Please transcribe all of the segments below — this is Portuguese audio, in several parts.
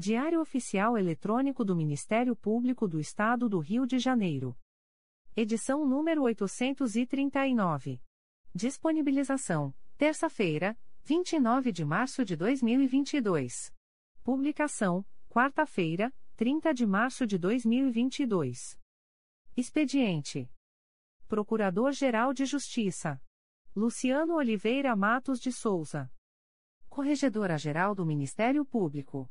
Diário Oficial Eletrônico do Ministério Público do Estado do Rio de Janeiro. Edição número 839. Disponibilização: terça-feira, 29 de março de 2022. Publicação: quarta-feira, 30 de março de 2022. Expediente: Procurador-Geral de Justiça Luciano Oliveira Matos de Souza. Corregedora-Geral do Ministério Público.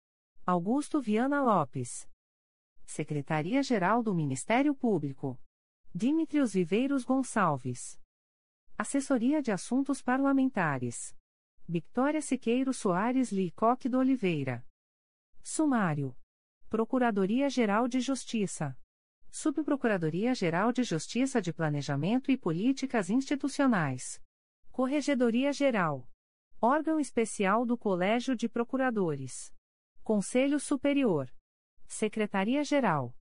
Augusto Viana Lopes. Secretaria-Geral do Ministério Público. Dimitrios Viveiros Gonçalves. Assessoria de Assuntos Parlamentares. Victoria Siqueiro Soares Licoque do Oliveira. Sumário. Procuradoria-Geral de Justiça. Subprocuradoria-Geral de Justiça de Planejamento e Políticas Institucionais. Corregedoria-Geral. Órgão Especial do Colégio de Procuradores. Conselho Superior. Secretaria-Geral.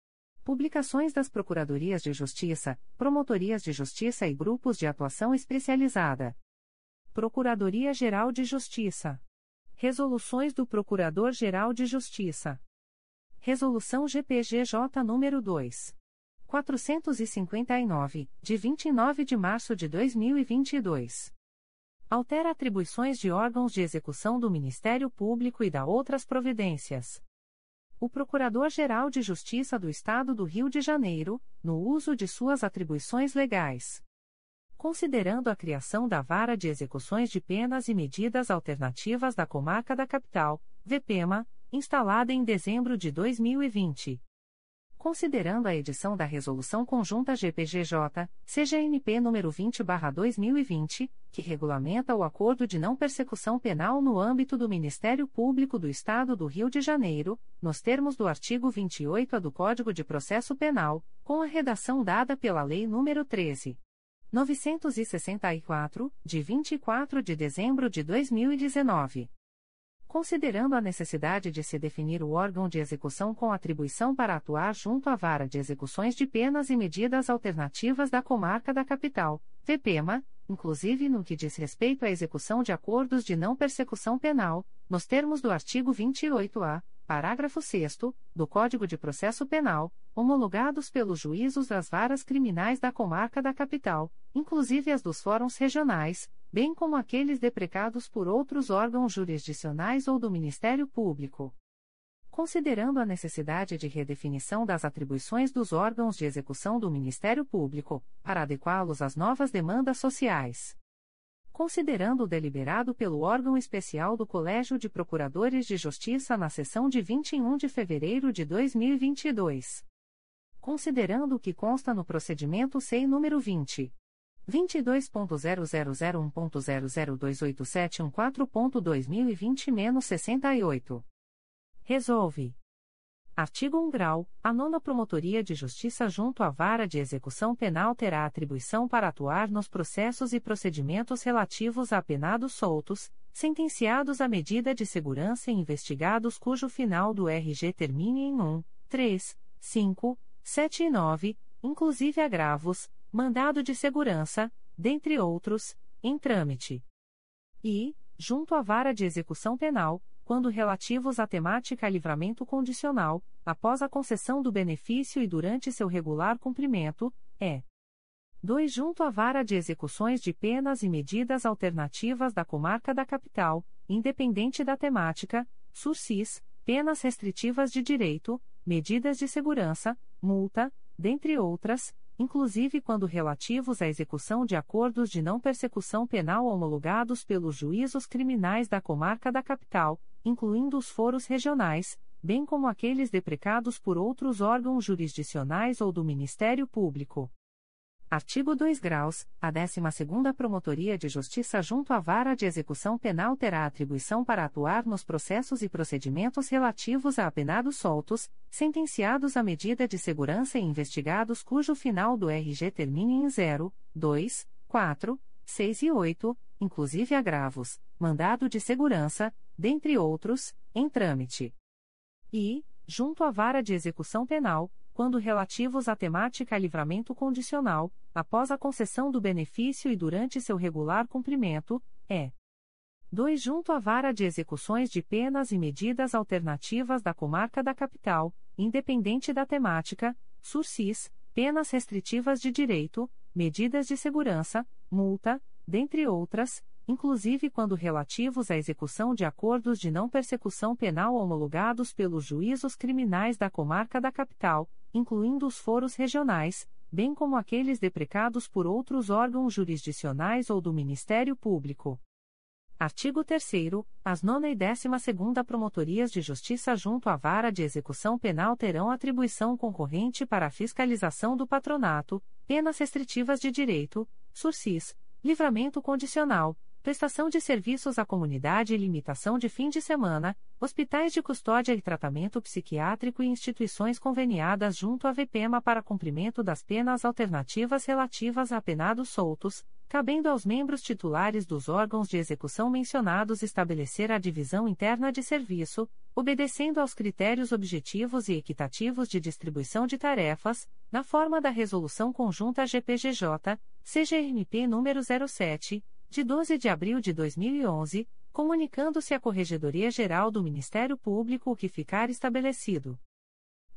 Publicações das Procuradorias de Justiça, Promotorias de Justiça e Grupos de Atuação Especializada. Procuradoria-Geral de Justiça. Resoluções do Procurador-Geral de Justiça. Resolução GPGJ nº 2. 459, de 29 de março de 2022. Altera atribuições de órgãos de execução do Ministério Público e da outras providências. O Procurador-Geral de Justiça do Estado do Rio de Janeiro, no uso de suas atribuições legais. Considerando a criação da Vara de Execuções de Penas e Medidas Alternativas da Comarca da Capital, VPEMA, instalada em dezembro de 2020 considerando a edição da Resolução Conjunta GPGJ, CGNP nº 20/2020, que regulamenta o acordo de não persecução penal no âmbito do Ministério Público do Estado do Rio de Janeiro, nos termos do artigo 28A do Código de Processo Penal, com a redação dada pela Lei nº 13. 964, de 24 de dezembro de 2019 considerando a necessidade de se definir o órgão de execução com atribuição para atuar junto à vara de execuções de penas e medidas alternativas da comarca da capital, VPEMA, inclusive no que diz respeito à execução de acordos de não persecução penal, nos termos do artigo 28-A, parágrafo 6 do Código de Processo Penal, homologados pelos juízos das varas criminais da comarca da capital, inclusive as dos fóruns regionais, bem como aqueles deprecados por outros órgãos jurisdicionais ou do Ministério Público. Considerando a necessidade de redefinição das atribuições dos órgãos de execução do Ministério Público, para adequá-los às novas demandas sociais. Considerando o deliberado pelo órgão especial do Colégio de Procuradores de Justiça na sessão de 21 de fevereiro de 2022. Considerando o que consta no procedimento SEI número 20. 22.0001.0028714.2020-68. Resolve. Artigo 1 grau, a nona Promotoria de Justiça junto à Vara de Execução Penal terá atribuição para atuar nos processos e procedimentos relativos a penados soltos, sentenciados à medida de segurança e investigados cujo final do RG termine em 1, 3, 5, 7 e 9, inclusive agravos, mandado de segurança, dentre outros, em trâmite. E, junto à vara de execução penal, quando relativos à temática livramento condicional, após a concessão do benefício e durante seu regular cumprimento, é 2. Junto à vara de execuções de penas e medidas alternativas da comarca da capital, independente da temática, sursis, penas restritivas de direito, medidas de segurança, multa, dentre outras, inclusive quando relativos à execução de acordos de não persecução penal homologados pelos juízos criminais da comarca da capital, incluindo os foros regionais, bem como aqueles deprecados por outros órgãos jurisdicionais ou do Ministério Público. Artigo 2 graus, a 12ª Promotoria de Justiça junto à Vara de Execução Penal terá atribuição para atuar nos processos e procedimentos relativos a apenados soltos, sentenciados à medida de segurança e investigados cujo final do RG termine em 0, 2, 4, 6 e 8, inclusive agravos, mandado de segurança, dentre outros, em trâmite. E, junto à Vara de Execução Penal, quando relativos à temática livramento condicional, após a concessão do benefício e durante seu regular cumprimento, é 2. Junto à vara de execuções de penas e medidas alternativas da comarca da capital, independente da temática, sursis, penas restritivas de direito, medidas de segurança, multa, dentre outras, inclusive quando relativos à execução de acordos de não persecução penal homologados pelos juízos criminais da comarca da capital, incluindo os foros regionais, bem como aqueles deprecados por outros órgãos jurisdicionais ou do Ministério Público. Artigo 3 As nona e décima segunda Promotorias de Justiça junto à Vara de Execução Penal terão atribuição concorrente para a fiscalização do patronato, penas restritivas de direito, sursis, livramento condicional, prestação de serviços à comunidade e limitação de fim de semana, hospitais de custódia e tratamento psiquiátrico e instituições conveniadas junto à VPEMA para cumprimento das penas alternativas relativas a penados soltos, cabendo aos membros titulares dos órgãos de execução mencionados estabelecer a divisão interna de serviço, obedecendo aos critérios objetivos e equitativos de distribuição de tarefas, na forma da Resolução Conjunta GPGJ, CGNP número 07, de 12 de abril de 2011, comunicando-se à Corregedoria Geral do Ministério Público o que ficar estabelecido.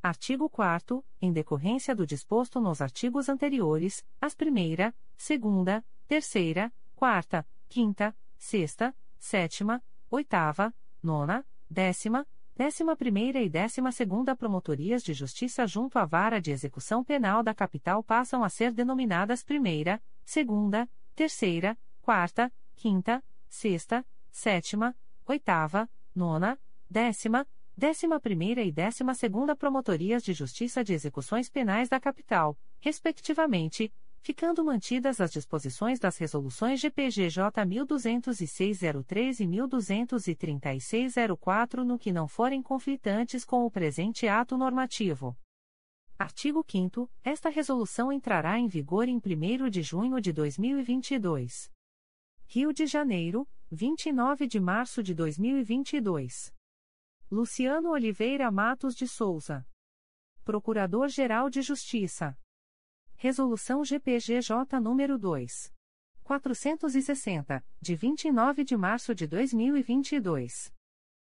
Artigo 4 em decorrência do disposto nos artigos anteriores, as primeira, segunda, terceira, quarta, quinta, sexta, sétima, oitava, nona, décima, décima primeira e décima segunda promotorias de justiça junto à vara de execução penal da capital passam a ser denominadas primeira, segunda, terceira, quarta, quinta, sexta, sétima, oitava, nona, décima, décima primeira e décima segunda promotorias de justiça de execuções penais da capital, respectivamente, ficando mantidas as disposições das resoluções GPGJ 1206-03 e 1236-04 no que não forem conflitantes com o presente ato normativo. Artigo 5 Esta resolução entrará em vigor em 1 de junho de 2022. Rio de Janeiro, 29 de março de 2022. Luciano Oliveira Matos de Souza. Procurador-Geral de Justiça. Resolução GPGJ nº 2. 460, de 29 de março de 2022.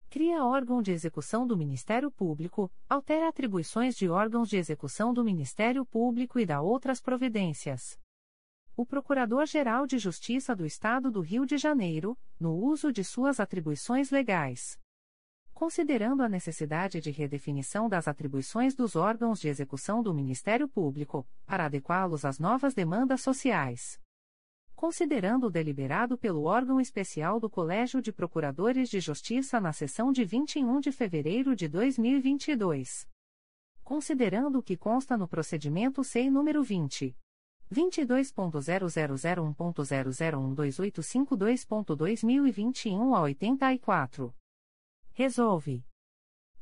Cria órgão de execução do Ministério Público, altera atribuições de órgãos de execução do Ministério Público e dá outras providências o Procurador-Geral de Justiça do Estado do Rio de Janeiro, no uso de suas atribuições legais. Considerando a necessidade de redefinição das atribuições dos órgãos de execução do Ministério Público, para adequá-los às novas demandas sociais. Considerando o deliberado pelo órgão especial do Colégio de Procuradores de Justiça na sessão de 21 de fevereiro de 2022. Considerando o que consta no procedimento SEI número 20. 22.0001.0012852.2021 a 84. Resolve.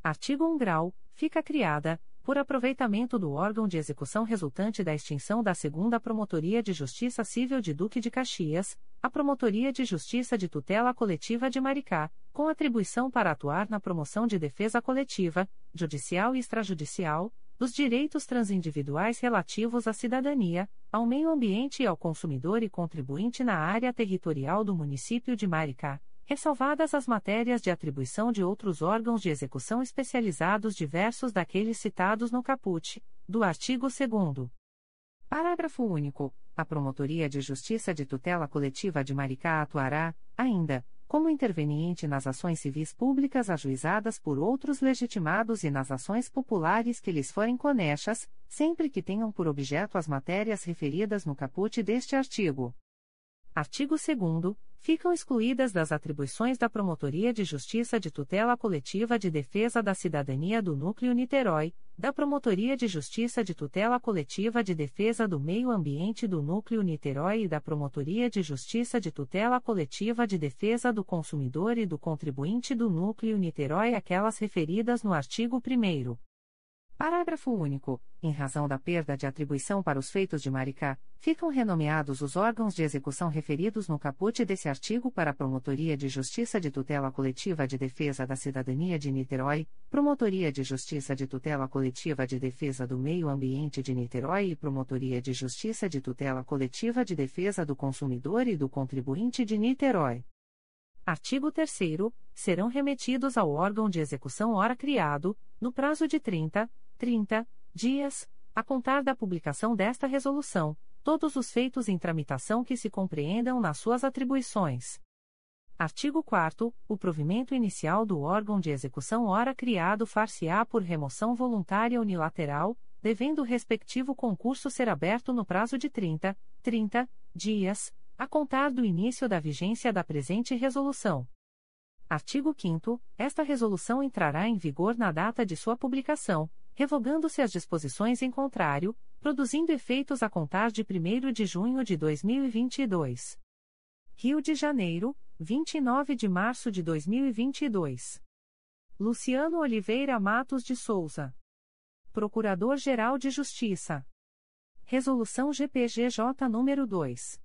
Artigo 1 grau, fica criada, por aproveitamento do órgão de execução resultante da extinção da segunda Promotoria de Justiça Civil de Duque de Caxias, a Promotoria de Justiça de Tutela Coletiva de Maricá, com atribuição para atuar na promoção de defesa coletiva, judicial e extrajudicial, dos direitos transindividuais relativos à cidadania, ao meio ambiente e ao consumidor e contribuinte na área territorial do município de Maricá, ressalvadas as matérias de atribuição de outros órgãos de execução especializados diversos daqueles citados no caput, do artigo 2 Parágrafo único. A Promotoria de Justiça de Tutela Coletiva de Maricá atuará, ainda, como interveniente nas ações civis públicas ajuizadas por outros legitimados e nas ações populares que lhes forem conexas, sempre que tenham por objeto as matérias referidas no caput deste artigo. Artigo 2 ficam excluídas das atribuições da Promotoria de Justiça de Tutela Coletiva de Defesa da Cidadania do Núcleo Niterói, da Promotoria de Justiça de Tutela Coletiva de Defesa do Meio Ambiente do Núcleo Niterói e da Promotoria de Justiça de Tutela Coletiva de Defesa do Consumidor e do Contribuinte do Núcleo Niterói, aquelas referidas no artigo 1 Parágrafo único. Em razão da perda de atribuição para os feitos de Maricá, ficam renomeados os órgãos de execução referidos no caput desse artigo para a Promotoria de Justiça de Tutela Coletiva de Defesa da Cidadania de Niterói, Promotoria de Justiça de Tutela Coletiva de Defesa do Meio Ambiente de Niterói e Promotoria de Justiça de Tutela Coletiva de Defesa do Consumidor e do Contribuinte de Niterói. Artigo 3 serão remetidos ao órgão de execução ora criado, no prazo de 30, 30 dias, a contar da publicação desta resolução, todos os feitos em tramitação que se compreendam nas suas atribuições. Artigo 4 O provimento inicial do órgão de execução ora criado far-se-á por remoção voluntária unilateral, devendo o respectivo concurso ser aberto no prazo de 30, 30 dias, a contar do início da vigência da presente resolução. Artigo 5 Esta resolução entrará em vigor na data de sua publicação, revogando-se as disposições em contrário, produzindo efeitos a contar de 1 de junho de 2022. Rio de Janeiro, 29 de março de 2022. Luciano Oliveira Matos de Souza. Procurador-Geral de Justiça. Resolução GPGJ nº 2.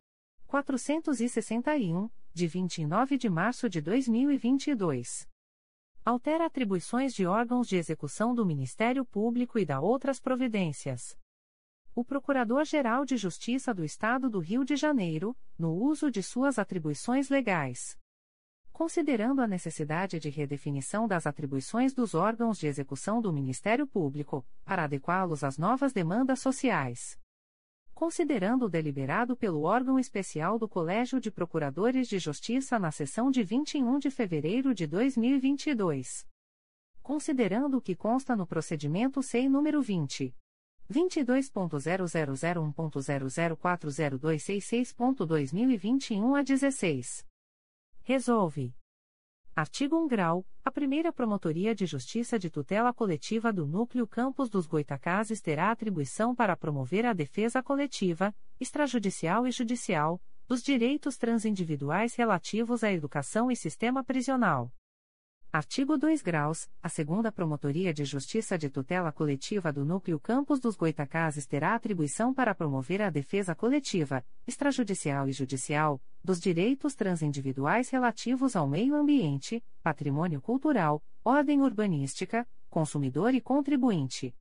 461, de 29 de março de 2022 altera atribuições de órgãos de execução do Ministério Público e da outras providências. O Procurador-Geral de Justiça do Estado do Rio de Janeiro, no uso de suas atribuições legais. Considerando a necessidade de redefinição das atribuições dos órgãos de execução do Ministério Público, para adequá-los às novas demandas sociais considerando o deliberado pelo órgão especial do Colégio de Procuradores de Justiça na sessão de 21 de fevereiro de 2022. Considerando o que consta no procedimento SEI número 20. 22.0001.0040266.2021 a 16. Resolve. Artigo 1 grau, a primeira Promotoria de Justiça de Tutela Coletiva do Núcleo Campos dos Goitacazes terá atribuição para promover a defesa coletiva, extrajudicial e judicial, dos direitos transindividuais relativos à educação e sistema prisional. Artigo 2 graus, a segunda Promotoria de Justiça de Tutela Coletiva do Núcleo Campos dos Goitacazes terá atribuição para promover a defesa coletiva, extrajudicial e judicial, dos direitos transindividuais relativos ao meio ambiente, patrimônio cultural, ordem urbanística, consumidor e contribuinte.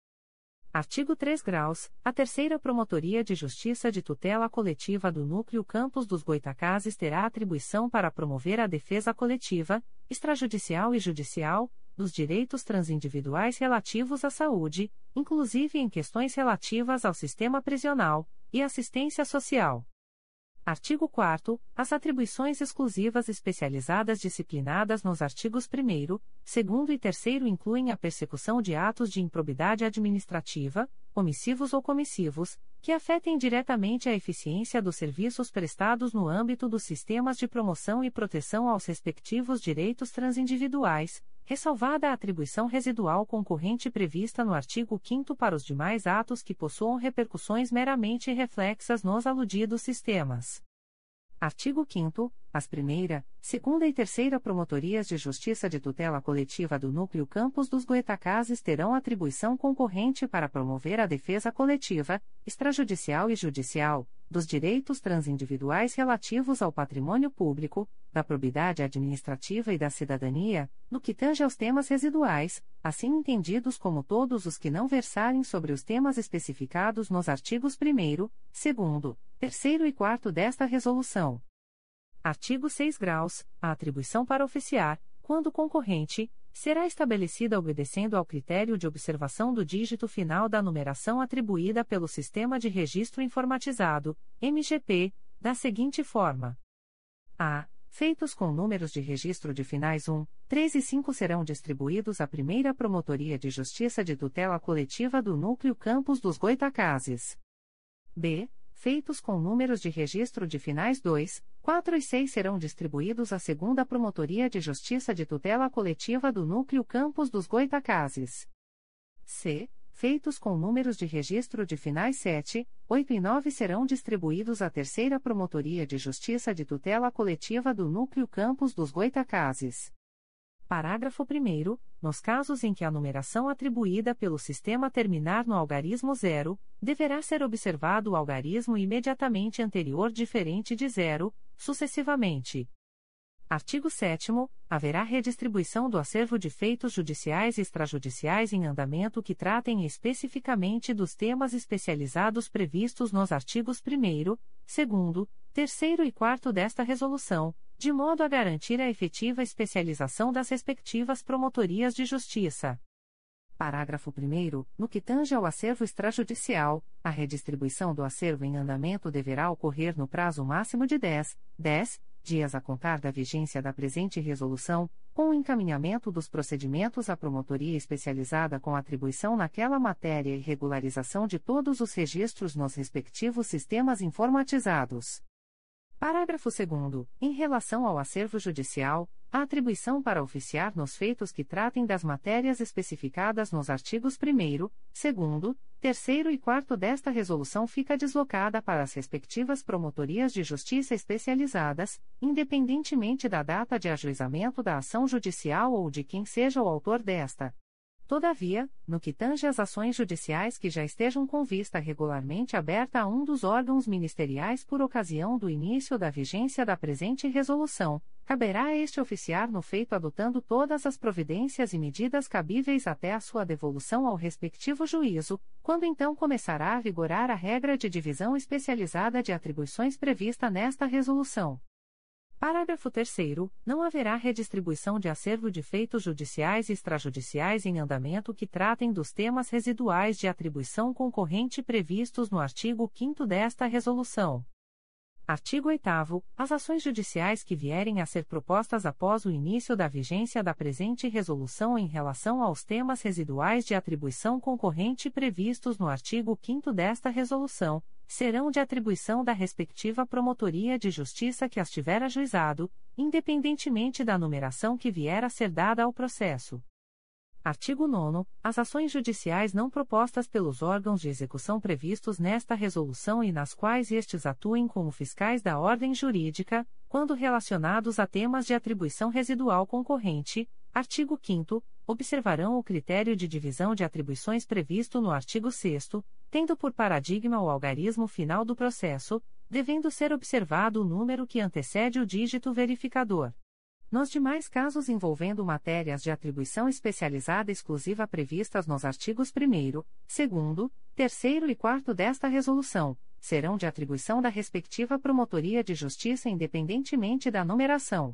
Artigo 3 graus, a terceira Promotoria de Justiça de Tutela Coletiva do Núcleo Campos dos Goitacazes terá atribuição para promover a defesa coletiva, extrajudicial e judicial, dos direitos transindividuais relativos à saúde, inclusive em questões relativas ao sistema prisional, e assistência social. Artigo 4 As atribuições exclusivas especializadas disciplinadas nos artigos 1 2 e 3 incluem a persecução de atos de improbidade administrativa, omissivos ou comissivos, que afetem diretamente a eficiência dos serviços prestados no âmbito dos sistemas de promoção e proteção aos respectivos direitos transindividuais, ressalvada a atribuição residual concorrente prevista no artigo 5 para os demais atos que possuam repercussões meramente reflexas nos aludidos sistemas. Artigo 5 As primeira, segunda e terceira Promotorias de Justiça de Tutela Coletiva do Núcleo Campos dos Goitacazes terão atribuição concorrente para promover a defesa coletiva, extrajudicial e judicial, dos direitos transindividuais relativos ao patrimônio público, da probidade administrativa e da cidadania, no que tange aos temas residuais, assim entendidos como todos os que não versarem sobre os temas especificados nos artigos 1, 2, 3 e 4 desta resolução. Artigo 6 graus. A atribuição para oficiar, quando concorrente, será estabelecida obedecendo ao critério de observação do dígito final da numeração atribuída pelo Sistema de Registro Informatizado, MGP, da seguinte forma: a. Feitos com números de registro de finais 1, 3 e 5 serão distribuídos à primeira Promotoria de Justiça de Tutela Coletiva do Núcleo Campos dos Goitacazes. B feitos com números de registro de finais 2, 4 e 6 serão distribuídos à segunda Promotoria de Justiça de Tutela Coletiva do Núcleo Campos dos Goitacazes. C. Feitos com números de registro de finais 7, 8 e 9 serão distribuídos à terceira Promotoria de Justiça de Tutela Coletiva do Núcleo Campos dos Goitacazes. Parágrafo 1. Nos casos em que a numeração atribuída pelo sistema terminar no algarismo zero, deverá ser observado o algarismo imediatamente anterior diferente de zero, sucessivamente. Artigo 7. Haverá redistribuição do acervo de feitos judiciais e extrajudiciais em andamento que tratem especificamente dos temas especializados previstos nos artigos 1, 2, 3 e 4 desta Resolução de modo a garantir a efetiva especialização das respectivas promotorias de justiça. Parágrafo 1. No que tange ao acervo extrajudicial, a redistribuição do acervo em andamento deverá ocorrer no prazo máximo de 10, 10 dias a contar da vigência da presente resolução, com o encaminhamento dos procedimentos à promotoria especializada com atribuição naquela matéria e regularização de todos os registros nos respectivos sistemas informatizados. Parágrafo 2. Em relação ao acervo judicial, a atribuição para oficiar nos feitos que tratem das matérias especificadas nos artigos 1, 2, 3 e 4 desta resolução fica deslocada para as respectivas promotorias de justiça especializadas, independentemente da data de ajuizamento da ação judicial ou de quem seja o autor desta. Todavia, no que tange às ações judiciais que já estejam com vista regularmente aberta a um dos órgãos ministeriais por ocasião do início da vigência da presente resolução, caberá a este oficiar no feito adotando todas as providências e medidas cabíveis até a sua devolução ao respectivo juízo, quando então começará a vigorar a regra de divisão especializada de atribuições prevista nesta resolução. Parágrafo 3 Não haverá redistribuição de acervo de feitos judiciais e extrajudiciais em andamento que tratem dos temas residuais de atribuição concorrente previstos no artigo 5 desta resolução. Artigo 8 As ações judiciais que vierem a ser propostas após o início da vigência da presente resolução em relação aos temas residuais de atribuição concorrente previstos no artigo 5 desta resolução, serão de atribuição da respectiva promotoria de justiça que as tiver ajuizado, independentemente da numeração que vier a ser dada ao processo. Artigo 9. As ações judiciais não propostas pelos órgãos de execução previstos nesta resolução e nas quais estes atuem como fiscais da ordem jurídica, quando relacionados a temas de atribuição residual concorrente, artigo 5 observarão o critério de divisão de atribuições previsto no artigo 6 tendo por paradigma o algarismo final do processo, devendo ser observado o número que antecede o dígito verificador. Nos demais casos envolvendo matérias de atribuição especializada exclusiva previstas nos artigos 1, 2, 3 e 4 desta resolução, serão de atribuição da respectiva Promotoria de Justiça independentemente da numeração.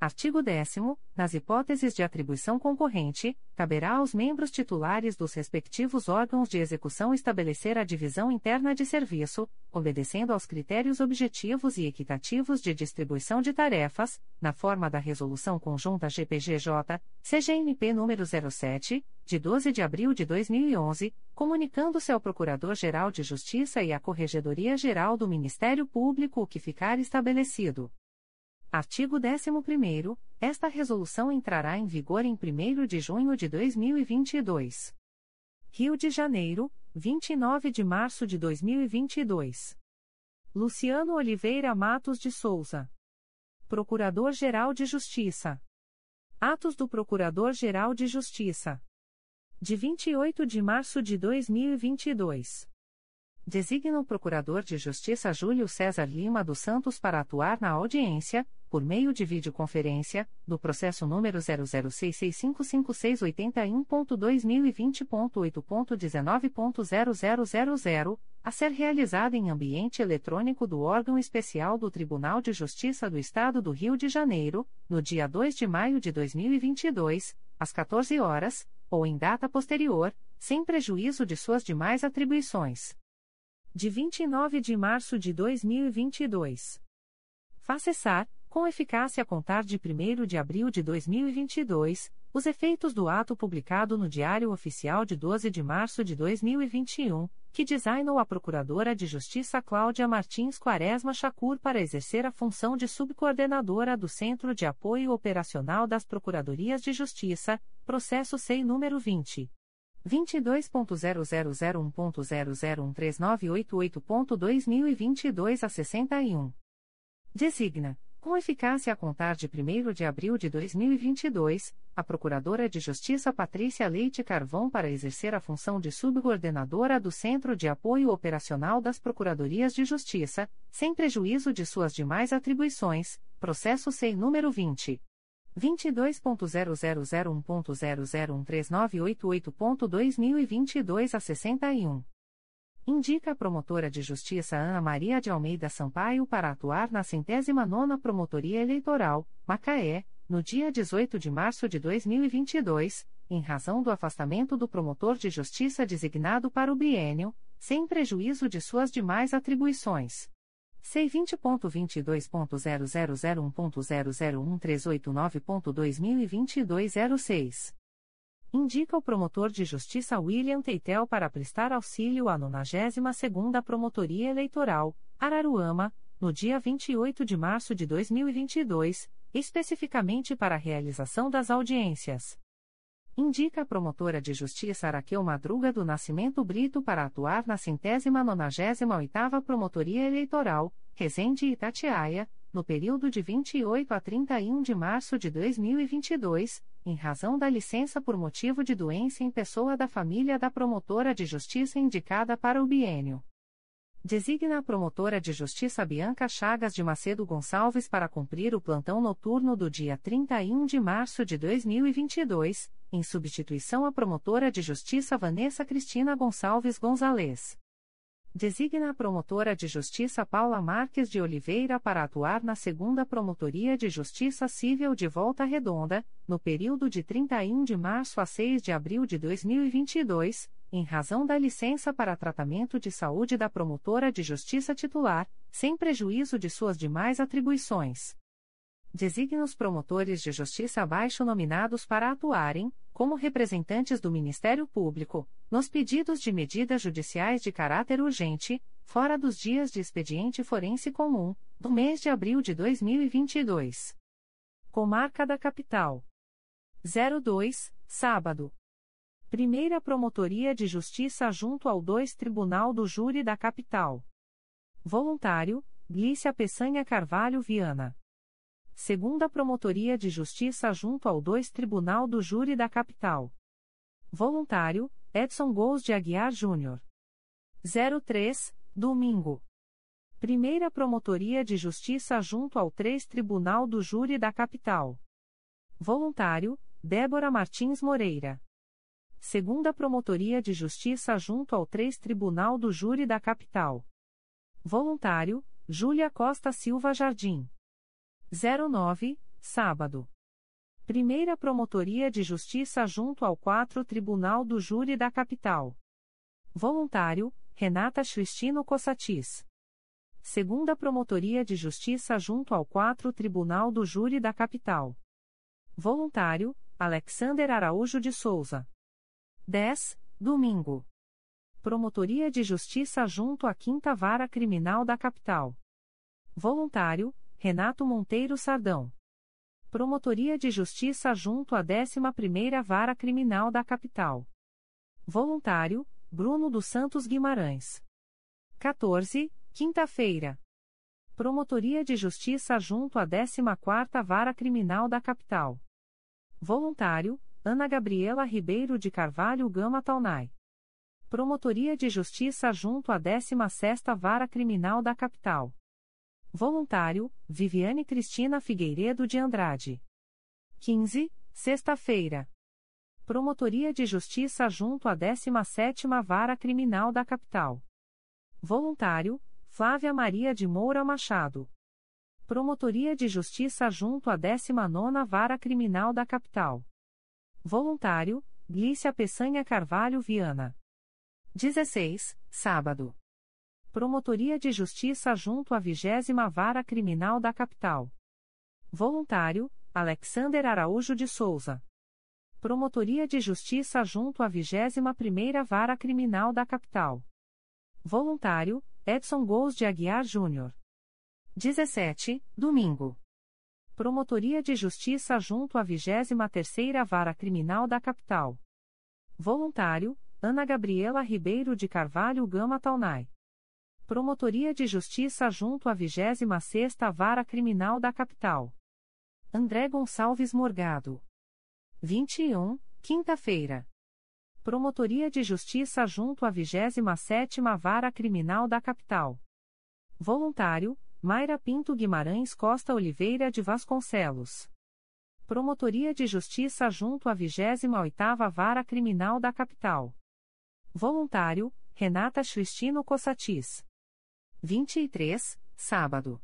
Artigo 10 nas hipóteses de atribuição concorrente, caberá aos membros titulares dos respectivos órgãos de execução estabelecer a divisão interna de serviço, obedecendo aos critérios objetivos e equitativos de distribuição de tarefas, na forma da Resolução Conjunta GPGJ, CGNP número 07, de 12 de abril de 2011, comunicando-se ao Procurador-Geral de Justiça e à Corregedoria-Geral do Ministério Público o que ficar estabelecido. Artigo 11. Esta resolução entrará em vigor em 1 de junho de 2022. Rio de Janeiro, 29 de março de 2022. Luciano Oliveira Matos de Souza. Procurador-Geral de Justiça. Atos do Procurador-Geral de Justiça. De 28 de março de 2022. Designa o Procurador de Justiça Júlio César Lima dos Santos para atuar na audiência, por meio de videoconferência, do processo número 006655681.2020.8.19.0000, a ser realizada em ambiente eletrônico do órgão especial do Tribunal de Justiça do Estado do Rio de Janeiro, no dia 2 de maio de 2022, às 14 horas, ou em data posterior, sem prejuízo de suas demais atribuições de 29 de março de 2022. Faz cessar, com eficácia a contar de 1 de abril de 2022, os efeitos do ato publicado no Diário Oficial de 12 de março de 2021, que designou a Procuradora de Justiça Cláudia Martins Quaresma Chacur para exercer a função de subcoordenadora do Centro de Apoio Operacional das Procuradorias de Justiça, processo SEI número 20. 22.0001.0013988.2022 a 61. Designa, com eficácia a contar de 1 de abril de 2022, a Procuradora de Justiça Patrícia Leite Carvão para exercer a função de subcoordenadora do Centro de Apoio Operacional das Procuradorias de Justiça, sem prejuízo de suas demais atribuições, processo SEI número 20. 22.0001.0013988.2022 a 61. Indica a promotora de justiça Ana Maria de Almeida Sampaio para atuar na centésima nona Promotoria Eleitoral, Macaé, no dia 18 de março de 2022, em razão do afastamento do promotor de justiça designado para o biênio, sem prejuízo de suas demais atribuições. C20.22.0001.0013892.2022 06. Indica o promotor de justiça William Teitel para prestar auxílio à 92ª Promotoria Eleitoral, Araruama, no dia 28 de março de 2022, especificamente para a realização das audiências. Indica a promotora de justiça Araqueu Madruga do Nascimento Brito para atuar na centésima nonagésima oitava Promotoria Eleitoral, Resende e Itatiaia, no período de 28 a 31 de março de 2022, em razão da licença por motivo de doença em pessoa da família da promotora de justiça indicada para o biênio. Designa a promotora de justiça Bianca Chagas de Macedo Gonçalves para cumprir o plantão noturno do dia 31 de março de 2022, em substituição à promotora de justiça Vanessa Cristina Gonçalves Gonzalez. Designa a promotora de justiça Paula Marques de Oliveira para atuar na segunda Promotoria de Justiça Civil de Volta Redonda, no período de 31 de março a 6 de abril de 2022, em razão da licença para tratamento de saúde da promotora de justiça titular, sem prejuízo de suas demais atribuições. Designa os promotores de justiça abaixo nominados para atuarem, como representantes do Ministério Público, nos pedidos de medidas judiciais de caráter urgente, fora dos dias de expediente forense comum, do mês de abril de 2022. Comarca da Capital. 02, sábado. Primeira Promotoria de Justiça junto ao 2 Tribunal do Júri da Capital. Voluntário, Glícia Peçanha Carvalho Viana. Segunda Promotoria de Justiça junto ao 2 Tribunal do Júri da Capital. Voluntário, Edson Gous de Aguiar Júnior. 03, domingo. Primeira Promotoria de Justiça junto ao 3 Tribunal do Júri da Capital. Voluntário, Débora Martins Moreira segunda Promotoria de Justiça junto ao 3 Tribunal do Júri da Capital. Voluntário, Júlia Costa Silva Jardim. 09, sábado. Primeira Promotoria de Justiça junto ao 4 Tribunal do Júri da Capital. Voluntário, Renata Cristino Cossatis. Segunda Promotoria de Justiça junto ao 4 Tribunal do Júri da Capital. Voluntário, Alexander Araújo de Souza. 10, domingo. Promotoria de Justiça junto à Quinta Vara Criminal da Capital. Voluntário, Renato Monteiro Sardão. Promotoria de Justiça junto à 11ª Vara Criminal da Capital. Voluntário, Bruno dos Santos Guimarães. 14, quinta-feira. Promotoria de Justiça junto à 14ª Vara Criminal da Capital. Voluntário, Ana Gabriela Ribeiro de Carvalho Gama Taunay. Promotoria de Justiça junto à 16ª Vara Criminal da Capital. Voluntário, Viviane Cristina Figueiredo de Andrade. 15, sexta-feira. Promotoria de Justiça junto à 17ª Vara Criminal da Capital. Voluntário, Flávia Maria de Moura Machado. Promotoria de Justiça junto à 19ª Vara Criminal da Capital. Voluntário, Glícia Peçanha Carvalho Viana. 16, sábado. Promotoria de Justiça junto à 20 Vara Criminal da Capital. Voluntário, Alexander Araújo de Souza. Promotoria de Justiça junto à 21ª Vara Criminal da Capital. Voluntário, Edson Gous de Aguiar Júnior. 17, domingo. Promotoria de Justiça junto à 23ª Vara Criminal da Capital. Voluntário, Ana Gabriela Ribeiro de Carvalho Gama Taunay. Promotoria de Justiça junto à 26ª Vara Criminal da Capital. André Gonçalves Morgado. 21, quinta-feira. Promotoria de Justiça junto à 27ª Vara Criminal da Capital. Voluntário, Mayra Pinto Guimarães Costa Oliveira de Vasconcelos. Promotoria de Justiça junto à 28ª Vara Criminal da Capital. Voluntário, Renata Cristino Cossatis. 23, sábado.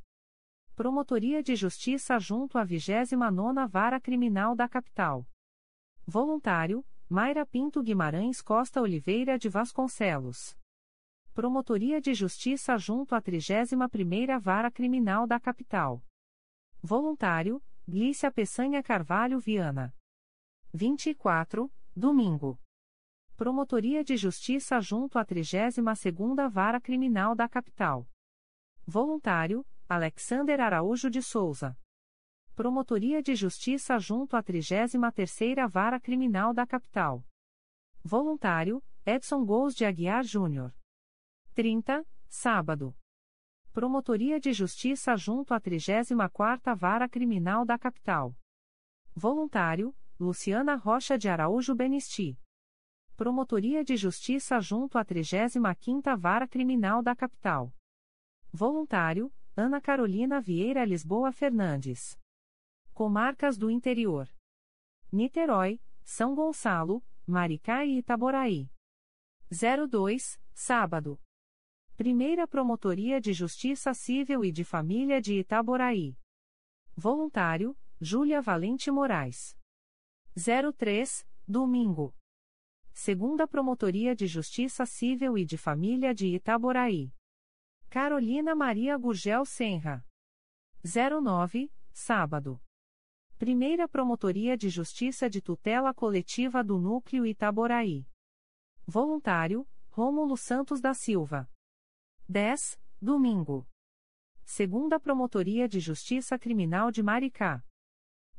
Promotoria de Justiça junto à 29ª Vara Criminal da Capital. Voluntário, Mayra Pinto Guimarães Costa Oliveira de Vasconcelos. Promotoria de Justiça junto à 31ª Vara Criminal da Capital. Voluntário, Glícia Peçanha Carvalho Viana. 24, domingo. Promotoria de Justiça junto à 32ª Vara Criminal da Capital. Voluntário, Alexander Araújo de Souza. Promotoria de Justiça junto à 33ª Vara Criminal da Capital. Voluntário, Edson Gous de Aguiar Júnior. 30, sábado. Promotoria de Justiça junto à 34ª Vara Criminal da Capital. Voluntário, Luciana Rocha de Araújo Benisti. Promotoria de Justiça junto à 35ª Vara Criminal da Capital. Voluntário, Ana Carolina Vieira Lisboa Fernandes. Comarcas do Interior. Niterói, São Gonçalo, Maricá e Itaboraí. 02, sábado. Primeira Promotoria de Justiça Civil e de Família de Itaboraí. Voluntário, Júlia Valente Moraes. 03, domingo. Segunda Promotoria de Justiça Civil e de Família de Itaboraí. Carolina Maria Gurgel Senra. 09, sábado. Primeira Promotoria de Justiça de Tutela Coletiva do Núcleo Itaboraí. Voluntário, Rômulo Santos da Silva. 10, domingo. Segunda Promotoria de Justiça Criminal de Maricá.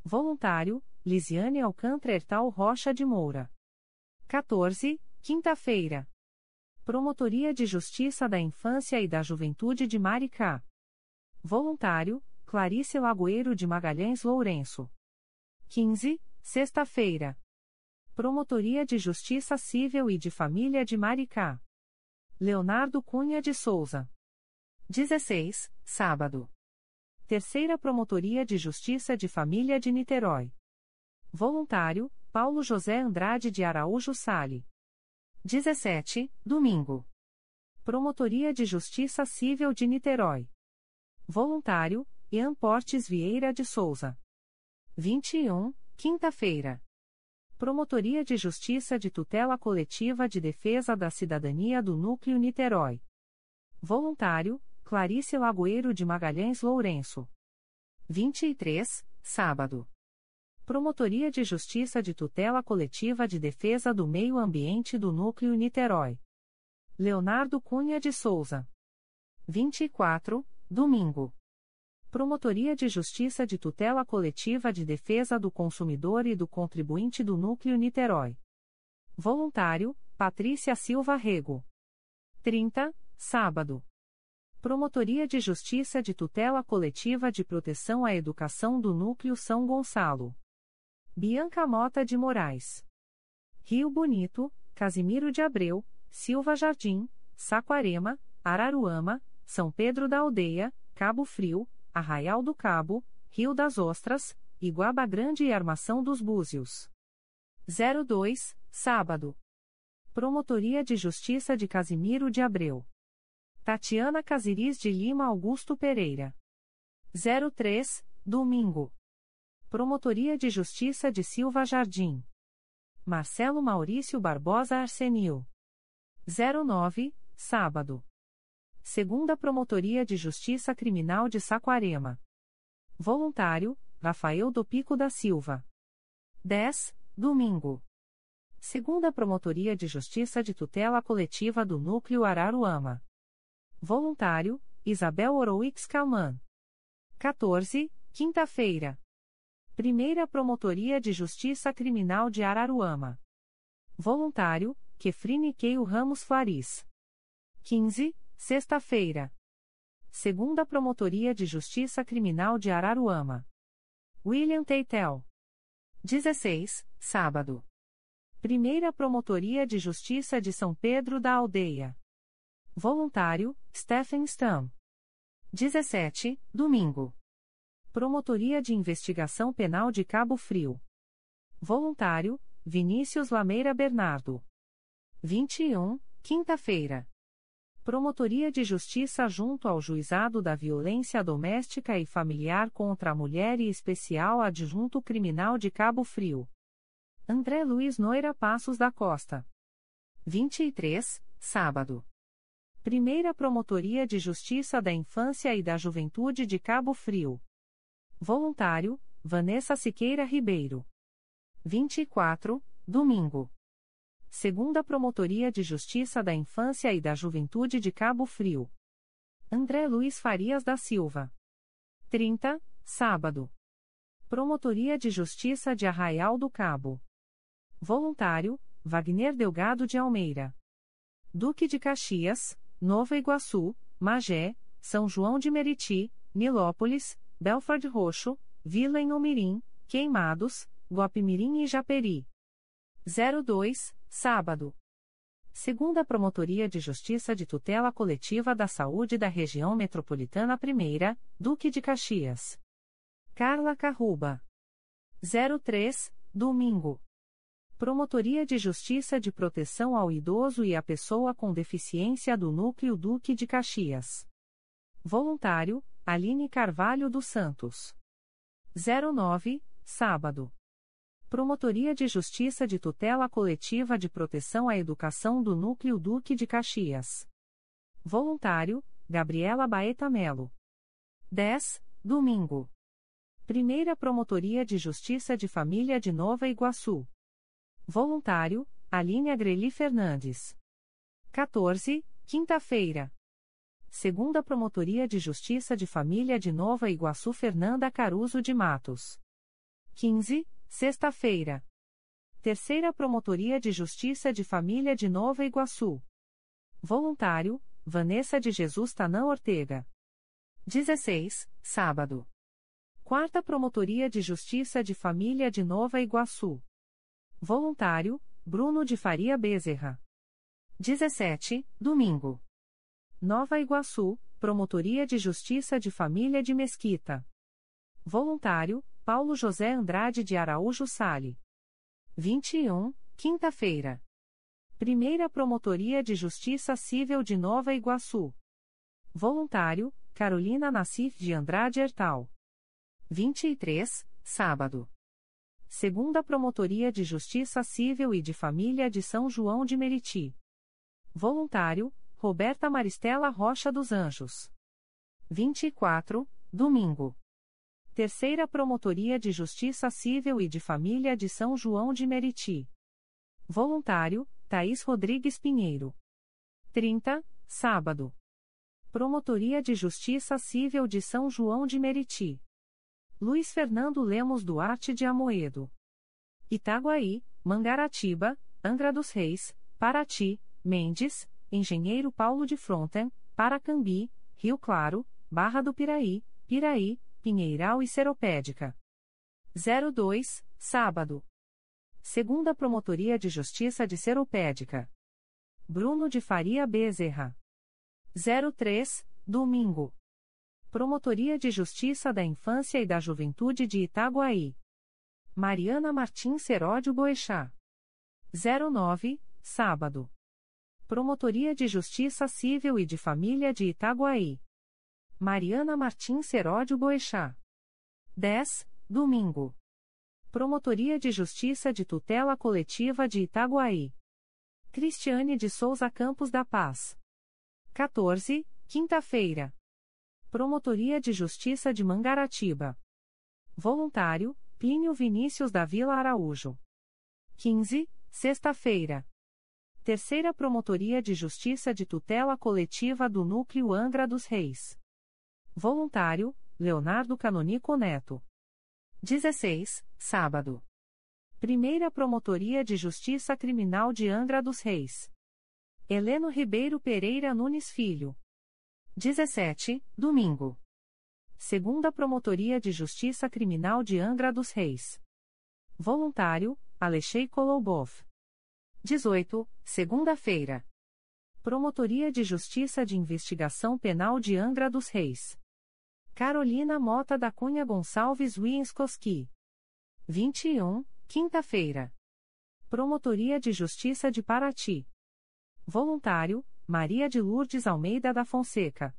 Voluntário, Lisiane Alcântara Ertal Rocha de Moura. 14, quinta-feira. Promotoria de Justiça da Infância e da Juventude de Maricá. Voluntário, Clarice Lagoeiro de Magalhães Lourenço. 15, sexta-feira. Promotoria de Justiça Civil e de Família de Maricá. Leonardo Cunha de Souza. 16, sábado. Terceira Promotoria de Justiça de Família de Niterói. Voluntário, Paulo José Andrade de Araújo Sale. 17, domingo. Promotoria de Justiça Civil de Niterói. Voluntário, Ian Portes Vieira de Souza. 21, quinta-feira. Promotoria de Justiça de Tutela Coletiva de Defesa da Cidadania do Núcleo Niterói. Voluntário, Clarice Lagoeiro de Magalhães Lourenço. 23, sábado. Promotoria de Justiça de Tutela Coletiva de Defesa do Meio Ambiente do Núcleo Niterói. Leonardo Cunha de Souza. 24, domingo. Promotoria de Justiça de Tutela Coletiva de Defesa do Consumidor e do Contribuinte do Núcleo Niterói. Voluntário, Patrícia Silva Rego. 30, sábado. Promotoria de Justiça de Tutela Coletiva de Proteção à Educação do Núcleo São Gonçalo. Bianca Mota de Moraes. Rio Bonito, Casimiro de Abreu, Silva Jardim, Saquarema, Araruama, São Pedro da Aldeia, Cabo Frio, Arraial do Cabo, Rio das Ostras, Iguaba Grande e Armação dos Búzios. 02, sábado. Promotoria de Justiça de Casimiro de Abreu. Tatiana Casiris de Lima Augusto Pereira. 03, domingo. Promotoria de Justiça de Silva Jardim. Marcelo Maurício Barbosa Arsenil. 09, sábado. Segunda Promotoria de Justiça Criminal de Saquarema. Voluntário, Rafael do Pico da Silva. 10, domingo. Segunda Promotoria de Justiça de Tutela Coletiva do Núcleo Araruama. Voluntário, Isabel Oroix Calman. 14, quinta-feira. Primeira Promotoria de Justiça Criminal de Araruama. Voluntário, Kefrine Keio Ramos Faris. 15, sexta-feira. Segunda Promotoria de Justiça Criminal de Araruama. William Teitel. 16, sábado. Primeira Promotoria de Justiça de São Pedro da Aldeia. Voluntário, Stephen Stam. 17, domingo. Promotoria de Investigação Penal de Cabo Frio. Voluntário, Vinícius Lameira Bernardo. 21, quinta-feira. Promotoria de Justiça junto ao Juizado da Violência Doméstica e Familiar contra a Mulher e Especial Adjunto Criminal de Cabo Frio. André Luiz Noira Passos da Costa. 23, sábado. Primeira Promotoria de Justiça da Infância e da Juventude de Cabo Frio. Voluntário, Vanessa Siqueira Ribeiro. 24, domingo. Segunda Promotoria de Justiça da Infância e da Juventude de Cabo Frio. André Luiz Farias da Silva. 30, sábado. Promotoria de Justiça de Arraial do Cabo. Voluntário, Wagner Delgado de Almeida. Duque de Caxias, Nova Iguaçu, Magé, São João de Meriti, Nilópolis, Belford Roxo, Vila em Omirim, Queimados, Guapimirim e Japeri. 02, sábado. Segunda Promotoria de Justiça de Tutela Coletiva da Saúde da Região Metropolitana I, Duque de Caxias. Carla Carruba. 03, domingo. Promotoria de Justiça de Proteção ao Idoso e à Pessoa com Deficiência do Núcleo Duque de Caxias. Voluntário, Aline Carvalho dos Santos. 09, sábado. Promotoria de Justiça de Tutela Coletiva de Proteção à Educação do Núcleo Duque de Caxias. Voluntário, Gabriela Baeta Melo. 10, domingo. Primeira Promotoria de Justiça de Família de Nova Iguaçu. Voluntário, Aline Agreli Fernandes. 14, quinta-feira. Segunda Promotoria de Justiça de Família de Nova Iguaçu Fernanda Caruso de Matos. 15, sexta-feira. Terceira Promotoria de Justiça de Família de Nova Iguaçu. Voluntário, Vanessa de Jesus Tanã Ortega. 16, sábado. Quarta Promotoria de Justiça de Família de Nova Iguaçu. Voluntário, Bruno de Faria Bezerra. 17, domingo. Nova Iguaçu, Promotoria de Justiça de Família de Mesquita. Voluntário, Paulo José Andrade de Araújo Sale. 21, quinta-feira. Primeira Promotoria de Justiça Civil de Nova Iguaçu. Voluntário, Carolina Nassif de Andrade Hertal. 23, sábado. Segunda Promotoria de Justiça Civil e de Família de São João de Meriti. Voluntário, Roberta Maristela Rocha dos Anjos. 24, domingo. Terceira Promotoria de Justiça Civil e de Família de São João de Meriti. Voluntário, Thaís Rodrigues Pinheiro. 30, sábado. Promotoria de Justiça Civil de São João de Meriti. Luiz Fernando Lemos Duarte de Amoedo. Itaguaí, Mangaratiba, Angra dos Reis, Paraty, Mendes, Engenheiro Paulo de Fronten, Paracambi, Rio Claro, Barra do Piraí, Piraí, Pinheiral e Seropédica. 02, sábado. Segunda Promotoria de Justiça de Seropédica. Bruno de Faria Bezerra. 03, domingo. Promotoria de Justiça da Infância e da Juventude de Itaguaí. Mariana Martins Seródio Boechat. 09, sábado. Promotoria de Justiça Civil e de Família de Itaguaí. Mariana Martins Seródio Boechat. 10, domingo. Promotoria de Justiça de Tutela Coletiva de Itaguaí. Cristiane de Souza Campos da Paz. 14, quinta-feira. Promotoria de Justiça de Mangaratiba. Voluntário, Plínio Vinícius da Vila Araújo. 15, sexta-feira. Terceira Promotoria de Justiça de Tutela Coletiva do Núcleo Angra dos Reis. Voluntário, Leonardo Canonico Neto. 16, sábado. Primeira Promotoria de Justiça Criminal de Angra dos Reis. Heleno Ribeiro Pereira Nunes Filho. 17, domingo. Segunda Promotoria de Justiça Criminal de Angra dos Reis. Voluntário, Alexei Kolobov. 18, segunda-feira. Promotoria de Justiça de Investigação Penal de Angra dos Reis. Carolina Mota da Cunha Gonçalves Wienskoski. 21, quinta-feira. Promotoria de Justiça de Paraty. Voluntário, Maria de Lourdes Almeida da Fonseca.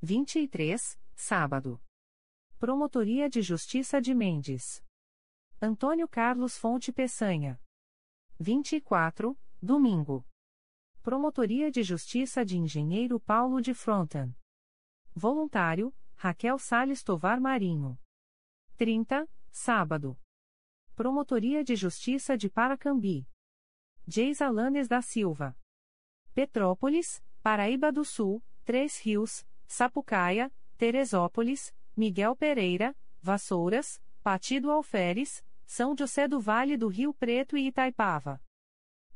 23, sábado. Promotoria de Justiça de Mendes. Antônio Carlos Fonte Peçanha. 24, domingo. Promotoria de Justiça de Engenheiro Paulo de Fronten. Voluntário, Raquel Sales Tovar Marinho. 30, sábado. Promotoria de Justiça de Paracambi. Geis Alanes da Silva. Petrópolis, Paraíba do Sul, Três Rios, Sapucaia, Teresópolis, Miguel Pereira, Vassouras, Partido Alferes, São José do Vale do Rio Preto e Itaipava.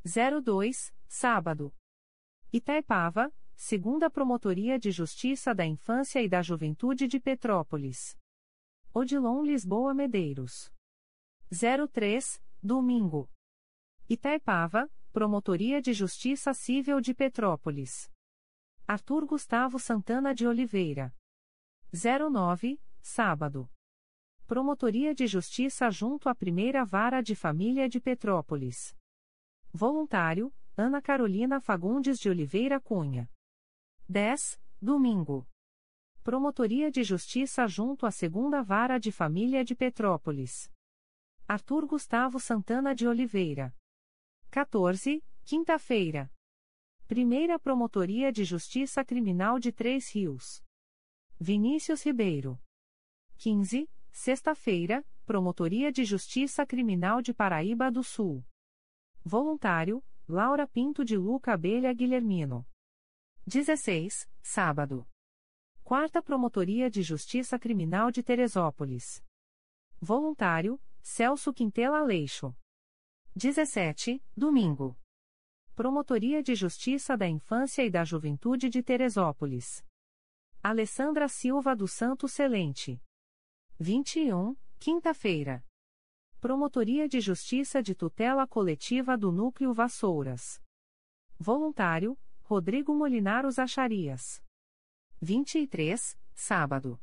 02, sábado. Itaipava, segunda Promotoria de Justiça da Infância e da Juventude de Petrópolis. Odilon Lisboa Medeiros. 03, domingo. Itaipava, Promotoria de Justiça Civil de Petrópolis. Arthur Gustavo Santana de Oliveira. 09, sábado. Promotoria de Justiça junto à Primeira Vara de Família de Petrópolis. Voluntário, Ana Carolina Fagundes de Oliveira Cunha. 10, domingo. Promotoria de Justiça junto à Segunda Vara de Família de Petrópolis. Arthur Gustavo Santana de Oliveira. 14, quinta-feira. Primeira Promotoria de Justiça Criminal de Três Rios. Vinícius Ribeiro. 15, sexta-feira, Promotoria de Justiça Criminal de Paraíba do Sul. Voluntário, Laura Pinto de Luca Abelha Guilhermino. 16, sábado. Quarta Promotoria de Justiça Criminal de Teresópolis. Voluntário, Celso Quintela Leixo. 17, domingo. Promotoria de Justiça da Infância e da Juventude de Teresópolis. Alessandra Silva do Santo Celente. 21, quinta-feira. Promotoria de Justiça de Tutela Coletiva do Núcleo Vassouras. Voluntário, Rodrigo Molinaros Acharias. 23, sábado.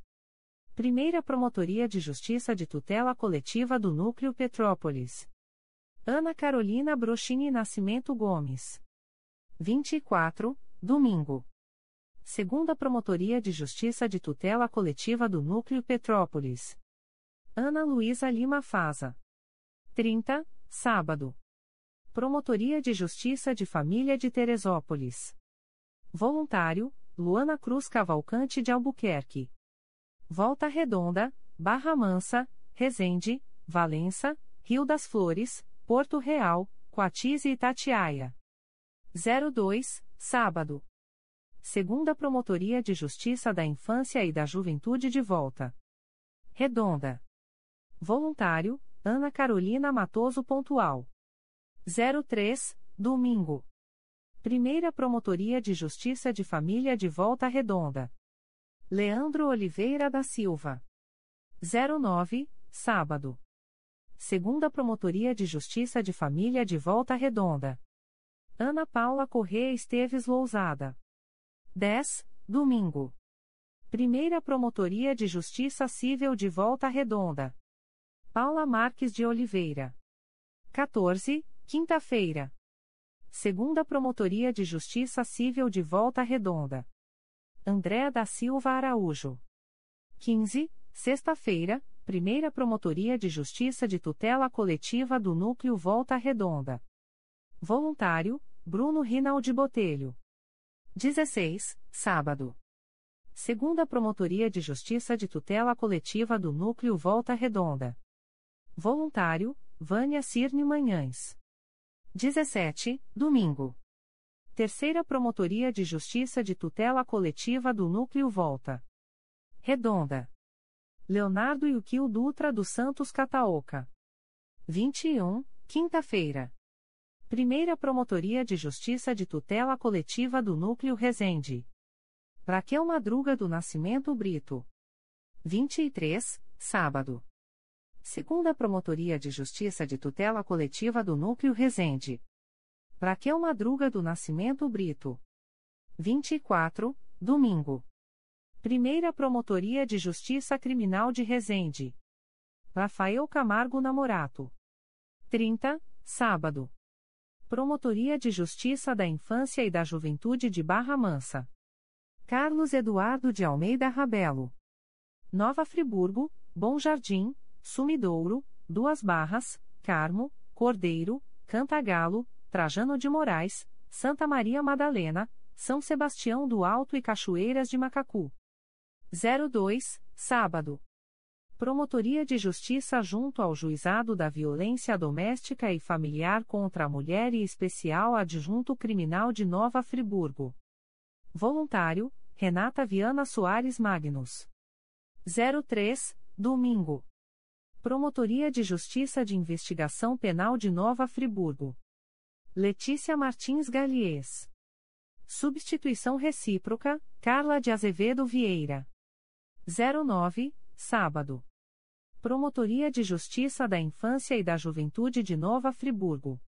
Primeira Promotoria de Justiça de Tutela Coletiva do Núcleo Petrópolis. Ana Carolina Brochini Nascimento Gomes. 24, domingo. Segunda Promotoria de Justiça de Tutela Coletiva do Núcleo Petrópolis. Ana Luísa Lima Faza. 30, sábado. Promotoria de Justiça de Família de Teresópolis. Voluntário, Luana Cruz Cavalcante de Albuquerque. Volta Redonda, Barra Mansa, Resende, Valença, Rio das Flores, Porto Real, Coatis e Itatiaia. 02, sábado. Segunda Promotoria de Justiça da Infância e da Juventude de Volta. Redonda. Voluntário, Ana Carolina Matoso Pontual. 03, domingo. Primeira Promotoria de Justiça de Família de Volta Redonda. Leandro Oliveira da Silva. 09, sábado. Segunda Promotoria de Justiça de Família de Volta Redonda. Ana Paula Corrêa Esteves Lousada. 10. Domingo. Primeira Promotoria de Justiça Civil de Volta Redonda. Paula Marques de Oliveira. 14. Quinta-feira. Segunda Promotoria de Justiça Civil de Volta Redonda. André da Silva Araújo. 15. Sexta-feira. Primeira Promotoria de Justiça de Tutela Coletiva do Núcleo Volta Redonda. Voluntário, Bruno Rinaldi Botelho. 16. Sábado. Segunda Promotoria de Justiça de Tutela Coletiva do Núcleo Volta Redonda. Voluntário, Vânia Cirne Manhães. 17. Domingo. Terceira Promotoria de Justiça de Tutela Coletiva do Núcleo Volta. Redonda. Leonardo Yuquil Dutra dos Santos Cataoca. 21. Quinta-feira. Primeira Promotoria de Justiça de Tutela Coletiva do Núcleo Resende. Raquel Madruga do Nascimento Brito. 23. Sábado. Segunda Promotoria de Justiça de Tutela Coletiva do Núcleo Resende. Raquel Madruga do Nascimento Brito. 24, domingo. Primeira Promotoria de Justiça Criminal de Resende. Rafael Camargo Namorato. 30, sábado. Promotoria de Justiça da Infância e da Juventude de Barra Mansa. Carlos Eduardo de Almeida Rabelo. Nova Friburgo, Bom Jardim, Sumidouro, Duas Barras, Carmo, Cordeiro, Cantagalo, Trajano de Moraes, Santa Maria Madalena, São Sebastião do Alto e Cachoeiras de Macacu. 02, sábado. Promotoria de Justiça junto ao Juizado da Violência Doméstica e Familiar contra a Mulher e Especial Adjunto Criminal de Nova Friburgo. Voluntário, Renata Viana Soares Magnus. 03, domingo. Promotoria de Justiça de Investigação Penal de Nova Friburgo. Letícia Martins Galies. Substituição recíproca, Carla de Azevedo Vieira. 09, sábado. Promotoria de Justiça da Infância e da Juventude de Nova Friburgo.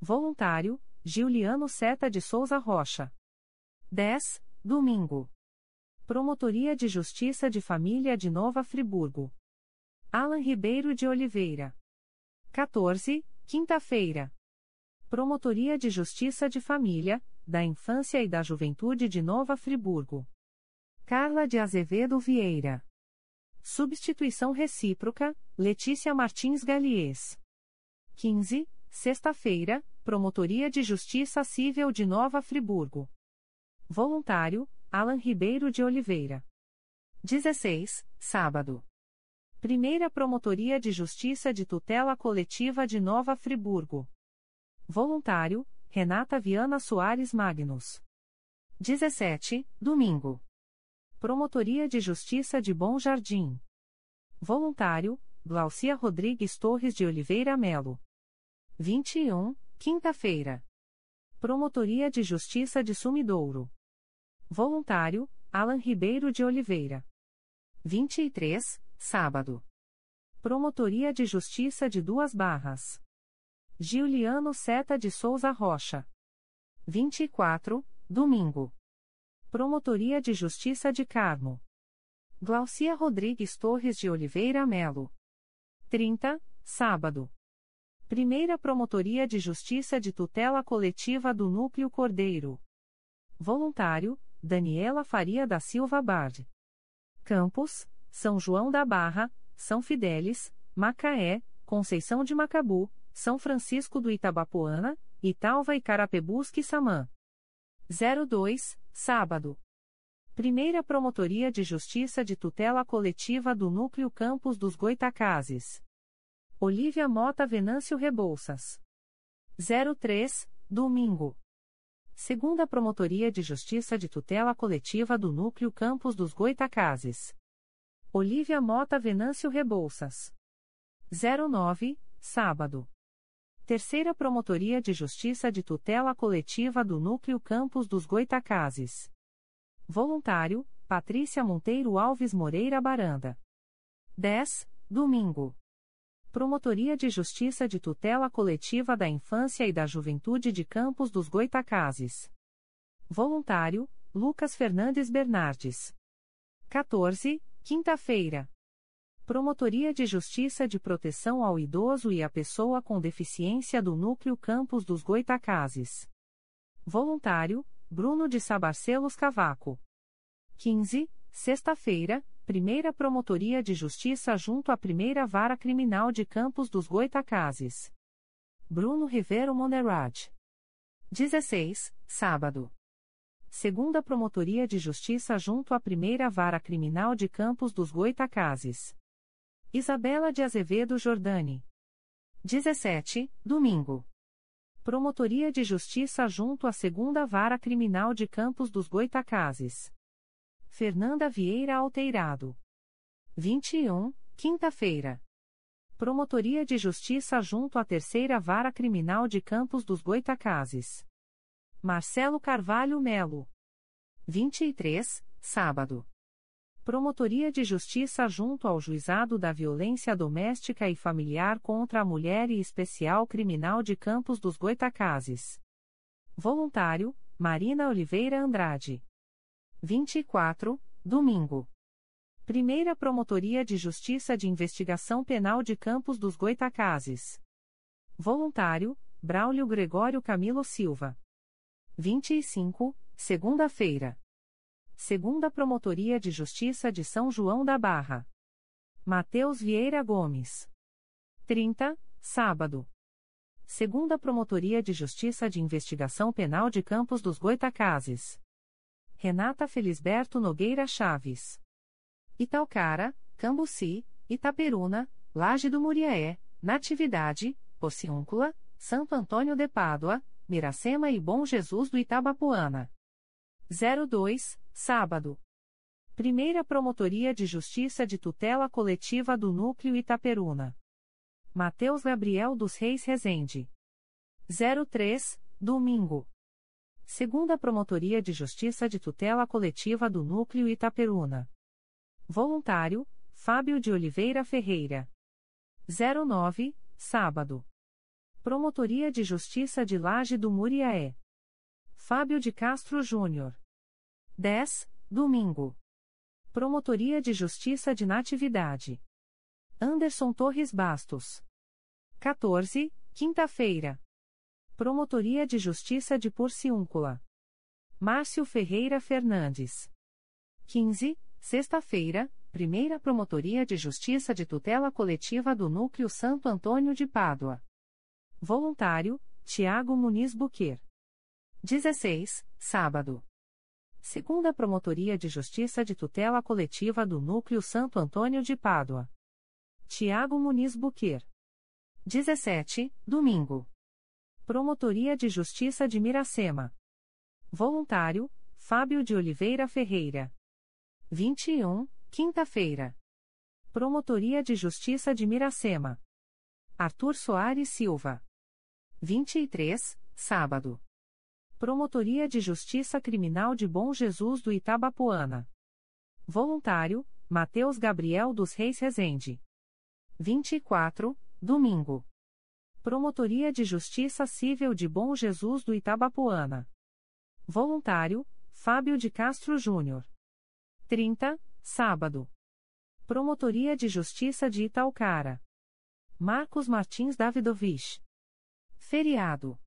Voluntário, Giuliano Seta de Souza Rocha. 10, domingo. Promotoria de Justiça de Família de Nova Friburgo. Alan Ribeiro de Oliveira. 14, quinta-feira. Promotoria de Justiça de Família, da Infância e da Juventude de Nova Friburgo. Carla de Azevedo Vieira. Substituição recíproca, Letícia Martins Galies. 15, sexta-feira, Promotoria de Justiça Civil de Nova Friburgo. Voluntário, Alan Ribeiro de Oliveira. 16, sábado. Primeira Promotoria de Justiça de Tutela Coletiva de Nova Friburgo. Voluntário, Renata Viana Soares Magnus. 17, domingo. Promotoria de Justiça de Bom Jardim. Voluntário, Glaucia Rodrigues Torres de Oliveira Melo. 21, quinta-feira. Promotoria de Justiça de Sumidouro. Voluntário, Alan Ribeiro de Oliveira. 23, sábado. Promotoria de Justiça de Duas Barras. Giuliano Seta de Souza Rocha. 24, domingo. Promotoria de Justiça de Carmo. Glaucia Rodrigues Torres de Oliveira Melo. 30, sábado. Primeira Promotoria de Justiça de Tutela Coletiva do Núcleo Cordeiro. Voluntário, Daniela Faria da Silva Bard. Campos, são João da Barra, São Fidélis, Macaé, Conceição de Macabu, São Francisco do Itabapoana, Italva e Carapebusque Samã. 02, sábado. Primeira Promotoria de Justiça de Tutela Coletiva do Núcleo Campos dos Goitacazes. Olívia Mota Venâncio Rebouças. 03, domingo. Segunda Promotoria de Justiça de Tutela Coletiva do Núcleo Campos dos Goitacazes. Olívia Mota Venâncio Rebouças. 09, sábado. Terceira Promotoria de Justiça de Tutela Coletiva do Núcleo Campos dos Goitacazes. Voluntário, Patrícia Monteiro Alves Moreira Baranda. 10, domingo. Promotoria de Justiça de Tutela Coletiva da Infância e da Juventude de Campos dos Goitacazes. Voluntário, Lucas Fernandes Bernardes. 14, quinta-feira. Promotoria de Justiça de Proteção ao Idoso e à Pessoa com Deficiência do Núcleo Campos dos Goitacazes. Voluntário, Bruno de Sabarcelos Cavaco. 15, sexta-feira, Primeira Promotoria de Justiça junto à Primeira Vara Criminal de Campos dos Goitacazes. Bruno Rivero Monerad. 16, sábado. Segunda Promotoria de Justiça junto à Primeira Vara Criminal de Campos dos Goitacazes. Isabela de Azevedo Jordani. 17, domingo. Promotoria de Justiça junto à Segunda Vara Criminal de Campos dos Goitacazes. Fernanda Vieira Alteirado. 21, quinta-feira. Promotoria de Justiça junto à Terceira Vara Criminal de Campos dos Goitacazes. Marcelo Carvalho Melo. 23, sábado. Promotoria de Justiça junto ao Juizado da Violência Doméstica e Familiar contra a Mulher e Especial Criminal de Campos dos Goitacazes. Voluntário, Marina Oliveira Andrade. 24, domingo. Primeira Promotoria de Justiça de Investigação Penal de Campos dos Goitacazes. Voluntário, Braulio Gregório Camilo Silva. 25, segunda-feira. Segunda Promotoria de Justiça de São João da Barra. Mateus Vieira Gomes. 30, sábado. Segunda Promotoria de Justiça de Investigação Penal de Campos dos Goitacazes. Renata Felisberto Nogueira Chaves. Italcara, Cambuci, Itaperuna, Laje do Muriaé, Natividade, Pociúncula, Santo Antônio de Pádua, Miracema e Bom Jesus do Itabapuana. 02, sábado. Primeira Promotoria de Justiça de Tutela Coletiva do Núcleo Itaperuna. Mateus Gabriel dos Reis Rezende. 03, domingo. Segunda Promotoria de Justiça de Tutela Coletiva do Núcleo Itaperuna. Voluntário, Fábio de Oliveira Ferreira. 09, sábado. Promotoria de Justiça de Laje do Muriaé. Fábio de Castro Júnior. 10, domingo. Promotoria de Justiça de Natividade. Anderson Torres Bastos. 14, quinta-feira. Promotoria de Justiça de Porciúncula. Márcio Ferreira Fernandes. 15, sexta-feira, Primeira Promotoria de Justiça de Tutela Coletiva do Núcleo Santo Antônio de Pádua. Voluntário, Tiago Muniz Buquer. 16, sábado. Segunda Promotoria de Justiça de Tutela Coletiva do Núcleo Santo Antônio de Pádua. Tiago Muniz Buquer. 17, domingo. Promotoria de Justiça de Miracema. Voluntário, Fábio de Oliveira Ferreira. 21, quinta-feira. Promotoria de Justiça de Miracema. Arthur Soares Silva. 23, sábado. Promotoria de Justiça Criminal de Bom Jesus do Itabapoana. Voluntário, Mateus Gabriel dos Reis Rezende. 24, domingo. Promotoria de Justiça Civil de Bom Jesus do Itabapoana. Voluntário, Fábio de Castro Júnior. 30, sábado. Promotoria de Justiça de Italcara. Marcos Martins Davidovich. Feriado.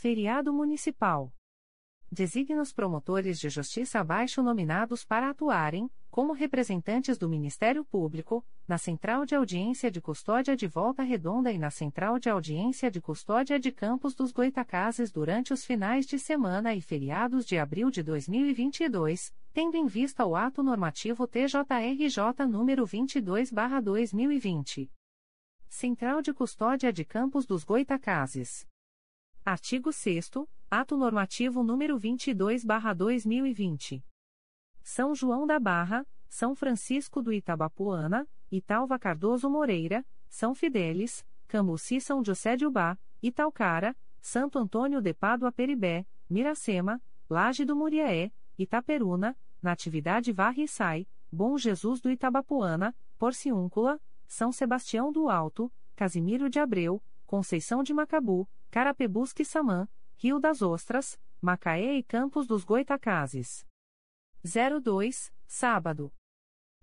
Feriado Municipal. Designa os promotores de justiça abaixo nominados para atuarem, como representantes do Ministério Público, na Central de Audiência de Custódia de Volta Redonda e na Central de Audiência de Custódia de Campos dos Goitacazes durante os finais de semana e feriados de abril de 2022, tendo em vista o ato normativo TJRJ número 22/2020. Central de Custódia de Campos dos Goitacazes. Artigo 6 Ato normativo número 22/2020. São João da Barra, São Francisco do Itabapuana, Italva Cardoso Moreira, São Fidélis, Camuci São José de Ubá, Italcara, Santo Antônio de Pádua Peribé, Miracema, Laje do Muriaé, Itaperuna, Natividade Varre e Sai, Bom Jesus do Itabapuana, Porciúncula, São Sebastião do Alto, Casimiro de Abreu, Conceição de Macabu, Carapebusque Samã, Rio das Ostras, Macaé e Campos dos Goitacazes. 02, sábado.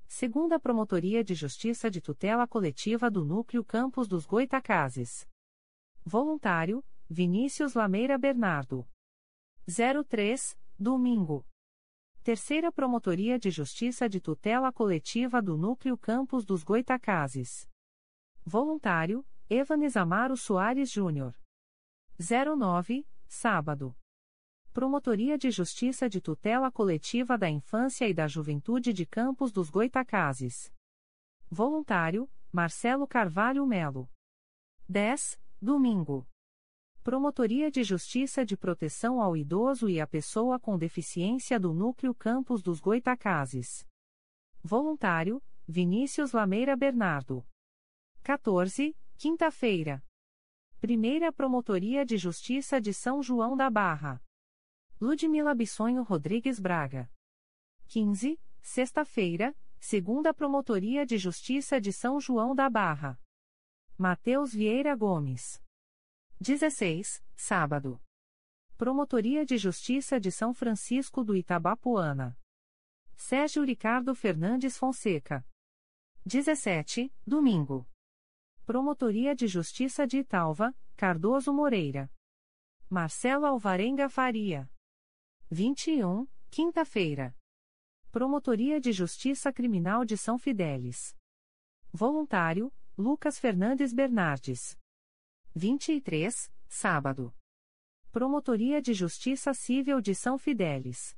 Segunda Promotoria de Justiça de Tutela Coletiva do Núcleo Campos dos Goitacazes. Voluntário, Vinícius Lameira Bernardo. 03, domingo. Terceira Promotoria de Justiça de Tutela Coletiva do Núcleo Campos dos Goitacazes. Voluntário, Evanes Amaro Soares Júnior. 09, sábado. Promotoria de Justiça de Tutela Coletiva da Infância e da Juventude de Campos dos Goitacazes. Voluntário, Marcelo Carvalho Melo. 10, domingo. Promotoria de Justiça de Proteção ao Idoso e à Pessoa com Deficiência do Núcleo Campos dos Goitacazes. Voluntário, Vinícius Lameira Bernardo. 14, quinta-feira. Primeira Promotoria de Justiça de São João da Barra. Ludmila Bissonho Rodrigues Braga. 15, sexta-feira, Segunda Promotoria de Justiça de São João da Barra. Mateus Vieira Gomes. 16, sábado. Promotoria de Justiça de São Francisco do Itabapuana. Sérgio Ricardo Fernandes Fonseca. 17, domingo. Promotoria de Justiça de Italva, Cardoso Moreira. Marcelo Alvarenga Faria. 21, quinta-feira. Promotoria de Justiça Criminal de São Fidélis. Voluntário, Lucas Fernandes Bernardes. 23, sábado. Promotoria de Justiça Civil de São Fidélis.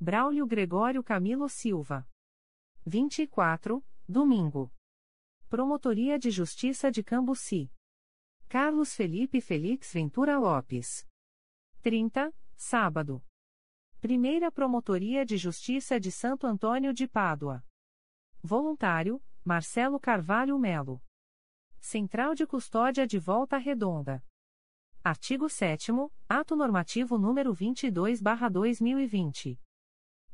Braulio Gregório Camilo Silva. 24, domingo. Promotoria de Justiça de Cambuci. Carlos Felipe Felix Ventura Lopes. 30, sábado. Primeira Promotoria de Justiça de Santo Antônio de Pádua. Voluntário, Marcelo Carvalho Melo. Central de Custódia de Volta Redonda. Artigo 7 Ato Normativo número 22/2020.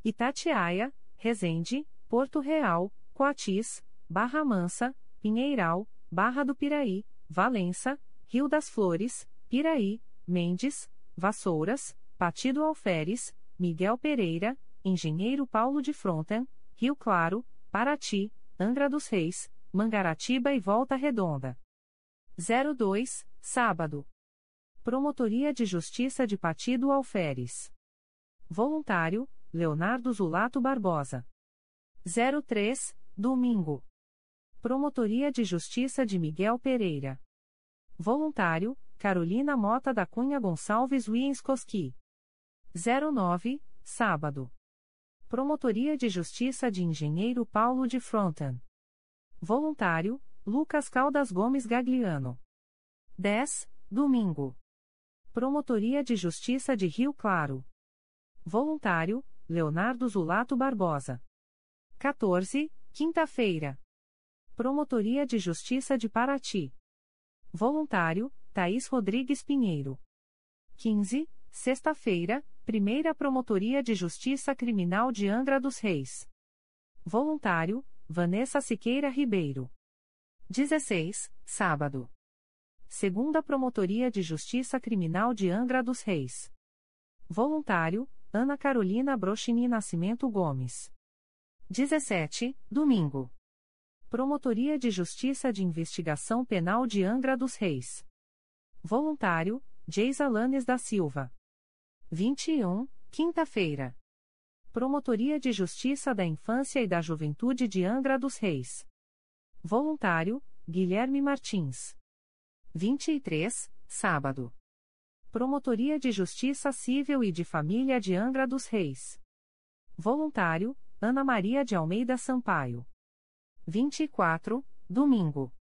Itatiaia, Resende, Porto Real, Coatis, Barra Mansa, Pinheiral, Barra do Piraí, Valença, Rio das Flores, Piraí, Mendes, Vassouras, Partido Alferes, Miguel Pereira, Engenheiro Paulo de Fronten, Rio Claro, Paraty, Angra dos Reis, Mangaratiba e Volta Redonda. 02, sábado. Promotoria de Justiça de Partido Alferes. Voluntário, Leonardo Zulato Barbosa. 03, domingo. Promotoria de Justiça de Miguel Pereira. Voluntário, Carolina Mota da Cunha Gonçalves Wienskoski. 09, sábado. Promotoria de Justiça de Engenheiro Paulo de Fronten. Voluntário, Lucas Caldas Gomes Gagliano. 10, domingo. Promotoria de Justiça de Rio Claro. Voluntário, Leonardo Zulato Barbosa. 14, quinta-feira. Promotoria de Justiça de Paraty. Voluntário, Thaís Rodrigues Pinheiro. 15, sexta-feira, Primeira Promotoria de Justiça Criminal de Angra dos Reis. Voluntário, Vanessa Siqueira Ribeiro. 16, sábado. Segunda Promotoria de Justiça Criminal de Angra dos Reis. Voluntário, Ana Carolina Brochini Nascimento Gomes. 17, domingo. Promotoria de Justiça de Investigação Penal de Angra dos Reis. Voluntário, Geisa Lanes da Silva. 21, quinta-feira. Promotoria de Justiça da Infância e da Juventude de Angra dos Reis. Voluntário, Guilherme Martins. 23, sábado. Promotoria de Justiça Civil e de Família de Angra dos Reis. Voluntário, Ana Maria de Almeida Sampaio. 24, domingo.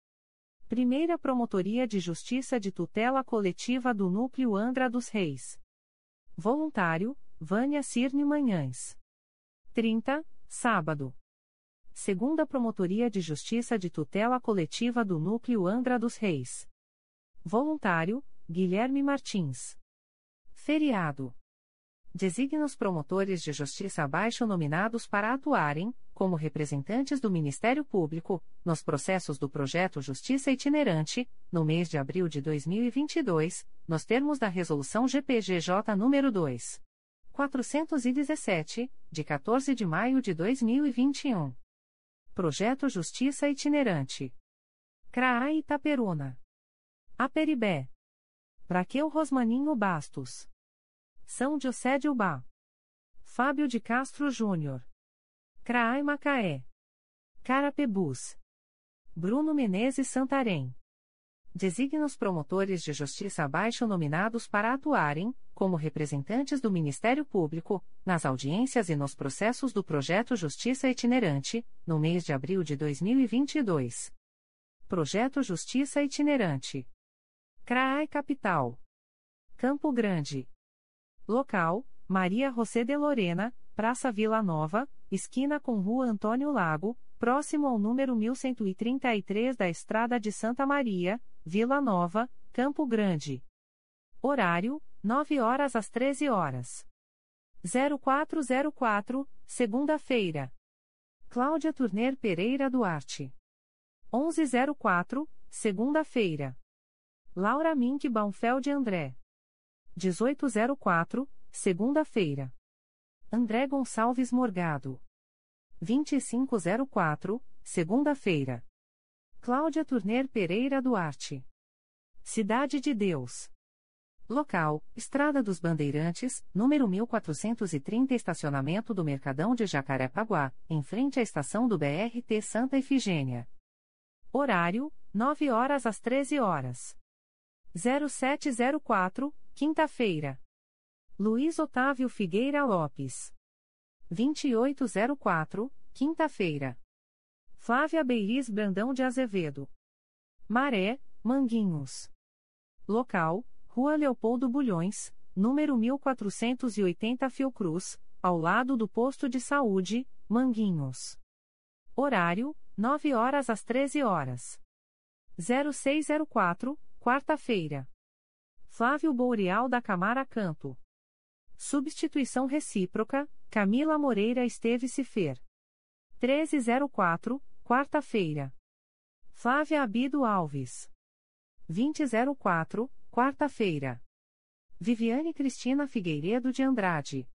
Primeira Promotoria de Justiça de Tutela Coletiva do Núcleo Angra dos Reis. Voluntário, Vânia Cirne Manhães. 30, sábado. Segunda Promotoria de Justiça de Tutela Coletiva do Núcleo Angra dos Reis. Voluntário, Guilherme Martins. Feriado. Designa os promotores de justiça abaixo nominados para atuarem, como representantes do Ministério Público, nos processos do projeto Justiça Itinerante, no mês de abril de 2022, nos termos da Resolução GPGJ nº 2. 417, de 14 de maio de 2021. Projeto Justiça Itinerante. CRAA Itaperuna. Aperibé. Braqueu Rosmaninho Bastos. São José de Ubá. Fábio de Castro Júnior. CRAI Macaé. Carapebus. Bruno Menezes Santarém. Designa os promotores de justiça abaixo nominados para atuarem, como representantes do Ministério Público, nas audiências e nos processos do projeto Justiça Itinerante, no mês de abril de 2022. Projeto Justiça Itinerante. CRAI Capital. Campo Grande. Local: Maria José de Lorena, Praça Vila Nova, esquina com Rua Antônio Lago, próximo ao número 1133 da Estrada de Santa Maria, Vila Nova, Campo Grande. Horário: 9 horas às 13 horas. 0404, segunda-feira. Cláudia Turner Pereira Duarte. 1104, segunda-feira. Laura Mink Baumfeld André. 1804, segunda-feira. André Gonçalves Morgado. 2504, segunda-feira. Cláudia Turner Pereira Duarte. Cidade de Deus. Local: Estrada dos Bandeirantes, número 1430, estacionamento do Mercadão de Jacarepaguá, em frente à estação do BRT Santa Efigênia. Horário: 9 horas às 13 horas. 0704, quinta-feira. Luiz Otávio Figueira Lopes. 2804, quinta-feira. Flávia Beiris Brandão de Azevedo. Maré, Manguinhos. Local: Rua Leopoldo Bulhões, número 1480 Fiocruz, ao lado do posto de saúde, Manguinhos. Horário: 9 horas às 13 horas. 0604, quarta-feira. Flávio Boreal da Camara Canto. Substituição recíproca, Camila Moreira Esteves Cifer. 1304, quarta-feira. Flávia Abido Alves. 2004, quarta-feira. Viviane Cristina Figueiredo de Andrade.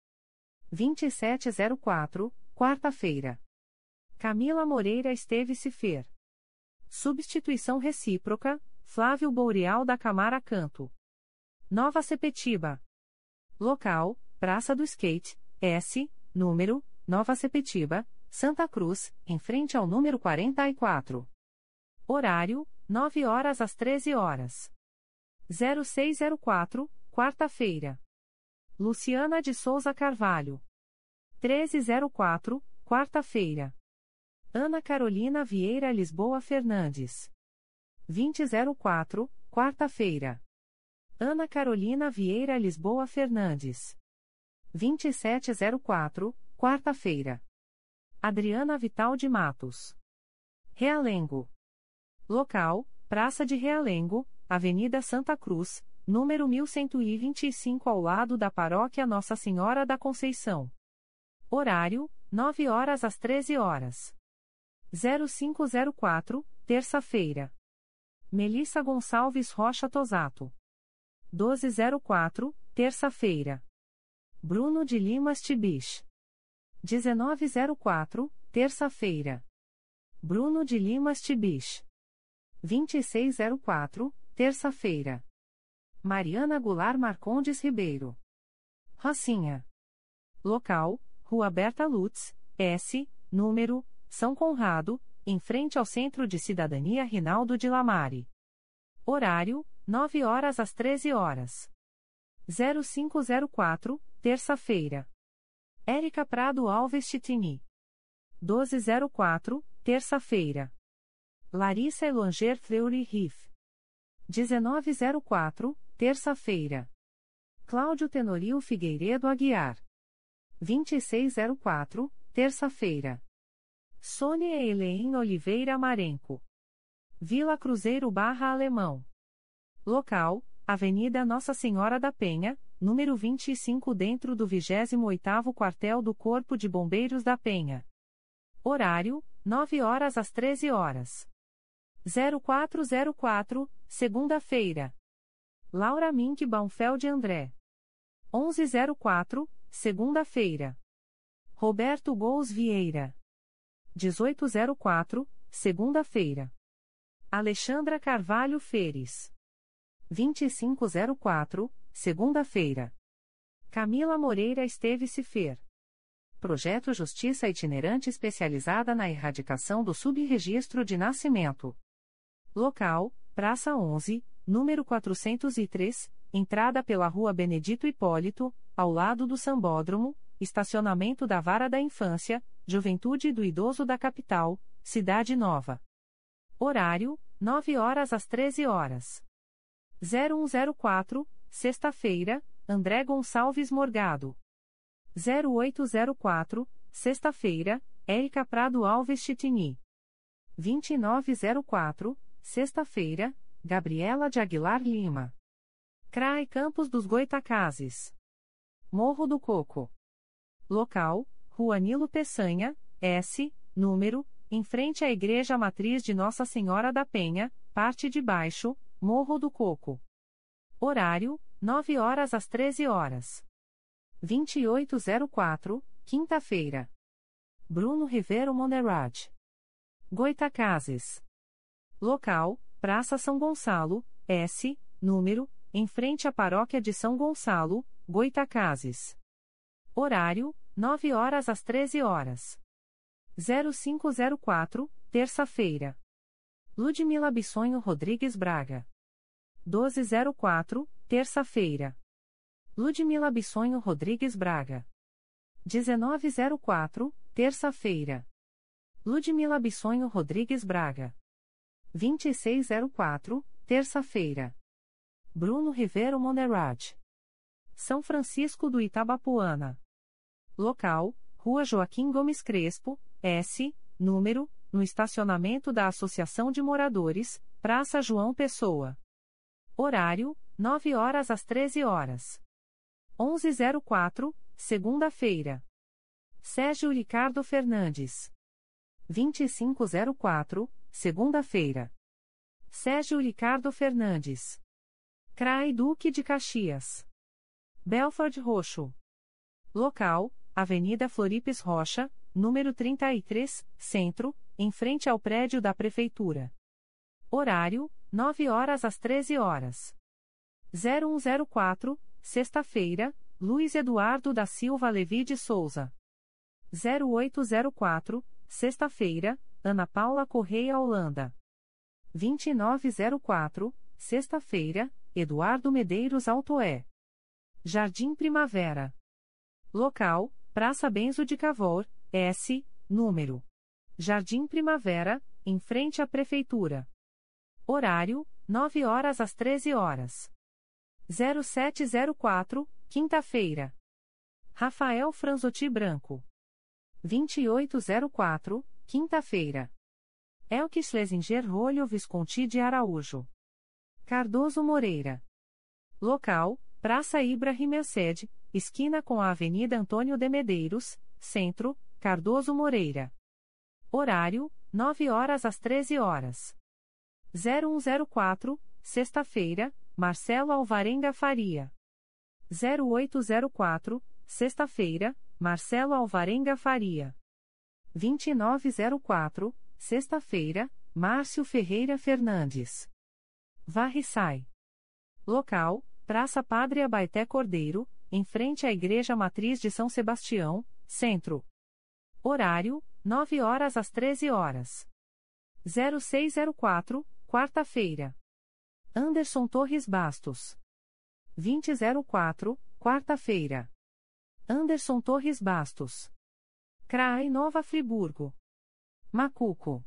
2704, quarta-feira. Camila Moreira Esteves Cifer. Substituição recíproca, Flávio Boreal da Camara Canto. Nova Sepetiba. Local: Praça do Skate, S, número, Nova Sepetiba, Santa Cruz, em frente ao número 44. Horário: 9 horas às 13 horas. 0604, quarta-feira. Luciana de Souza Carvalho. 1304, quarta-feira. Ana Carolina Vieira Lisboa Fernandes. 2004, quarta-feira. Ana Carolina Vieira Lisboa Fernandes. 2704, quarta-feira. Adriana Vital de Matos. Realengo. Local: Praça de Realengo, Avenida Santa Cruz, número 1125 ao lado da Paróquia Nossa Senhora da Conceição. Horário: 9 horas às 13 horas. 0504, terça-feira. Melissa Gonçalves Rocha Tosato. 1204, terça-feira. Bruno de Limas Tibich. 1904, terça-feira. Bruno de Limas Tibich. 2604, terça-feira. Mariana Goulart Marcondes Ribeiro. Rocinha. Local: Rua Berta Lutz, S, número, São Conrado, em frente ao Centro de Cidadania Rinaldo de Lamare. Horário: 9 horas às 13 horas. 0504, terça-feira. Érica Prado Alves Titini. 1204, terça-feira. Larissa Elanger Fleury Riff. 1904, terça-feira. Cláudio Tenorio Figueiredo Aguiar. 2604, terça-feira. Sônia Helein Oliveira Marenco. Vila Cruzeiro Barra Alemão. Local: Avenida Nossa Senhora da Penha, número 25 dentro do 28º Quartel do Corpo de Bombeiros da Penha. Horário: 9 horas às 13 horas. 0404, segunda-feira. Laura Mink Baumfeld André. 1104, segunda-feira. Roberto Gous Vieira. 1804, segunda-feira. Alexandra Carvalho Feres. 2504, segunda-feira. Camila Moreira Esteve Cifer. Projeto Justiça Itinerante Especializada na Erradicação do Subregistro de Nascimento. Local: Praça 11, número 403, entrada pela Rua Benedito Hipólito, ao lado do Sambódromo, estacionamento da Vara da Infância, Juventude do Idoso da Capital, Cidade Nova. Horário: 9 horas às 13 horas. 0104, sexta-feira, André Gonçalves Morgado. 0804, sexta-feira, Érica Prado Alves Chitini. 2904, sexta-feira, Gabriela de Aguilar Lima. CRAE Campos dos Goitacazes. Morro do Coco. Local: Rua Nilo Peçanha, S, número, em frente à Igreja Matriz de Nossa Senhora da Penha, parte de baixo, Morro do Coco. Horário: 9 horas às 13 horas. 2804, quinta-feira. Bruno Rivero Monerad. Goitacazes. Local: Praça São Gonçalo, S, número, em frente à Paróquia de São Gonçalo, Goitacazes. Horário: 9 horas às 13 horas. 0504, terça-feira. Ludmila Bissonho Rodrigues Braga. 1204, terça-feira. Ludmila Bissonho Rodrigues Braga. 1904, terça-feira. Ludmila Bissonho Rodrigues Braga. 2604, terça-feira. Bruno Rivero Monerad. São Francisco do Itabapuana. Local: Rua Joaquim Gomes Crespo, S, número, no estacionamento da Associação de Moradores, Praça João Pessoa. Horário: 9 horas às 13 horas. 1104, segunda-feira. Sérgio Ricardo Fernandes. 2504, segunda-feira. Sérgio Ricardo Fernandes. CRAI Duque de Caxias. Belford Roxo. Local: Avenida Floripes Rocha, número 33, Centro, em frente ao prédio da Prefeitura. Horário: 9 horas às 13 horas. 0104, sexta-feira, Luiz Eduardo da Silva Levi de Souza. 0804, sexta-feira, Ana Paula Correia Holanda. 2904, sexta-feira, Eduardo Medeiros Altoé. Jardim Primavera. Local: Praça Benzo de Cavour, S, número. Jardim Primavera, em frente à Prefeitura. Horário: 9 horas às 13 horas. 0704, quinta-feira. Rafael Franzotti Branco. 2804, quinta-feira. Elke Schlesinger Rolho Visconti de Araújo. Cardoso Moreira. Local: Praça Ibrahim Merced, esquina com a Avenida Antônio de Medeiros, Centro, Cardoso Moreira. Horário: 9 horas às 13 horas. 0104, sexta-feira, Marcelo Alvarenga Faria. 0804, sexta-feira, Marcelo Alvarenga Faria. 2904, sexta-feira, Márcio Ferreira Fernandes. Varre Sai. Local: Praça Padre Abaité Cordeiro, em frente à Igreja Matriz de São Sebastião, Centro. Horário: 9 horas às 13 horas. 0604, quarta-feira. Anderson Torres Bastos. 2004, quarta-feira. Anderson Torres Bastos. CRAI Nova Friburgo. Macuco.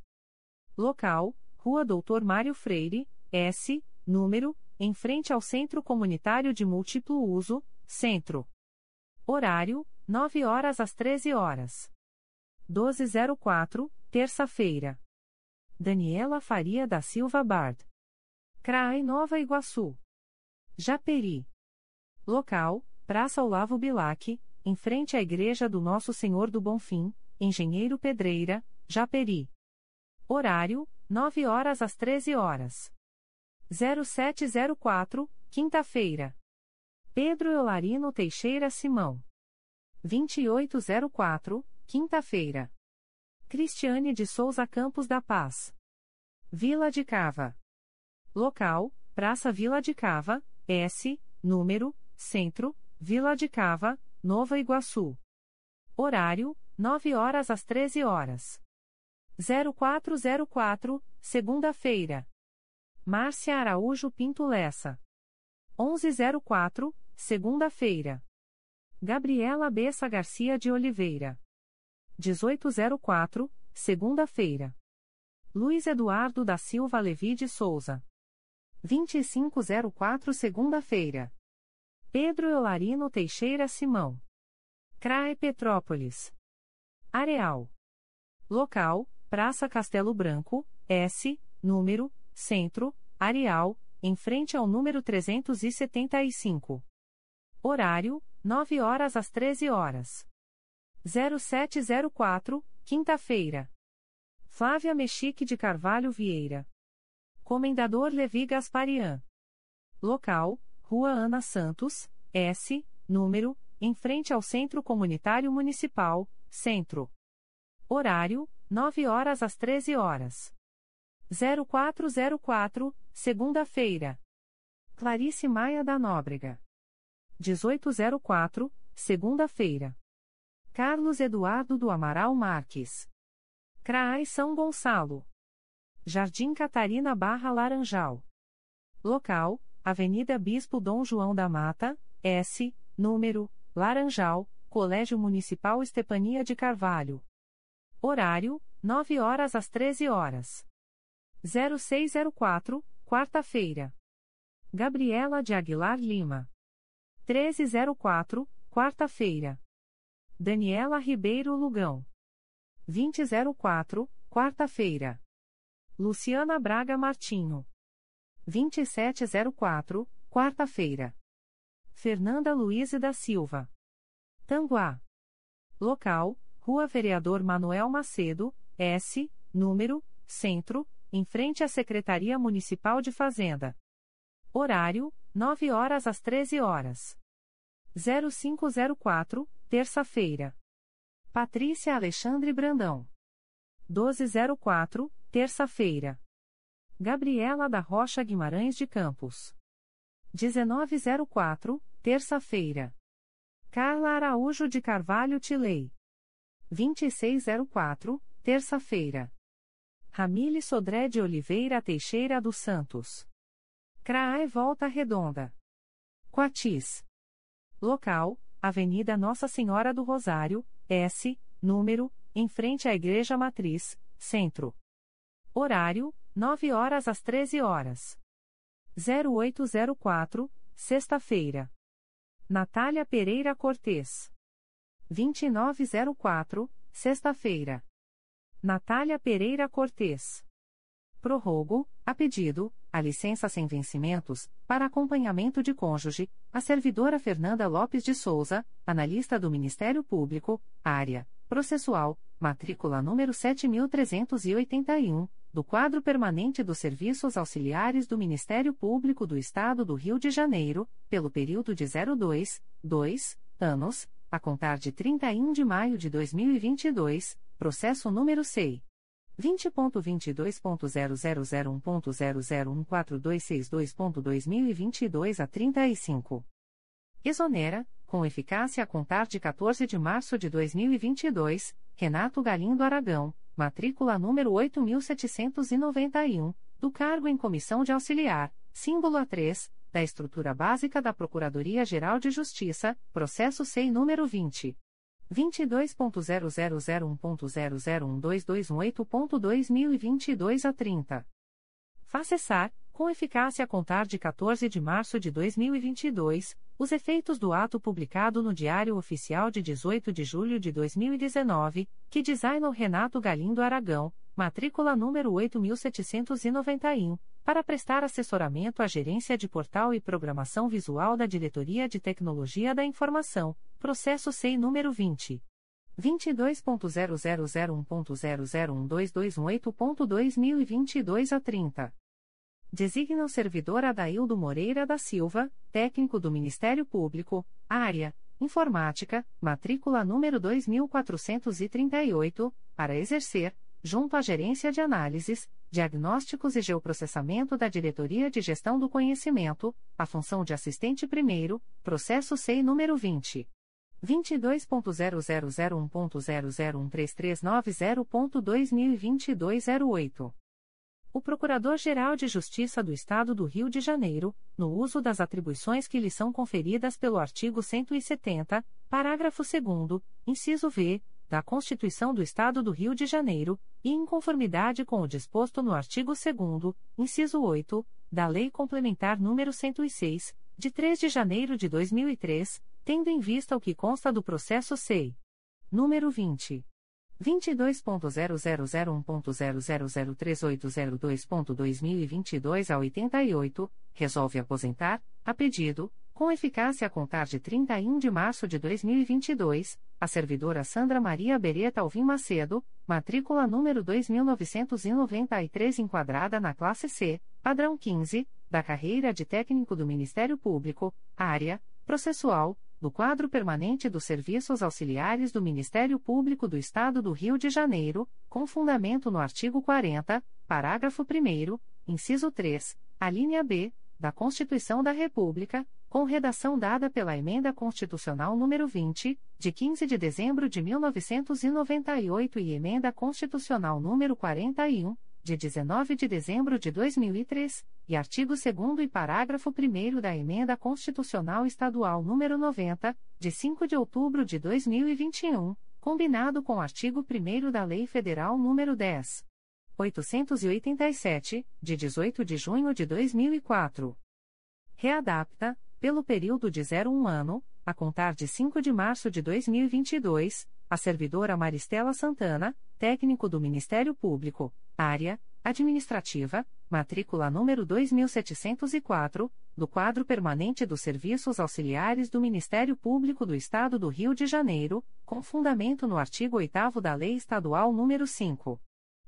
Local: Rua Doutor Mário Freire, S, número, em frente ao Centro Comunitário de Múltiplo Uso, Centro. Horário: 9 horas às 13 horas. 1204, terça-feira. Daniela Faria da Silva Bard. CRAI Nova Iguaçu. Japeri. Local: Praça Olavo Bilac, em frente à Igreja do Nosso Senhor do Bonfim, Engenheiro Pedreira, Japeri. Horário: 9 horas às 13 horas. 0704, quinta-feira. Pedro Eularino Teixeira Simão. 2804, quinta-feira. Cristiane de Souza Campos da Paz. Vila de Cava. Local: Praça Vila de Cava, S, número, Centro, Vila de Cava, Nova Iguaçu. Horário: 9 horas às 13 horas. 0404, segunda-feira. Márcia Araújo Pinto Lessa. 1104, segunda-feira. Gabriela Bessa Garcia de Oliveira. 1804, segunda-feira. Luiz Eduardo da Silva Levi de Souza. 2504, segunda-feira. Pedro Eularino Teixeira Simão. CRAE Petrópolis. Areal. Local: Praça Castelo Branco, S, número, Centro, Areal, em frente ao número 375. Horário: 9 horas às 13 horas. 0704, quinta-feira. Flávia Mexique de Carvalho Vieira. Comendador Levi Gasparian. Local: Rua Ana Santos, S, número, em frente ao Centro Comunitário Municipal, Centro. Horário: 9 horas às 13 horas. 0404, segunda-feira. Clarice Maia da Nóbrega. 1804, segunda-feira. Carlos Eduardo do Amaral Marques. CRAI São Gonçalo. Jardim Catarina Barra Laranjal. Local: Avenida Bispo Dom João da Mata, S, número, Laranjal, Colégio Municipal Estepania de Carvalho. Horário: 9 horas às 13 horas. 0604, quarta-feira. Gabriela de Aguilar Lima. 1304, quarta-feira. Daniela Ribeiro Lugão. 2004, quarta-feira. Luciana Braga Martinho. 2704, quarta-feira. Fernanda Luiz da Silva. Tanguá. Local: Rua Vereador Manuel Macedo, S, número, Centro, em frente à Secretaria Municipal de Fazenda. Horário: 9 horas às 13 horas. 0504, terça-feira. Patrícia Alexandre Brandão. 1204, terça-feira. Gabriela da Rocha Guimarães de Campos. 1904, terça-feira. Carla Araújo de Carvalho Tilei. 2604, terça-feira. Ramile Sodré de Oliveira Teixeira dos Santos. CRAE Volta Redonda. Quatis. Local: Avenida Nossa Senhora do Rosário, S, número, em frente à Igreja Matriz, Centro. Horário: 9 horas às 13 horas. 0804, sexta-feira. Natália Pereira Cortes. 2904, sexta-feira. Natália Pereira Cortes. Prorrogo, a pedido, a licença sem vencimentos, para acompanhamento de cônjuge, a servidora Fernanda Lopes de Souza, analista do Ministério Público, área, processual, matrícula número 7381, do quadro permanente dos serviços auxiliares do Ministério Público do Estado do Rio de Janeiro, pelo período de 02, 2 anos, a contar de 31 de maio de 2022, processo número SEI. 20.22.0001.0014262.2022 a 35. Exonera, com eficácia a contar de 14 de março de 2022, Renato Galindo Aragão, matrícula número 8791, do cargo em comissão de auxiliar, símbolo A3, da estrutura básica da Procuradoria-Geral de Justiça, processo SEI número 20. 22.0001.0012218.2022 a 30. Facessar, com eficácia a contar de 14 de março de 2022, os efeitos do ato publicado no Diário Oficial de 18 de julho de 2019, que designou Renato Galindo Aragão, matrícula número 8791, para prestar assessoramento à Gerência de Portal e Programação Visual da Diretoria de Tecnologia da Informação, processo SEI número 20. 22.0001.0012218.2022 a 30. Designa o servidor Adaildo Moreira da Silva, técnico do Ministério Público, área Informática, matrícula número 2438, para exercer, junto à Gerência de Análises, Diagnósticos e Geoprocessamento da Diretoria de Gestão do Conhecimento, a função de assistente primeiro, processo SEI número 20. 22.0001.0013390.2022 a 08. O Procurador-Geral de Justiça do Estado do Rio de Janeiro, no uso das atribuições que lhe são conferidas pelo artigo 170, parágrafo 2 inciso V, da Constituição do Estado do Rio de Janeiro, e em conformidade com o disposto no artigo 2 inciso 8, da Lei Complementar nº 106, de 3 de janeiro de 2003, tendo em vista o que consta do processo SEI. Número 20. 22.0001.0003802.2022 a 88, resolve aposentar, a pedido, com eficácia a contar de 31 de março de 2022, a servidora Sandra Maria Beretta Alvim Macedo, matrícula número 2993 enquadrada na classe C, padrão 15, da carreira de técnico do Ministério Público, área, processual, do quadro permanente dos serviços auxiliares do Ministério Público do Estado do Rio de Janeiro, com fundamento no artigo 40, parágrafo 1 inciso 3, a linha B, da Constituição da República, com redação dada pela Emenda Constitucional nº 20, de 15 de dezembro de 1998 e Emenda Constitucional nº 41, de 19 de dezembro de 2003, e artigo 2 e parágrafo 1 da Emenda Constitucional Estadual nº 90, de 5 de outubro de 2021, combinado com o artigo 1 da Lei Federal nº 10. 887, de 18 de junho de 2004. Readapta, pelo período de 01 ano, a contar de 5 de março de 2022, a servidora Maristela Santana, técnico do Ministério Público, área administrativa, matrícula número 2704, do quadro permanente dos serviços auxiliares do Ministério Público do Estado do Rio de Janeiro, com fundamento no artigo 8 da Lei Estadual número 5.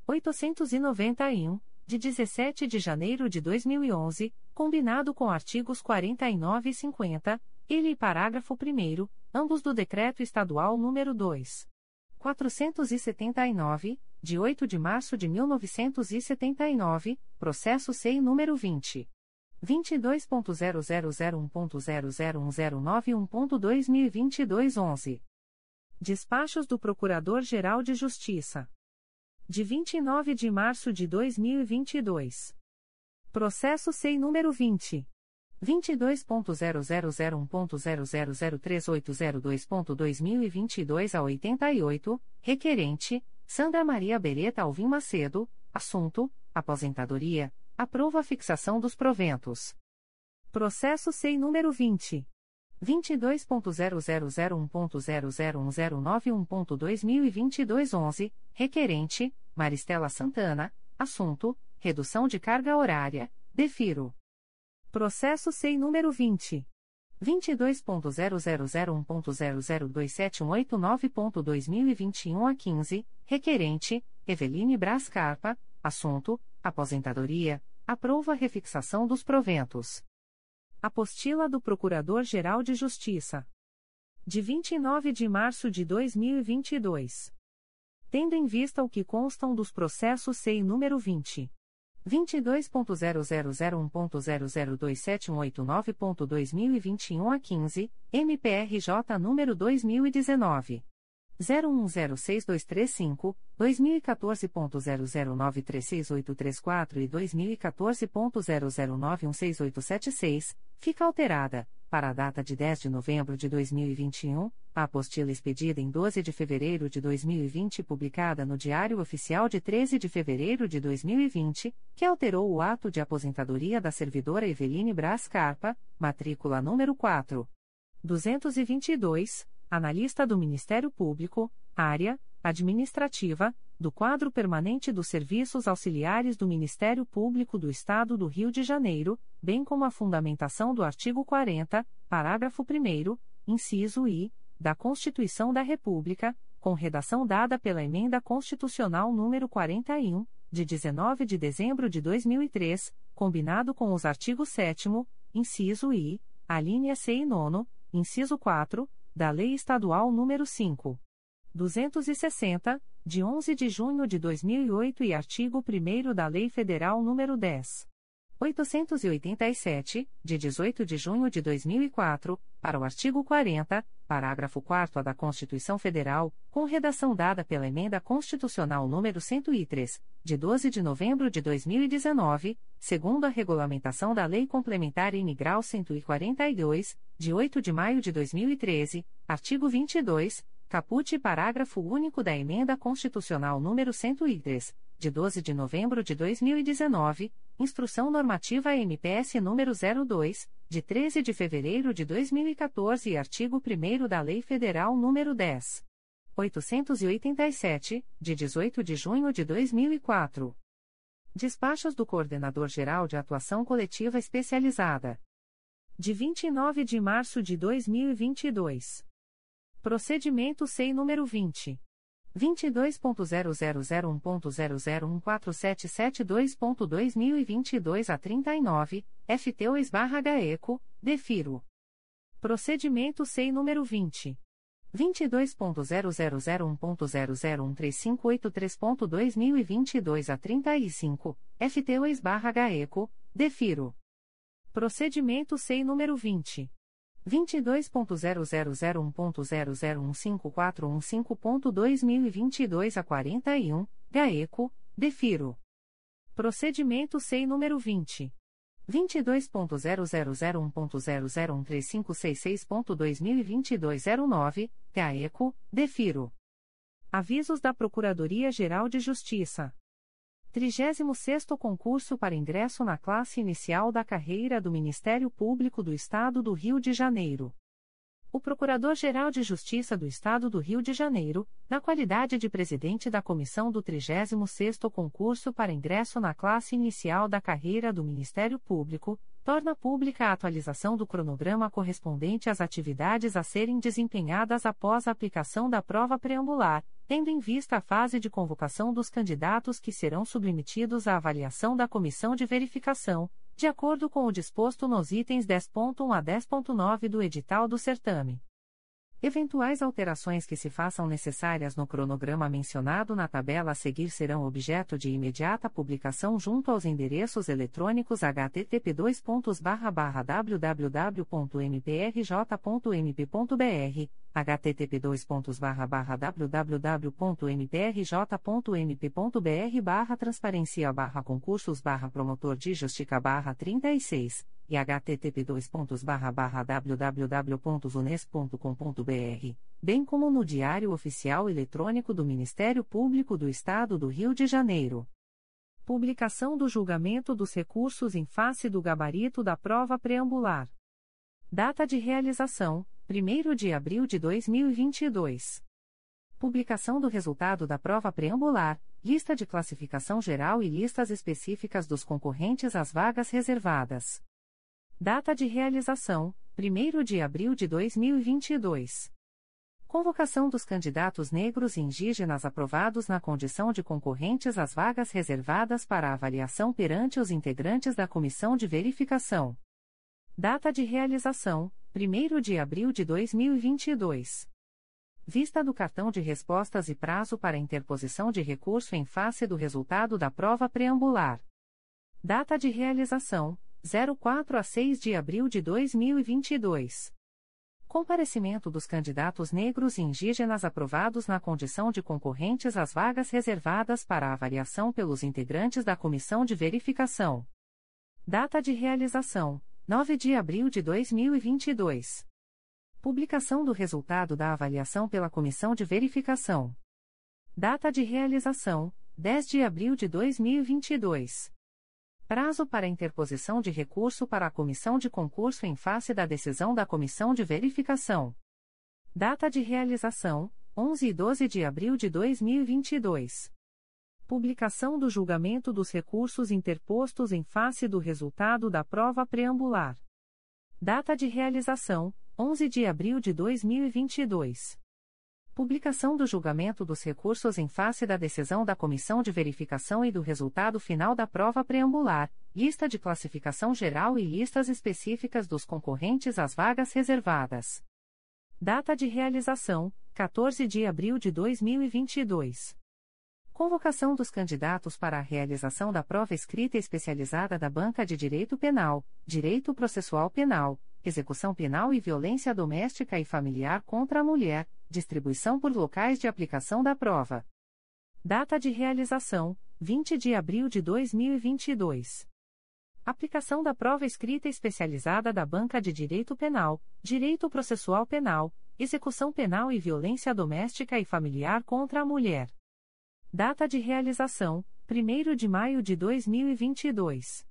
891, de 17 de janeiro de 2011, combinado com artigos 49 e 50, ele e parágrafo 1 ambos do Decreto Estadual número 2. 479, de 8 de março de 1979, processo SEI número 20. 22.0001.0010991.2022 11. Despachos do Procurador-Geral de Justiça. De 29 de março de 2022. Processo SEI número 20. 22.0001.0003802.2022 a 88, requerente, Sandra Maria Beretta Alvim Macedo, assunto, aposentadoria, aprova a fixação dos proventos. Processo SEI número 20. 22.0001.0010991.2022 11, requerente, Maristela Santana, assunto, redução de carga horária, defiro. Processo SEI número 20. 22.0001.0027189.2021 a 15, requerente, Eveline Bras Carpa, assunto, aposentadoria, aprova a refixação dos proventos. Apostila do Procurador-Geral de Justiça. De 29 de março de 2022. Tendo em vista o que constam dos processos SEI número 20. 22.0001.0027189.2021 a 15, MPRJ número 2019. 01062335, 2014.00936834 e 2014.00916876, fica alterada, para a data de 10 de novembro de 2021, a apostila expedida em 12 de fevereiro de 2020 publicada no Diário Oficial de 13 de fevereiro de 2020, que alterou o ato de aposentadoria da servidora Eveline Bras Carpa, matrícula número 4. 222, analista do Ministério Público, área administrativa, do quadro permanente dos serviços auxiliares do Ministério Público do Estado do Rio de Janeiro, bem como a fundamentação do artigo 40, parágrafo 1 inciso I, da Constituição da República, com redação dada pela Emenda Constitucional número 41, de 19 de dezembro de 2003, combinado com os artigos 7 inciso I, alínea C e 9, inciso 4, da Lei Estadual número 5. 260, de 11 de junho de 2008 e artigo 1 da Lei Federal nº 10. 887, de 18 de junho de 2004, para o artigo 40, parágrafo 4 da Constituição Federal, com redação dada pela Emenda Constitucional nº 103, de 12 de novembro de 2019, segundo a regulamentação da Lei Complementar Integral 142, de 8 de maio de 2013, artigo 22, caput parágrafo único da Emenda Constitucional nº 103, de 12 de novembro de 2019, Instrução Normativa MPS número 02, de 13 de fevereiro de 2014 e artigo 1 da Lei Federal número 10. 887, de 18 de junho de 2004. Despachos do Coordenador-Geral de Atuação Coletiva Especializada. De 29 de março de 2022. Procedimento SEI número 20. 22.0001.0014772.2022 a 39, FT2 barra GAECO, DEFIRO. Procedimento SEI número 20. 22.0001.0013583.2022 a 35, FT2 barra GAECO, DEFIRO. Procedimento SEI número 20. 22.0001.0015415.2022 a 41, GAECO, DEFIRO. Procedimento SEI número 20. 22.0001.0013566.2022 09, GAECO, DEFIRO. Avisos da Procuradoria-Geral de Justiça. 36º Concurso para ingresso na classe inicial da carreira do Ministério Público do Estado do Rio de Janeiro. O Procurador-Geral de Justiça do Estado do Rio de Janeiro, na qualidade de presidente da comissão do 36º Concurso para ingresso na classe inicial da carreira do Ministério Público, torna pública a atualização do cronograma correspondente às atividades a serem desempenhadas após a aplicação da prova preambular, tendo em vista a fase de convocação dos candidatos que serão submetidos à avaliação da comissão de verificação, de acordo com o disposto nos itens 10.1 a 10.9 do edital do certame. Eventuais alterações que se façam necessárias no cronograma mencionado na tabela a seguir serão objeto de imediata publicação junto aos endereços eletrônicos http://www.mprj.mp.br, http://www.mprj.mp.br transparencia/concursos/promotor de justica 36 e http://www.unesp.com.br, bem como no Diário Oficial Eletrônico do Ministério Público do Estado do Rio de Janeiro. Publicação do julgamento dos recursos em face do gabarito da prova preambular. Data de realização: 1 de abril de 2022. Publicação do resultado da prova preambular, lista de classificação geral e listas específicas dos concorrentes às vagas reservadas. Data de realização: 1 de abril de 2022. Convocação dos candidatos negros e indígenas aprovados na condição de concorrentes às vagas reservadas para avaliação perante os integrantes da comissão de verificação. Data de realização: 1 de abril de 2022. Vista do cartão de respostas e prazo para interposição de recurso em face do resultado da prova preambular. Data de realização: 04 a 6 de abril de 2022. Comparecimento dos candidatos negros e indígenas aprovados na condição de concorrentes às vagas reservadas para avaliação pelos integrantes da Comissão de Verificação. Data de realização: 9 de abril de 2022. Publicação do resultado da avaliação pela Comissão de Verificação. Data de realização: 10 de abril de 2022. Prazo para interposição de recurso para a comissão de concurso em face da decisão da comissão de verificação. Data de realização: 11 e 12 de abril de 2022. Publicação do julgamento dos recursos interpostos em face do resultado da prova preambular. Data de realização: 11 de abril de 2022. Publicação do julgamento dos recursos em face da decisão da Comissão de Verificação e do resultado final da prova preambular, lista de classificação geral e listas específicas dos concorrentes às vagas reservadas. Data de realização: 14 de abril de 2022. Convocação dos candidatos para a realização da prova escrita especializada da Banca de Direito Penal, Direito Processual Penal, Execução Penal e Violência Doméstica e Familiar contra a Mulher Distribuição por locais de aplicação da prova. Data de realização: 20 de abril de 2022. Aplicação da prova escrita especializada da Banca de Direito Penal, Direito Processual Penal, Execução Penal e Violência Doméstica e Familiar contra a Mulher. Data de realização: 1 de maio de 2022.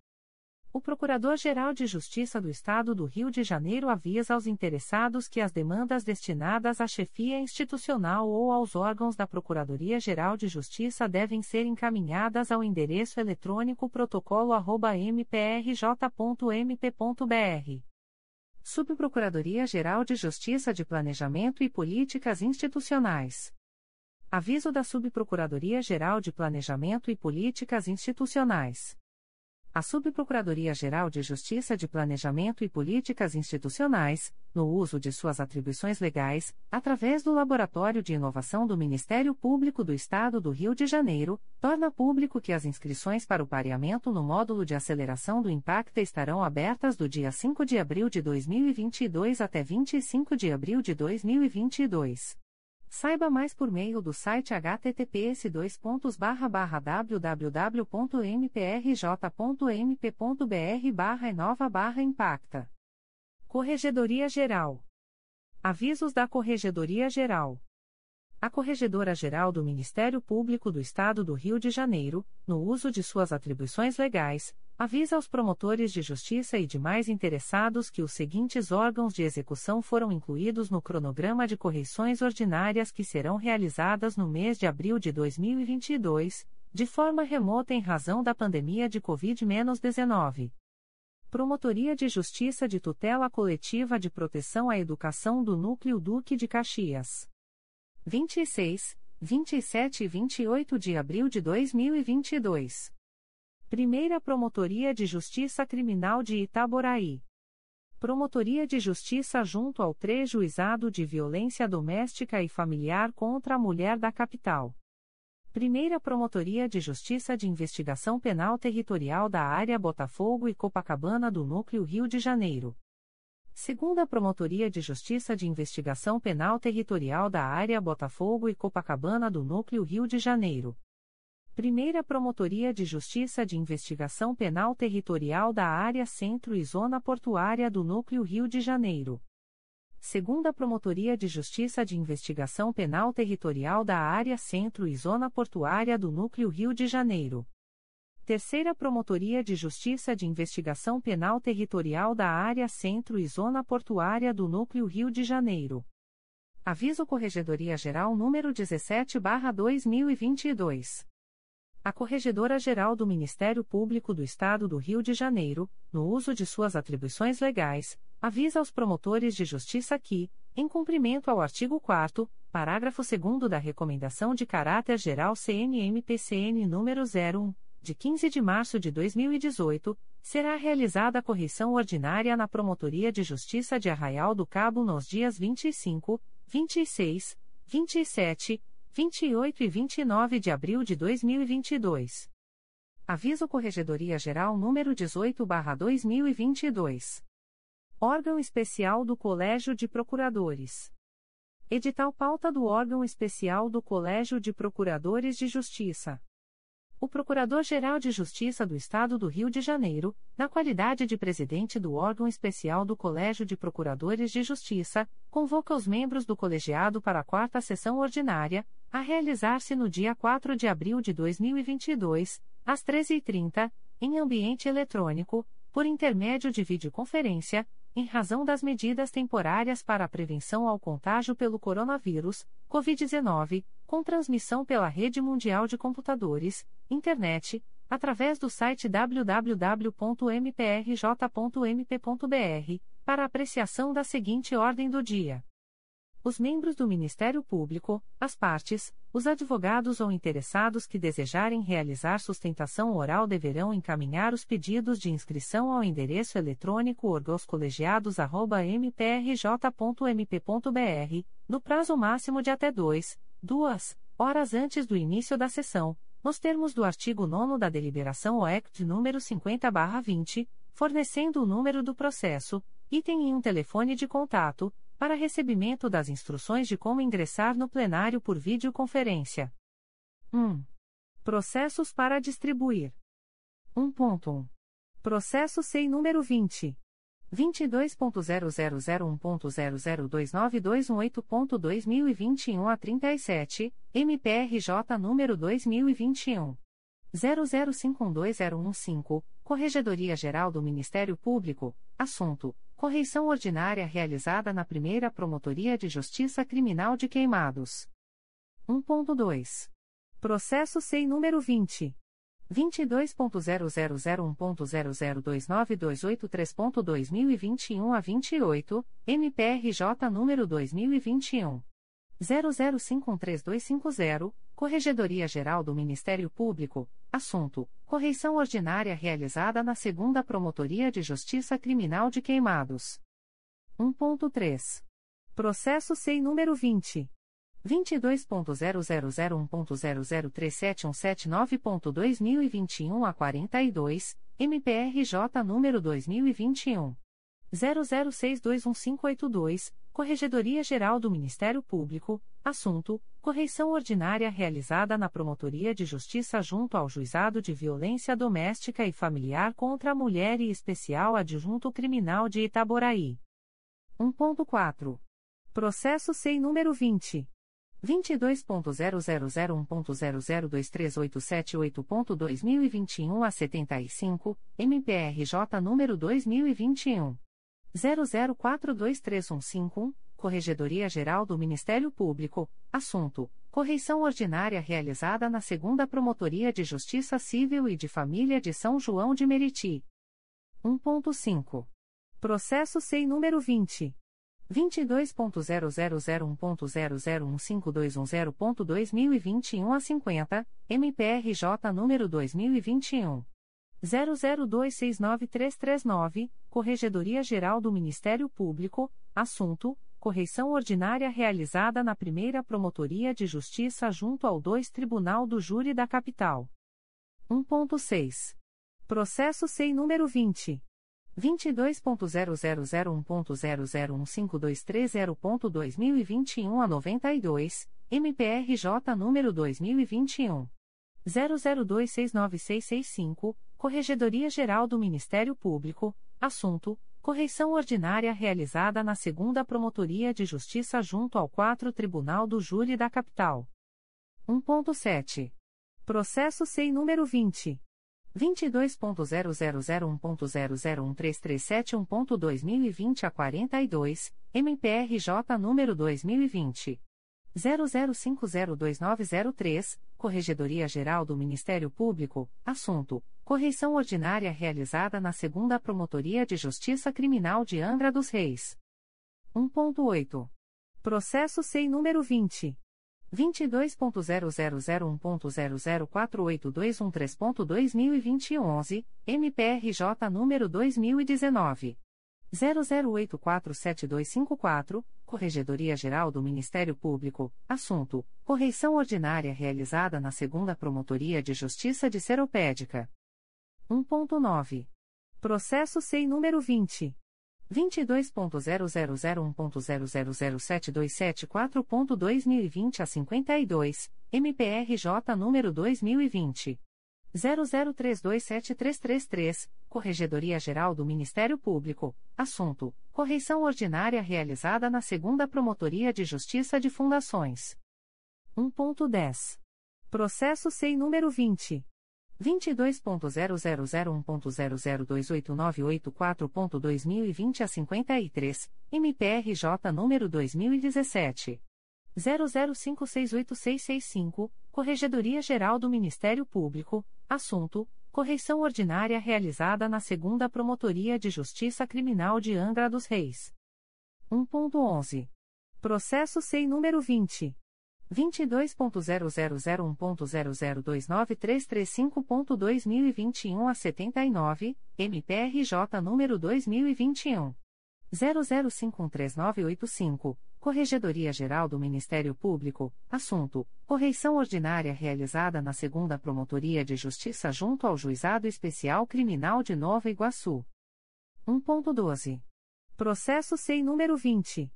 O Procurador-Geral de Justiça do Estado do Rio de Janeiro avisa aos interessados que as demandas destinadas à chefia institucional ou aos órgãos da Procuradoria-Geral de Justiça devem ser encaminhadas ao endereço eletrônico protocolo@mprj.mp.br. Subprocuradoria-Geral de Justiça de Planejamento e Políticas Institucionais. Aviso da Subprocuradoria-Geral de Planejamento e Políticas Institucionais. A Subprocuradoria-Geral de Justiça de Planejamento e Políticas Institucionais, no uso de suas atribuições legais, através do Laboratório de Inovação do Ministério Público do Estado do Rio de Janeiro, torna público que as inscrições para o pareamento no módulo de aceleração do Impacta estarão abertas do dia 5 de abril de 2022 até 25 de abril de 2022. Saiba mais por meio do site https://www.mprj.mp.br barra inova barra impacta. Corregedoria Geral. Avisos da Corregedoria Geral. A Corregedora Geral do Ministério Público do Estado do Rio de Janeiro, no uso de suas atribuições legais, avisa aos promotores de justiça e demais interessados que os seguintes órgãos de execução foram incluídos no cronograma de correições ordinárias que serão realizadas no mês de abril de 2022, de forma remota em razão da pandemia de Covid-19. Promotoria de Justiça de Tutela Coletiva de Proteção à Educação do Núcleo Duque de Caxias. 26, 27 e 28 de abril de 2022. Primeira Promotoria de Justiça Criminal de Itaboraí. Promotoria de Justiça junto ao Trejuizado de Violência Doméstica e Familiar contra a Mulher da Capital. Primeira Promotoria de Justiça de Investigação Penal Territorial da Área Botafogo e Copacabana do Núcleo Rio de Janeiro. Segunda Promotoria de Justiça de Investigação Penal Territorial da Área Botafogo e Copacabana do Núcleo Rio de Janeiro. Primeira Promotoria de Justiça de Investigação Penal Territorial da Área Centro e Zona Portuária do Núcleo Rio de Janeiro. Segunda Promotoria de Justiça de Investigação Penal Territorial da Área Centro e Zona Portuária do Núcleo Rio de Janeiro. Terceira Promotoria de Justiça de Investigação Penal Territorial da Área Centro e Zona Portuária do Núcleo Rio de Janeiro. Aviso Corregedoria Geral número 17/2022. A Corregedora-Geral do Ministério Público do Estado do Rio de Janeiro, no uso de suas atribuições legais, avisa aos promotores de justiça que, em cumprimento ao artigo 4 parágrafo 2 da Recomendação de Caráter Geral CNMPCN número 01, de 15 de março de 2018, será realizada a correção ordinária na Promotoria de Justiça de Arraial do Cabo nos dias 25, 26, 27, 28 e 29 de abril de 2022. Aviso Corregedoria Geral número 18/2022. Órgão Especial do Colégio de Procuradores. Edital pauta do órgão especial do Colégio de Procuradores de Justiça. O Procurador-Geral de Justiça do Estado do Rio de Janeiro, na qualidade de presidente do órgão especial do Colégio de Procuradores de Justiça, convoca os membros do colegiado para a quarta sessão ordinária, a realizar-se no dia 4 de abril de 2022, às 13h30, em ambiente eletrônico, por intermédio de videoconferência, em razão das medidas temporárias para a prevenção ao contágio pelo coronavírus, Covid-19, com transmissão pela Rede Mundial de Computadores, Internet, através do site www.mprj.mp.br, para apreciação da seguinte ordem do dia. Os membros do Ministério Público, as partes, os advogados ou interessados que desejarem realizar sustentação oral deverão encaminhar os pedidos de inscrição ao endereço eletrônico orgoscolegiados.mprj.mp.br, no prazo máximo de até dois, duas, horas antes do início da sessão, nos termos do artigo 9 da Deliberação OEC de número 50-20, fornecendo o número do processo, item e um telefone de contato, para recebimento das instruções de como ingressar no plenário por videoconferência. 1. Processos para distribuir. 1.1. Processo SEI número 20. 22.0001.0029218.2021 a 37, MPRJ número 2021. 00512015, Corregedoria Geral do Ministério Público, assunto: Correição ordinária realizada na primeira Promotoria de Justiça Criminal de Queimados. 1.2. Processo SEI número 20. 22.0001.0029283.2021 a 28, MPRJ número 2021. 00513250, Corregedoria Geral do Ministério Público, assunto: correição ordinária realizada na Segunda Promotoria de Justiça Criminal de Queimados. 1.3. Processo SEI número 20. 22.0001.0037179.2021 a 42, MPRJ número 2021 00621582, Corregedoria Geral do Ministério Público, assunto: correição ordinária realizada na Promotoria de Justiça junto ao Juizado de Violência Doméstica e Familiar contra a Mulher e Especial Adjunto Criminal de Itaboraí. 1.4. Processo SEI número 20 22.0001.0023878.2021 a 75, MPRJ número 2021 00423151, Corregedoria Geral do Ministério Público, assunto: correição ordinária realizada na Segunda Promotoria de Justiça Civil e de Família de São João de Meriti. 1.5. Processo SEI número 20 22.0001.0015210.2021 a 50, MPRJ número 2021 00269339, Corregedoria Geral do Ministério Público, assunto: correição ordinária realizada na primeira Promotoria de Justiça junto ao 2 Tribunal do Júri da Capital. 1.6. Processo SEI número 20. 22.0001.0015230.2021 a 92, MPRJ número 2021 00269665, Corregedoria Geral do Ministério Público, assunto: correição ordinária realizada na Segunda Promotoria de Justiça junto ao 4 Tribunal do Júri da Capital. 1.7. Processo SEI número 20 22.0001.0013371.2020 a 42, MPRJ número 2020 00502903, Corregedoria Geral do Ministério Público, assunto: correição ordinária realizada na Segunda Promotoria de Justiça Criminal de Angra dos Reis. 1.8. Processo SEI número 20 22.0001.0048213.2021 MPRJ número 2019 00847254, Corregedoria Geral do Ministério Público, assunto: correição ordinária realizada na Segunda Promotoria de Justiça de Seropédica. 1.9. Processo SEI número 20 22.0001.0007274.2020 a 52, MPRJ número 2020 00327333, Corregedoria Geral do Ministério Público, assunto: correição ordinária realizada na Segunda Promotoria de Justiça de Fundações. 1.10. Processo SEI número 20 22.0001.0028984.2020 a 53, MPRJ número 2017 00568665, Corregedoria Geral do Ministério Público, assunto: correição ordinária realizada na Segunda Promotoria de Justiça Criminal de Angra dos Reis. 1.11. Processo SEI número 20. 22.0001.0029335.2021 a 79, MPRJ número 2021. 00513985, Corregedoria Geral do Ministério Público, assunto: correição ordinária realizada na Segunda Promotoria de Justiça junto ao Juizado Especial Criminal de Nova Iguaçu. 1.12. Processo SEI número 20.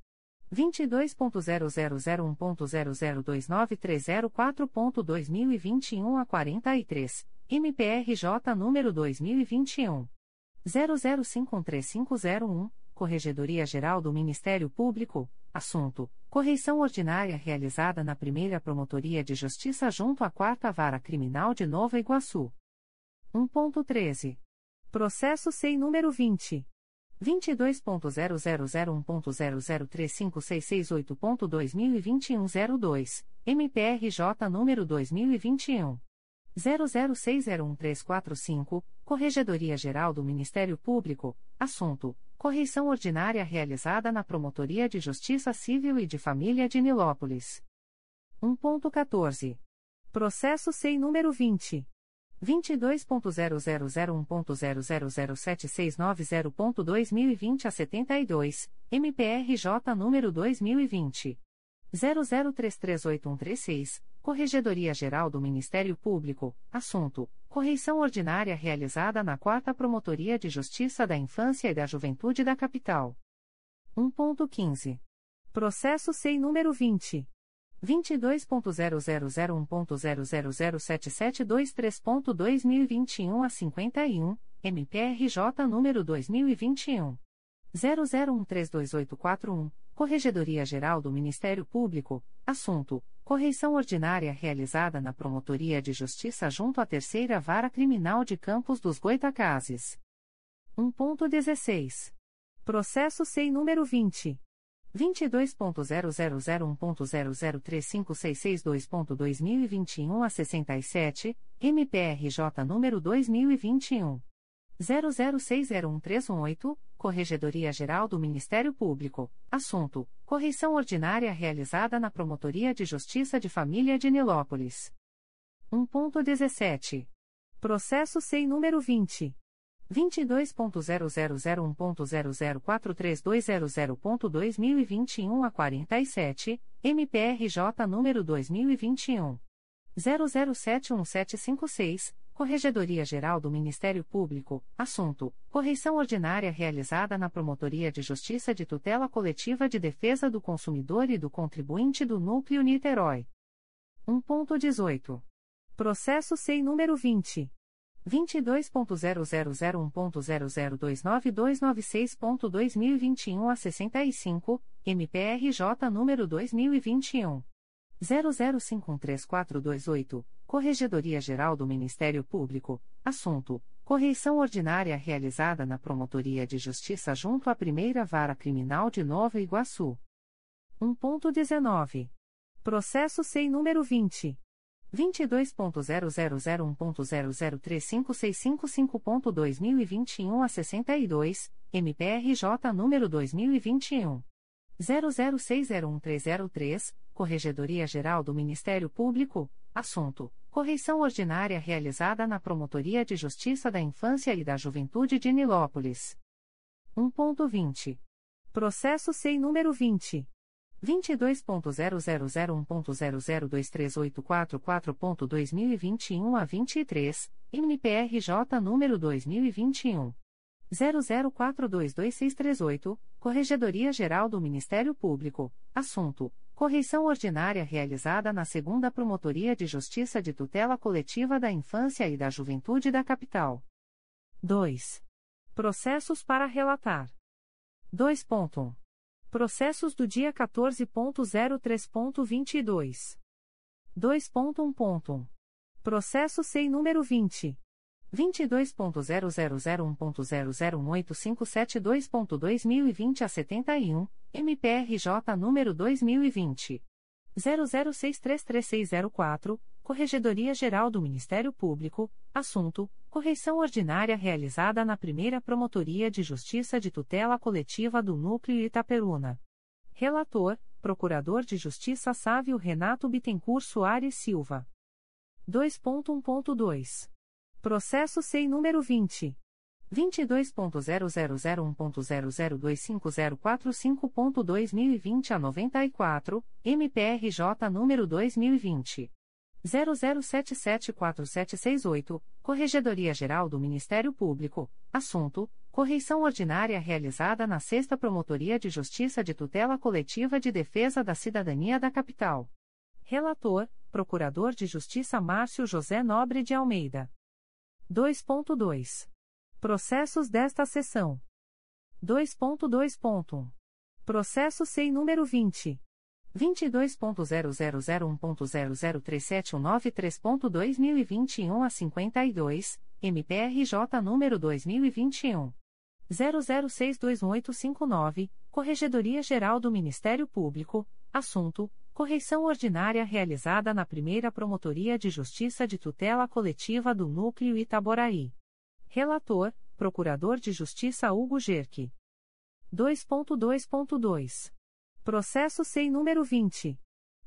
22.0001.0029304.2021 a 43, MPRJ número 2021. 00513501, Corregedoria Geral do Ministério Público, assunto: correição ordinária realizada na primeira Promotoria de Justiça junto à Quarta Vara Criminal de Nova Iguaçu. 1.13. Processo SEI número 20. 22.0001.0035668.2021 MPRJ número 2021. 00601345, Corregedoria Geral do Ministério Público, assunto: correição ordinária realizada na Promotoria de Justiça Civil e de Família de Nilópolis. 1.14. Processo SEI número 20. 22.0001.0007690.2020 a 72, MPRJ número 2020. 00338136, Corregedoria Geral do Ministério Público, assunto: correição ordinária realizada na 4 Promotoria de Justiça da Infância e da Juventude da Capital. 1.15. Processo SEI número 20. 22.0001.0007723.2021 a 51, MPRJ número 2021. 00132841, Corregedoria Geral do Ministério Público, assunto: correição ordinária realizada na Promotoria de Justiça junto à Terceira Vara Criminal de Campos dos Goitacazes. 1.16. Processo SEI número 20. 22.0001.0035662.2021 a 67, MPRJ número 2021. 00601318, Corregedoria Geral do Ministério Público. Assunto: Correição ordinária realizada na Promotoria de Justiça de Família de Nilópolis. 1.17. Processo SEI número 20. 22.0001.0043200.2021 a 47, MPRJ número 2021. 00717756, Corregedoria Geral do Ministério Público, assunto: correição ordinária realizada na Promotoria de Justiça de Tutela Coletiva de Defesa do Consumidor e do Contribuinte do Núcleo Niterói. 1.18. Processo SEI número 20. 22.0001.0029296.2021 a 65, MPRJ número 2021. 00513428, Corregedoria Geral do Ministério Público, assunto: correição ordinária realizada na Promotoria de Justiça junto à Primeira Vara Criminal de Nova Iguaçu. 1.19. Processo SEI número 20. 22.0001.0035655.2021 a 62, MPRJ número 2021. 00601303, Corregedoria Geral do Ministério Público, assunto: correição ordinária realizada na Promotoria de Justiça da Infância e da Juventude de Nilópolis. 1.20. Processo SEI número 20. 22.0001.0023844.2021 a 23, MPRJ número 2021. 00422638, Corregedoria Geral do Ministério Público, assunto: correição ordinária realizada na Segunda Promotoria de Justiça de Tutela Coletiva da Infância e da Juventude da Capital. 2. Processos para relatar. 2.1. Processos do dia 14.03.22. 2.1. Processo SEI número 20. 22.0001.0018572.2020 a 71, MPRJ número 2020. 00633604, Corregedoria Geral do Ministério Público, assunto: correição ordinária realizada na primeira Promotoria de Justiça de Tutela Coletiva do Núcleo Itaperuna. Relator: Procurador de Justiça Sávio Renato Bittencourt Soares Silva. 2.1.2. Processo SEI número 20. 22.0001.0025045.2020 a 94, MPRJ número 2020. 00774768, Corregedoria Geral do Ministério Público, assunto: correição ordinária realizada na Sexta Promotoria de Justiça de Tutela Coletiva de Defesa da Cidadania da Capital. Relator: Procurador de Justiça Márcio José Nobre de Almeida. 2.2. Processos desta sessão. 2.2. Processo SEI número 20. 22.0001.0037193.2021 a 52, MPRJ número 2021. 00621859, Corregedoria Geral do Ministério Público, assunto: correição ordinária realizada na primeira Promotoria de Justiça de Tutela Coletiva do Núcleo Itaboraí. Relator: Procurador de Justiça Hugo Gerque. 2.2.2. Processo SEI número 20.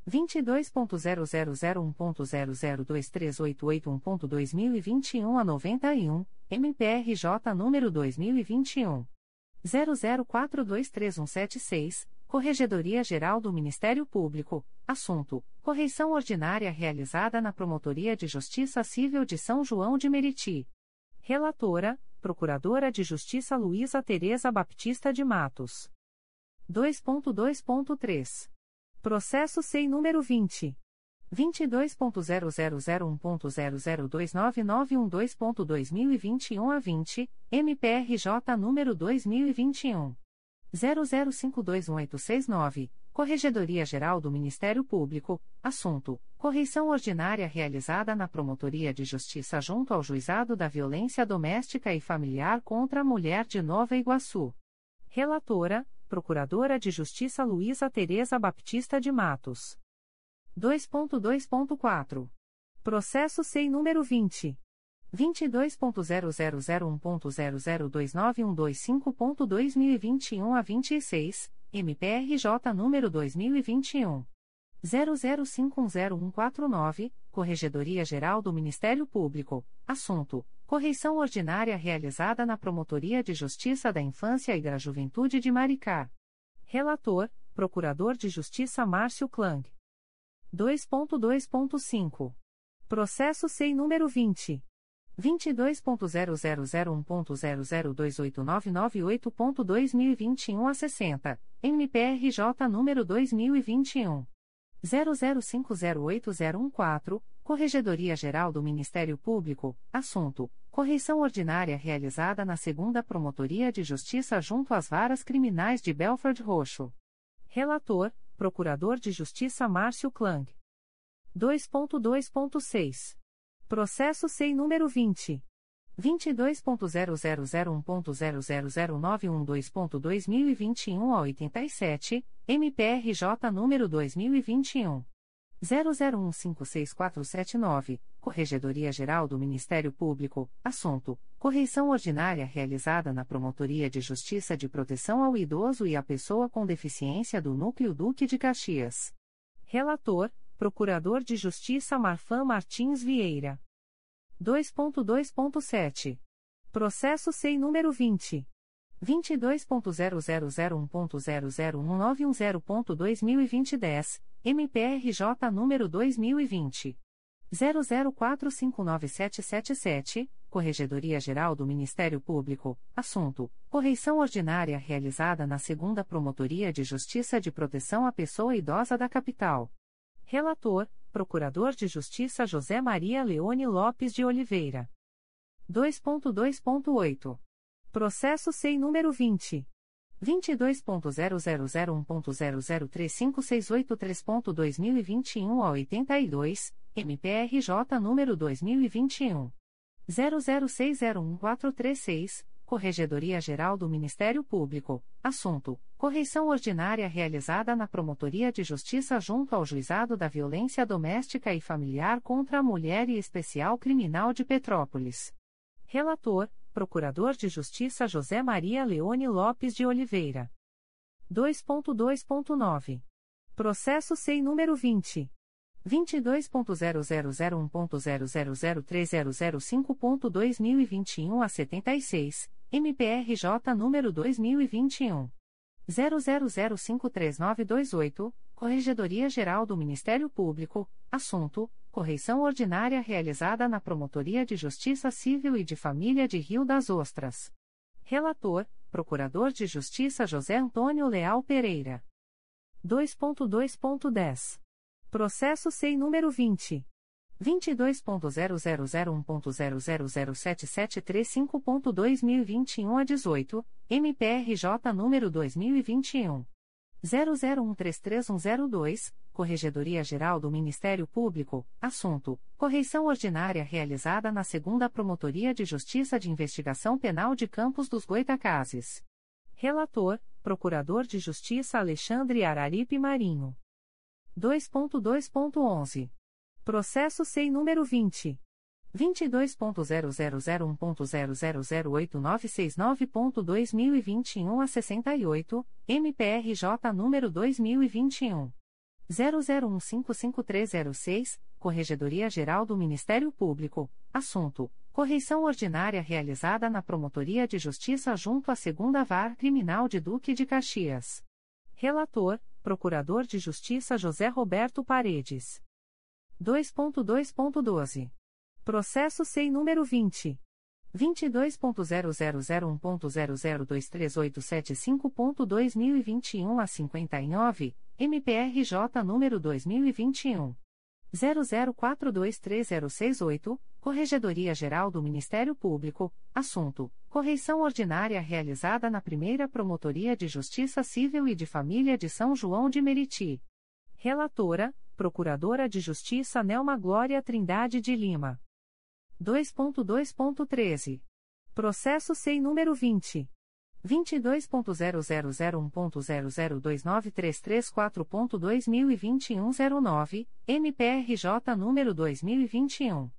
22.0001.0023881.2021 a 91, MPRJ número 2021. 00423176, Corregedoria Geral do Ministério Público, assunto: correição ordinária realizada na Promotoria de Justiça Civil de São João de Meriti. Relatora: Procuradora de Justiça Luísa Tereza Baptista de Matos. 2.2.3. Processo SEI número 20. 22.0001.0029912.2021 a 20, MPRJ número 2021. 00521869, Corregedoria Geral do Ministério Público, assunto: correição ordinária realizada na Promotoria de Justiça junto ao Juizado da Violência Doméstica e Familiar contra a Mulher de Nova Iguaçu. Relatora: Procuradora de Justiça Luísa Tereza Baptista de Matos. 2.2.4. Processo SEI número 20. 22.0001.0029125.2021 a 26, MPRJ número 2021. 00510149, Corregedoria Geral do Ministério Público, assunto: correição ordinária realizada na Promotoria de Justiça da Infância e da Juventude de Maricá. Relator: Procurador de Justiça Márcio Klang. 2.2.5. Processo SEI número 20. 22.0001.0028998.2021 a 60, MPRJ número 2021. 00508014, Corregedoria Geral do Ministério Público, assunto: correição ordinária realizada na segunda Promotoria de Justiça junto às varas criminais de Belford Roxo. Relator: Procurador de Justiça Márcio Klang. 2.2.6. Processo SEI número 20. 22.0001.0009112.2021 a 87, MPRJ número 2021. 00156479, Corregedoria Geral do Ministério Público, assunto: correição ordinária realizada na Promotoria de Justiça de Proteção ao Idoso e à Pessoa com Deficiência do Núcleo Duque de Caxias. Relator: Procurador de Justiça Marfan Martins Vieira. 2.2.7. Processo SEI número 20. 22.0001.0019110.2020 MPRJ número 2020. 00459777, Corregedoria Geral do Ministério Público, assunto: correição ordinária realizada na Segunda Promotoria de Justiça de Proteção à Pessoa Idosa da Capital. Relator: Procurador de Justiça José Maria Leone Lopes de Oliveira. 2.2.8. Processo SEI número 20. 22.0001.0035683.2021 a 82, MPRJ número 2021. 00601436, Corregedoria Geral do Ministério Público, assunto: correição ordinária realizada na Promotoria de Justiça junto ao Juizado da Violência Doméstica e Familiar contra a Mulher e Especial Criminal de Petrópolis. Relator: Procurador de Justiça José Maria Leone Lopes de Oliveira. 2.2.9. Processo SEI número 20. 22.0001.0003005.2021 a 76, MPRJ número 2021. 00053928, Corregedoria Geral do Ministério Público, assunto: correição ordinária realizada na Promotoria de Justiça Civil e de Família de Rio das Ostras. Relator: Procurador de Justiça José Antônio Leal Pereira. 2.2.10. Processo SEI número 20. 22.0001.0007735.2021 a 18, MPRJ número 2021. 00133102, Corregedoria Geral do Ministério Público, assunto: correição ordinária realizada na Segunda Promotoria de Justiça de Investigação Penal de Campos dos Goitacazes. Relator: Procurador de Justiça Alexandre Araripe Marinho. 2.2.11. Processo SEI número 20. 22.0001.0008969.2021 a 68, MPRJ número 2021. 00155306, Corregedoria Geral do Ministério Público, assunto: correição ordinária realizada na Promotoria de Justiça junto à Segunda VAR Criminal de Duque de Caxias. Relator: Procurador de Justiça José Roberto Paredes. 2.2.12. Processo SEI número 20. 22.0001.0023875.2021 a 59, MPRJ número 2021. 00423068, Corregedoria Geral do Ministério Público, assunto: correição ordinária realizada na primeira Promotoria de Justiça Civil e de Família de São João de Meriti. Relatora: Procuradora de Justiça Nelma Glória Trindade de Lima. 2.2.13. Processo SEI número 20. 22.0001.0029334.2021 MPRJ número 2021.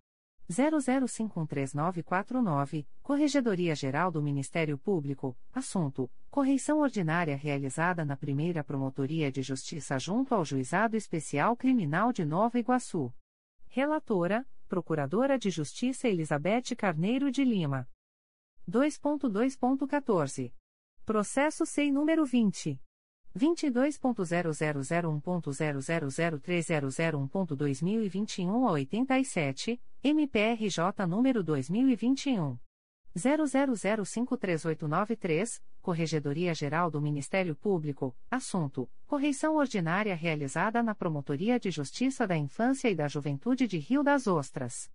00513949, Corregedoria Geral do Ministério Público, assunto: correição ordinária realizada na primeira Promotoria de Justiça junto ao Juizado Especial Criminal de Nova Iguaçu. Relatora: Procuradora de Justiça Elizabeth Carneiro de Lima. 2.2.14. Processo SEI número 20. 22.0001.0003001.2021 a 87, MPRJ número 2021. 00053893, Corregedoria Geral do Ministério Público, assunto: correição ordinária realizada na Promotoria de Justiça da Infância e da Juventude de Rio das Ostras.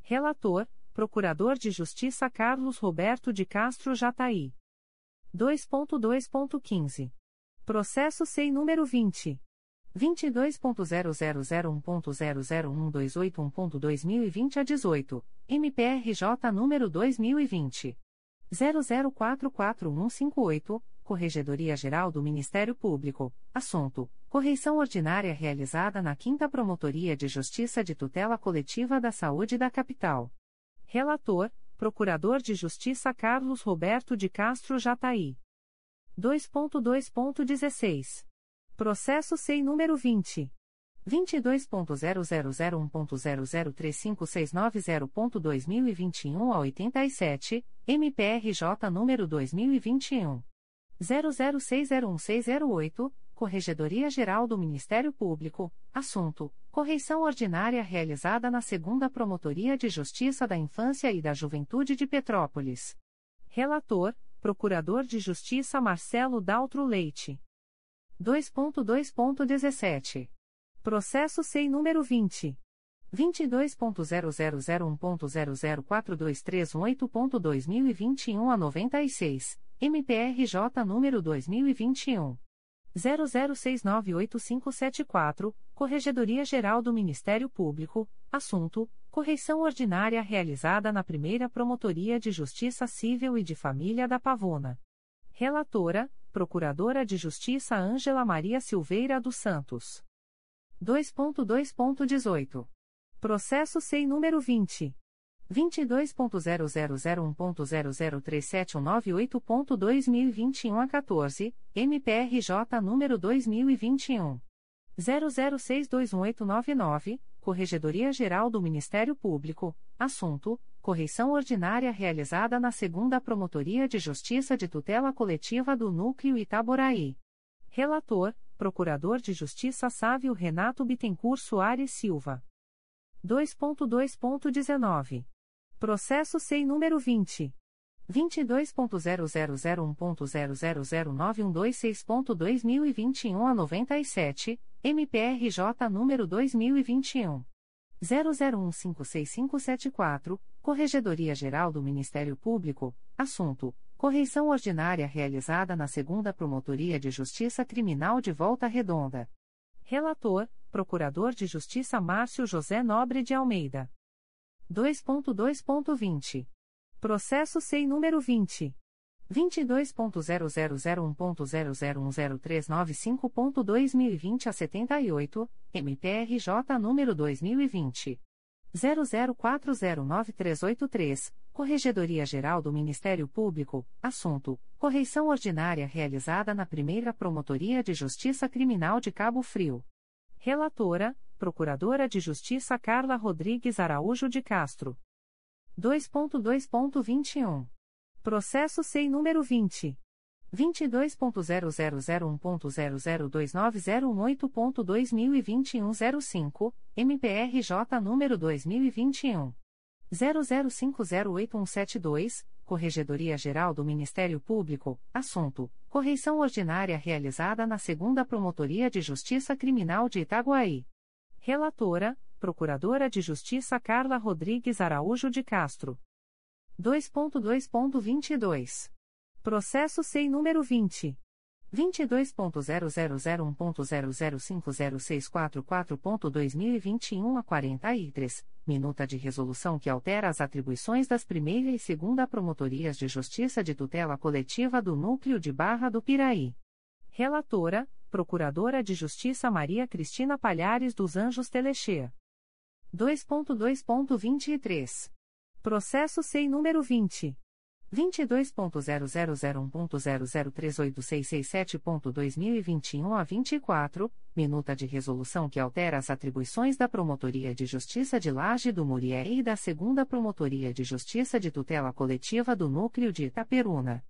Relator: Procurador de Justiça Carlos Roberto de Castro Jataí. 2.2.15. Processo SEI número 20. 22.0001.001281.2020 a 18, MPRJ número 2020. 00441158, Corregedoria Geral do Ministério Público, assunto: correição ordinária realizada na 5 Promotoria de Justiça de Tutela Coletiva da Saúde da Capital. Relator: Procurador de Justiça Carlos Roberto de Castro Jataí. 2.2.16. Processo SEI número 20. 22.0001.0035690.2021 a 87, MPRJ número 2021. 00601608, Corregedoria Geral do Ministério Público, assunto: correição ordinária realizada na Segunda Promotoria de Justiça da Infância e da Juventude de Petrópolis. Relator: Procurador de Justiça Marcelo Daltro Leite. 2.2.17. Processo SEI número 20. 22.0001.0042318.2021 a 96, MPRJ número 2021. 00698574, Corregedoria Geral do Ministério Público, assunto: correição ordinária realizada na primeira Promotoria de Justiça Civil e de Família da Pavona. Relatora: Procuradora de Justiça Ângela Maria Silveira dos Santos. 2.2.18. Processo SEI número 20. 22.0001.0037198.2021 a 14, MPRJ número 2021. 00621899, Corregedoria Geral do Ministério Público, assunto: correição ordinária realizada na Segunda Promotoria de Justiça de Tutela Coletiva do Núcleo Itaboraí. Relator: Procurador de Justiça Sávio Renato Bittencourt Soares Silva. 2.2.19. Processo SEI número 20. 22.0001.0009126.2021 a 97, MPRJ número 2021. 00156574, Corregedoria Geral do Ministério Público, assunto: correição ordinária realizada na Segunda Promotoria de Justiça Criminal de Volta Redonda. Relator: Procurador de Justiça Márcio José Nobre de Almeida. 2.2.20. Processo SEI número 20. 22.0001.0010395.2020 a 78, MPRJ número 2020. 00409383, Corregedoria Geral do Ministério Público, assunto: correição ordinária realizada na primeira Promotoria de Justiça Criminal de Cabo Frio. Relatora: Procuradora de Justiça Carla Rodrigues Araújo de Castro. 2.2.21. Processo SEI número 20. 22.0001.0029018.2021 05, MPRJ número 2021. 00508172, Corregedoria Geral do Ministério Público, assunto: correição ordinária realizada na Segunda Promotoria de Justiça Criminal de Itaguaí. Relatora: Procuradora de Justiça Carla Rodrigues Araújo de Castro. 2.2.22. Processo SEI número 20. 22.0001.0050644.2021 a 43, minuta de resolução que altera as atribuições das primeira e segunda promotorias de justiça de tutela coletiva do Núcleo de Barra do Piraí. Relatora, Procuradora de Justiça Maria Cristina Palhares dos Anjos Telexê. 2.2.23. Processo SEI número 20. 22.0001.0038667.2021 a 24, minuta de resolução que altera as atribuições da Promotoria de Justiça de Laje do Murié e da Segunda Promotoria de Justiça de Tutela Coletiva do Núcleo de Itaperuna.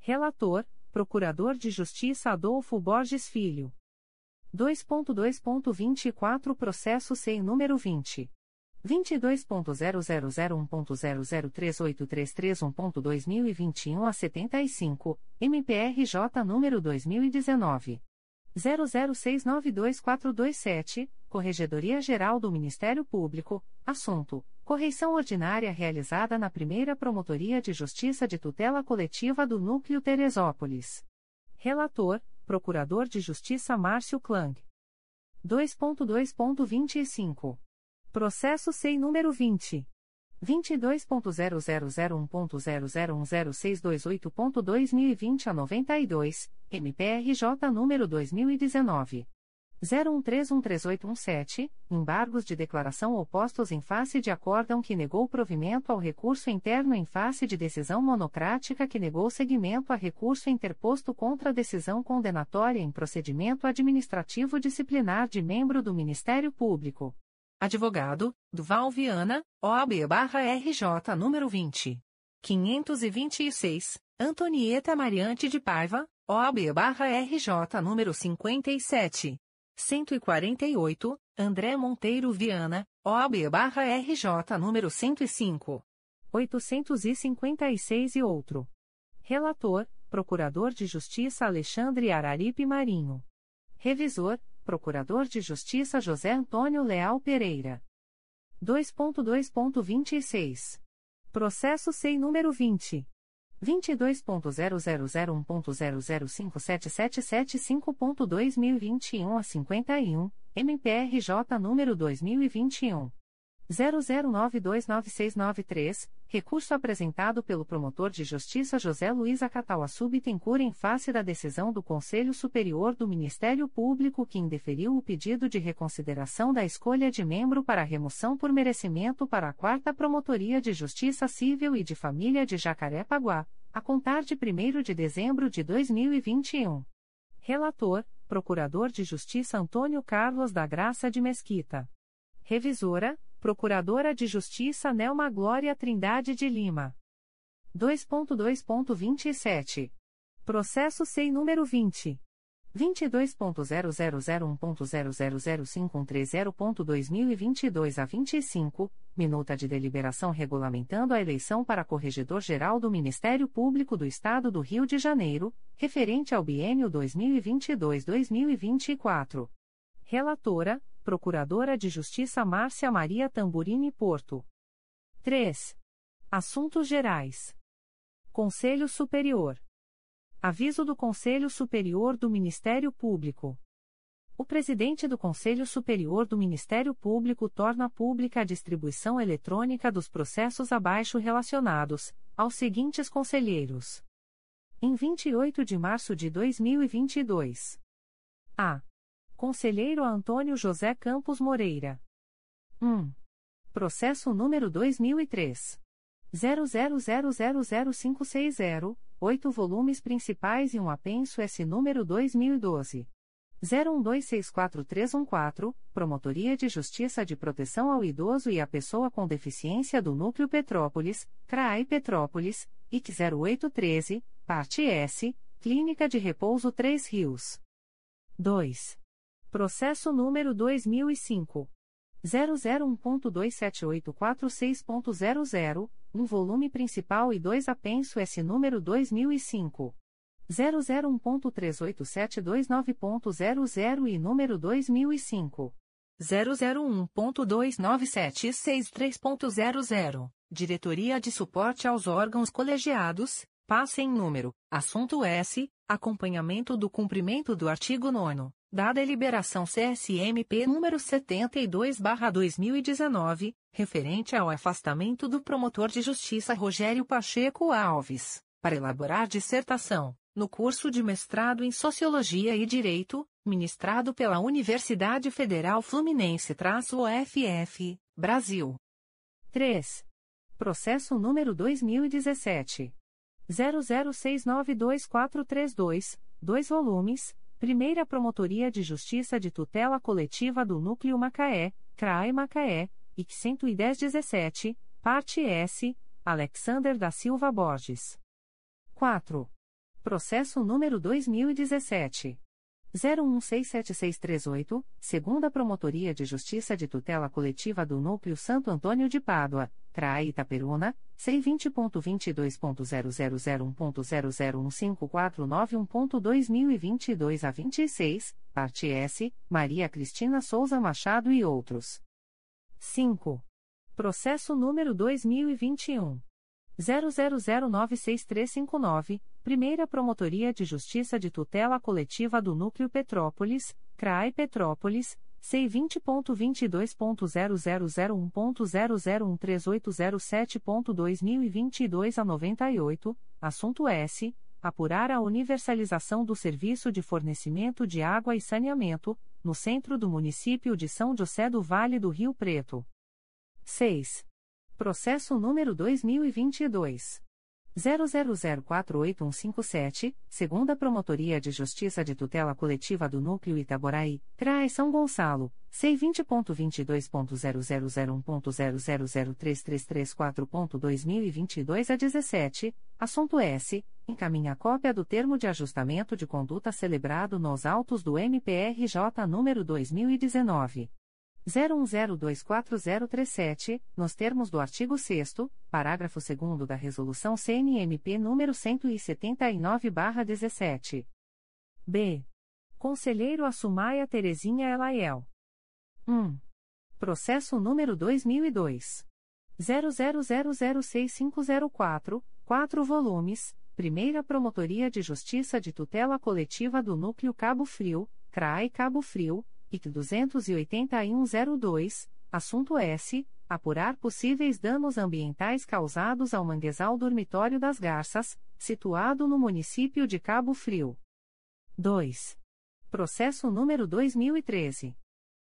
Relator, Procurador de Justiça Adolfo Borges Filho. 2.2.24 Processo SEI número 20. 22.0001.0038331.2021 a 75, MPRJ número 2019. 00692427, Corregedoria Geral do Ministério Público, assunto: correição ordinária realizada na primeira Promotoria de Justiça de Tutela Coletiva do Núcleo Teresópolis. Relator: Procurador de Justiça Márcio Klang. 2.2.25. Processo SEI número 20. 22.0001.0010628.2020 a 92, MPRJ número 2019. 01313817, embargos de declaração opostos em face de acórdão que negou provimento ao recurso interno em face de decisão monocrática que negou seguimento a recurso interposto contra decisão condenatória em procedimento administrativo disciplinar de membro do Ministério Público. Advogado, Duval Viana, OAB-RJ número 20. 526, Antonieta Mariante de Paiva, OAB-RJ número 57. 148, André Monteiro Viana, OAB-RJ número 105. 856 e outro. Relator, Procurador de Justiça Alexandre Araripe Marinho. Revisor, Procurador de Justiça José Antônio Leal Pereira. 2.2.26. Processo SEI número 20. 22.0001.0057775.2021 a 51, MPRJ número 2021. 00929693, recurso apresentado pelo promotor de justiça José Luiz Acatauaçu Bittencourt em face da decisão do Conselho Superior do Ministério Público que indeferiu o pedido de reconsideração da escolha de membro para remoção por merecimento para a Quarta Promotoria de Justiça Civil e de Família de Jacarepaguá, a contar de 1 de dezembro de 2021. Relator, Procurador de Justiça Antônio Carlos da Graça de Mesquita. Revisora, Procuradora de Justiça Nelma Glória Trindade de Lima. 2.2.27. Processo SEI número 20. 22.0001.0005130.2022 a 25, minuta de deliberação regulamentando a eleição para Corregedor-Geral do Ministério Público do Estado do Rio de Janeiro, referente ao biênio 2022-2024. Relatora, Procuradora de Justiça Márcia Maria Tamburini Porto. 3. Assuntos Gerais. Conselho Superior. Aviso do Conselho Superior do Ministério Público. O presidente do Conselho Superior do Ministério Público torna pública a distribuição eletrônica dos processos abaixo relacionados, aos seguintes conselheiros. Em 28 de março de 2022. A. Conselheiro Antônio José Campos Moreira. 1. Processo número 2003. 00000560 oito volumes principais e um apenso S número 2012. 01264314, Promotoria de Justiça de Proteção ao Idoso e à Pessoa com Deficiência do Núcleo Petrópolis, CRAI Petrópolis, IC 0813, Parte S, Clínica de Repouso 3 Rios. 2. Processo número 2005. 001.27846.00, um volume principal e dois apenso S número 2005. 001.38729.00 e número 2005. 001.29763.00, Diretoria de Suporte aos Órgãos Colegiados, passe em número, assunto S, acompanhamento do cumprimento do artigo 9 da deliberação CSMP número 72/2019, referente ao afastamento do promotor de justiça Rogério Pacheco Alves, para elaborar dissertação no curso de mestrado em Sociologia e Direito, ministrado pela Universidade Federal Fluminense-UFF, Brasil. 3. Processo número 2017 00692432, 2 volumes Primeira Promotoria de Justiça de Tutela Coletiva do Núcleo Macaé, CRAE Macaé, IC 11017, Parte S, Alexander da Silva Borges. 4. Processo número 2017. 01167638, segunda Promotoria de Justiça de Tutela Coletiva do Núcleo Santo Antônio de Pádua, CRAE Itaperuna, C20.22.0001.0015491.2022 a 26, parte S, Maria Cristina Souza Machado e outros. 5. Processo número 2021. 00096359, Primeira Promotoria de Justiça de Tutela Coletiva do Núcleo Petrópolis, CRAI Petrópolis, C20.22.0001.0013807.2022 a 98, assunto S. Apurar a universalização do serviço de fornecimento de água e saneamento, no centro do município de São José do Vale do Rio Preto. 6. Processo número 2022. 00048157, segunda Promotoria de Justiça de Tutela Coletiva do Núcleo Itaboraí, CRAE São Gonçalo, C20.22.0001.0003334.2022 a 17, assunto S. Encaminha cópia do termo de ajustamento de conduta celebrado nos autos do MPRJ número 2019. 01024037, nos termos do artigo 6 parágrafo 2 da Resolução CNMP nº 179/17. B. Conselheiro Assumaia Terezinha Elaiel. 1. Processo número 2002 00006504, 4 volumes. Primeira Promotoria de Justiça de Tutela Coletiva do Núcleo Cabo Frio, CRAI Cabo Frio IC 28102, assunto S. Apurar possíveis danos ambientais causados ao manguezal dormitório das Garças, situado no município de Cabo Frio. 2. Processo número 2013.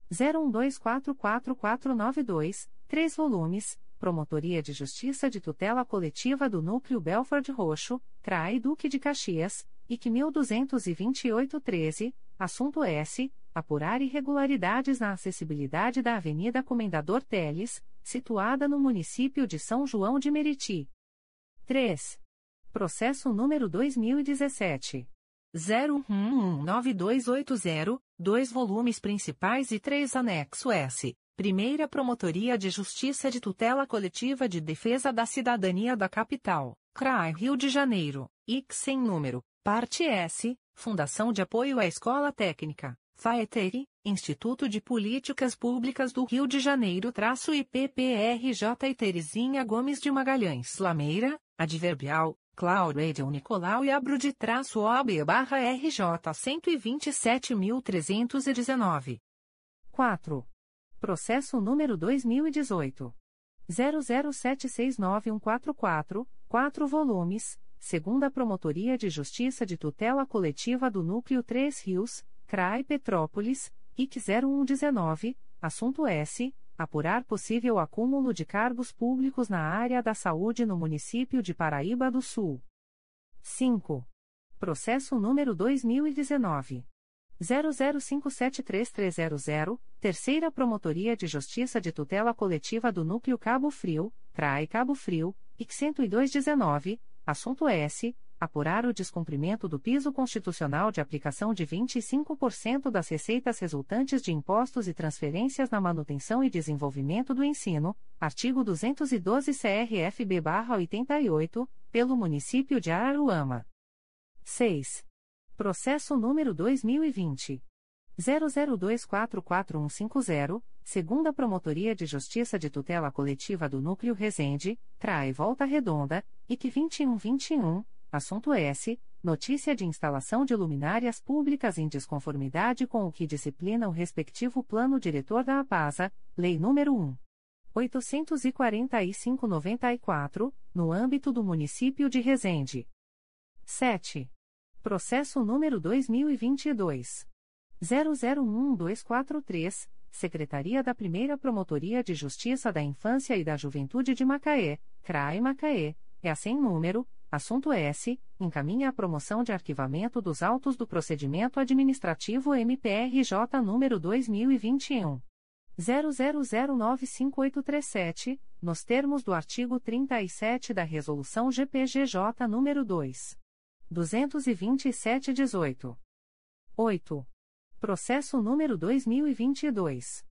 01244492, 3 volumes, Promotoria de Justiça de Tutela Coletiva do Núcleo Belford Roxo, CRAI Duque de Caxias, IC 122813, assunto S. Apurar irregularidades na acessibilidade da Avenida Comendador Teles, situada no município de São João de Meriti. 3. Processo número 2017. 01119280, dois volumes principais e três anexo S. Primeira Promotoria de Justiça de Tutela Coletiva de Defesa da Cidadania da Capital, CRAI Rio de Janeiro, IC sem número, parte S, Fundação de Apoio à Escola Técnica, FAETERI, Instituto de Políticas Públicas do Rio de Janeiro traço IPPRJ e Terezinha Gomes de Magalhães Lameira, Adverbial, Cláudio Nicolau e Abro de traço OB barra RJ 127.319. 4. Processo número 2018. 00769144, 4 volumes, segunda Promotoria de Justiça de Tutela Coletiva do Núcleo 3 Rios, CRAI Petrópolis, IC 0119, assunto S. Apurar possível acúmulo de cargos públicos na área da saúde no município de Paraíba do Sul. 5. Processo número 2019. 00573300, Terceira Promotoria de Justiça de Tutela Coletiva do Núcleo Cabo Frio, CRAI Cabo Frio, IC 10219, assunto S. Apurar o descumprimento do piso constitucional de aplicação de 25% das receitas resultantes de impostos e transferências na manutenção e desenvolvimento do ensino, artigo 212 CRFB-88, pelo município de Araruama. 6. Processo número 2020. 00244150, segunda Promotoria de Justiça de Tutela Coletiva do Núcleo Resende, Trai Volta Redonda, IC 2121, assunto S. Notícia de instalação de luminárias públicas em desconformidade com o que disciplina o respectivo Plano Diretor da APASA, Lei nº 1. 845-94, no âmbito do município de Resende. 7. Processo número 2022. 001243, Secretaria da Primeira Promotoria de Justiça da Infância e da Juventude de Macaé, CRAE Macaé, é sem número, assunto S, encaminha a promoção de arquivamento dos autos do procedimento administrativo MPRJ número 2021. 00095837, nos termos do artigo 37 da Resolução GPGJ número 2. 227-18. 8. Processo número 2022.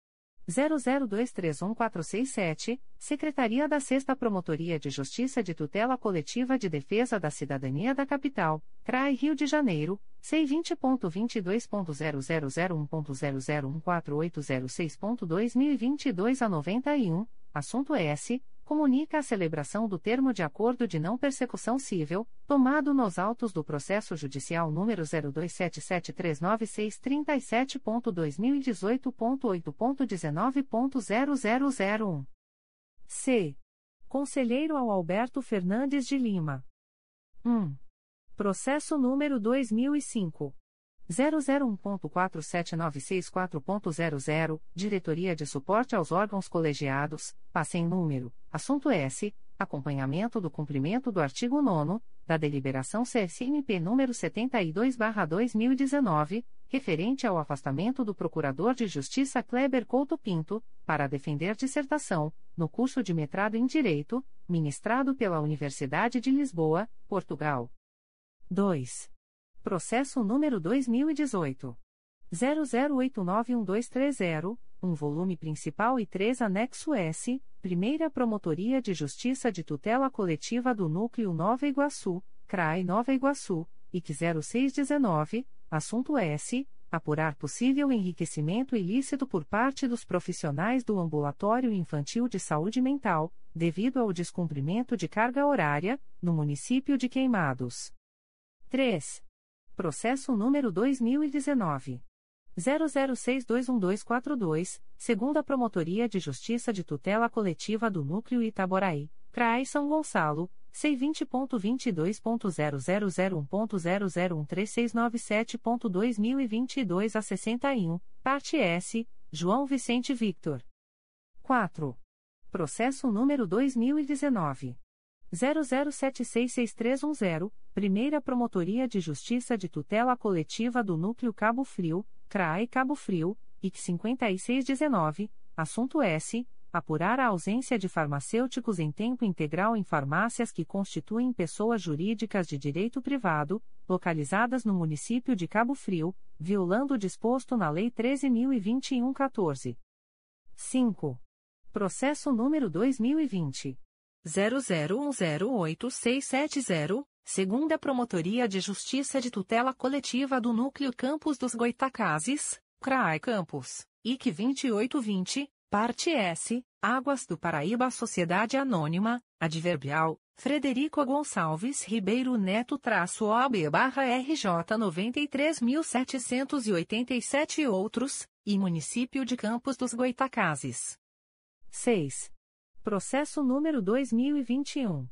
00231467, Secretaria da 6 Promotoria de Justiça de Tutela Coletiva de Defesa da Cidadania da Capital, CRAI Rio de Janeiro, C20.22.0001.0014806.2022 a 91, assunto S comunica a celebração do termo de acordo de não persecução civil, tomado nos autos do processo judicial número 027739637.2018.8.19.0001. C. Conselheiro ao Alberto Fernandes de Lima. 1. Processo número 2005 001.47964.00, Diretoria de Suporte aos Órgãos Colegiados, passem número, assunto S, acompanhamento do cumprimento do artigo 9 da Deliberação CSMP número 72/2019, referente ao afastamento do Procurador de Justiça Kleber Couto Pinto, para defender dissertação, no curso de mestrado em Direito, ministrado pela Universidade de Lisboa, Portugal. 2. Processo número 2018. 00891230, um volume principal e três anexo S, Primeira Promotoria de Justiça de Tutela Coletiva do Núcleo Nova Iguaçu, CRAI Nova Iguaçu, IC 0619, assunto S. Apurar possível enriquecimento ilícito por parte dos profissionais do Ambulatório Infantil de Saúde Mental, devido ao descumprimento de carga horária, no município de Queimados. 3. Processo número 2019. 00621242, segunda Promotoria de Justiça de Tutela Coletiva do Núcleo Itaboraí, CRAI São Gonçalo, C20.22.0001.0013697.2022 a 61, parte S, João Vicente Victor. 4. Processo número 2019. 00766310, Primeira Promotoria de Justiça de Tutela Coletiva do Núcleo Cabo Frio, CRAE Cabo Frio, IC 5619, assunto S. Apurar a ausência de farmacêuticos em tempo integral em farmácias que constituem pessoas jurídicas de direito privado, localizadas no município de Cabo Frio, violando o disposto na Lei 13.021-14. 5. Processo número 2020. 00108670, segunda Promotoria de Justiça de Tutela Coletiva do Núcleo Campos dos Goitacazes, CRAI Campos, IC 2820, parte S, Águas do Paraíba Sociedade Anônima, Adverbial, Frederico Gonçalves Ribeiro Neto traço OB barra RJ 93.787 e outros, e Município de Campos dos Goitacazes. 6. Processo número 2021.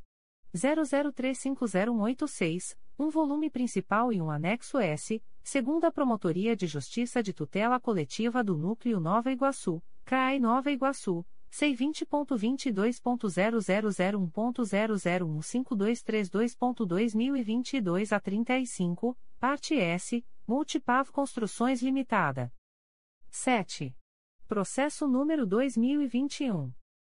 00350186, um volume principal e um anexo S, segundo a Promotoria de Justiça de Tutela Coletiva do Núcleo Nova Iguaçu, CRAI Nova Iguaçu, C20.22.0001.0015232.2022 a 35, parte S, Multipav Construções Limitada. 7. Processo número 2021.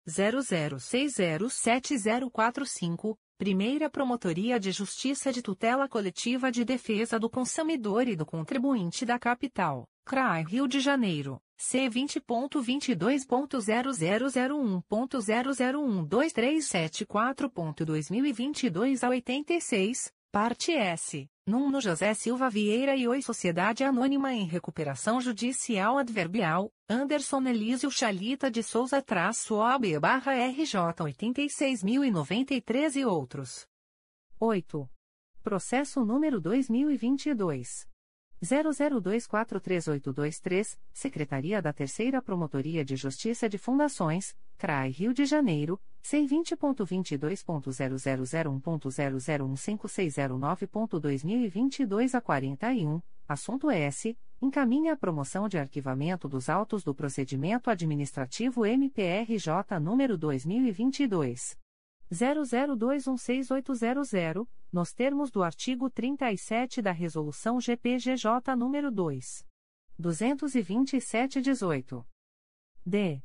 00607045, Primeira Promotoria de Justiça de Tutela Coletiva de Defesa do Consumidor e do Contribuinte da Capital, CRAI Rio de Janeiro, C20.22.0001.0012374.2022 a 86, parte S. Nuno José Silva Vieira e Oi Sociedade Anônima em Recuperação Judicial Adverbial, Anderson Elísio Chalita de Souza traço OAB barra RJ 86.093 e outros. 8. Processo número 2022. 00243823, Secretaria da Terceira Promotoria de Justiça de Fundações, CRAI Rio de Janeiro, C20.22.0001.0015609.2022 a 41, assunto S. Encaminha a promoção de arquivamento dos autos do procedimento administrativo MPRJ número 2022. 00216800, nos termos do artigo 37 da Resolução GPGJ nº 2. 227-18. D.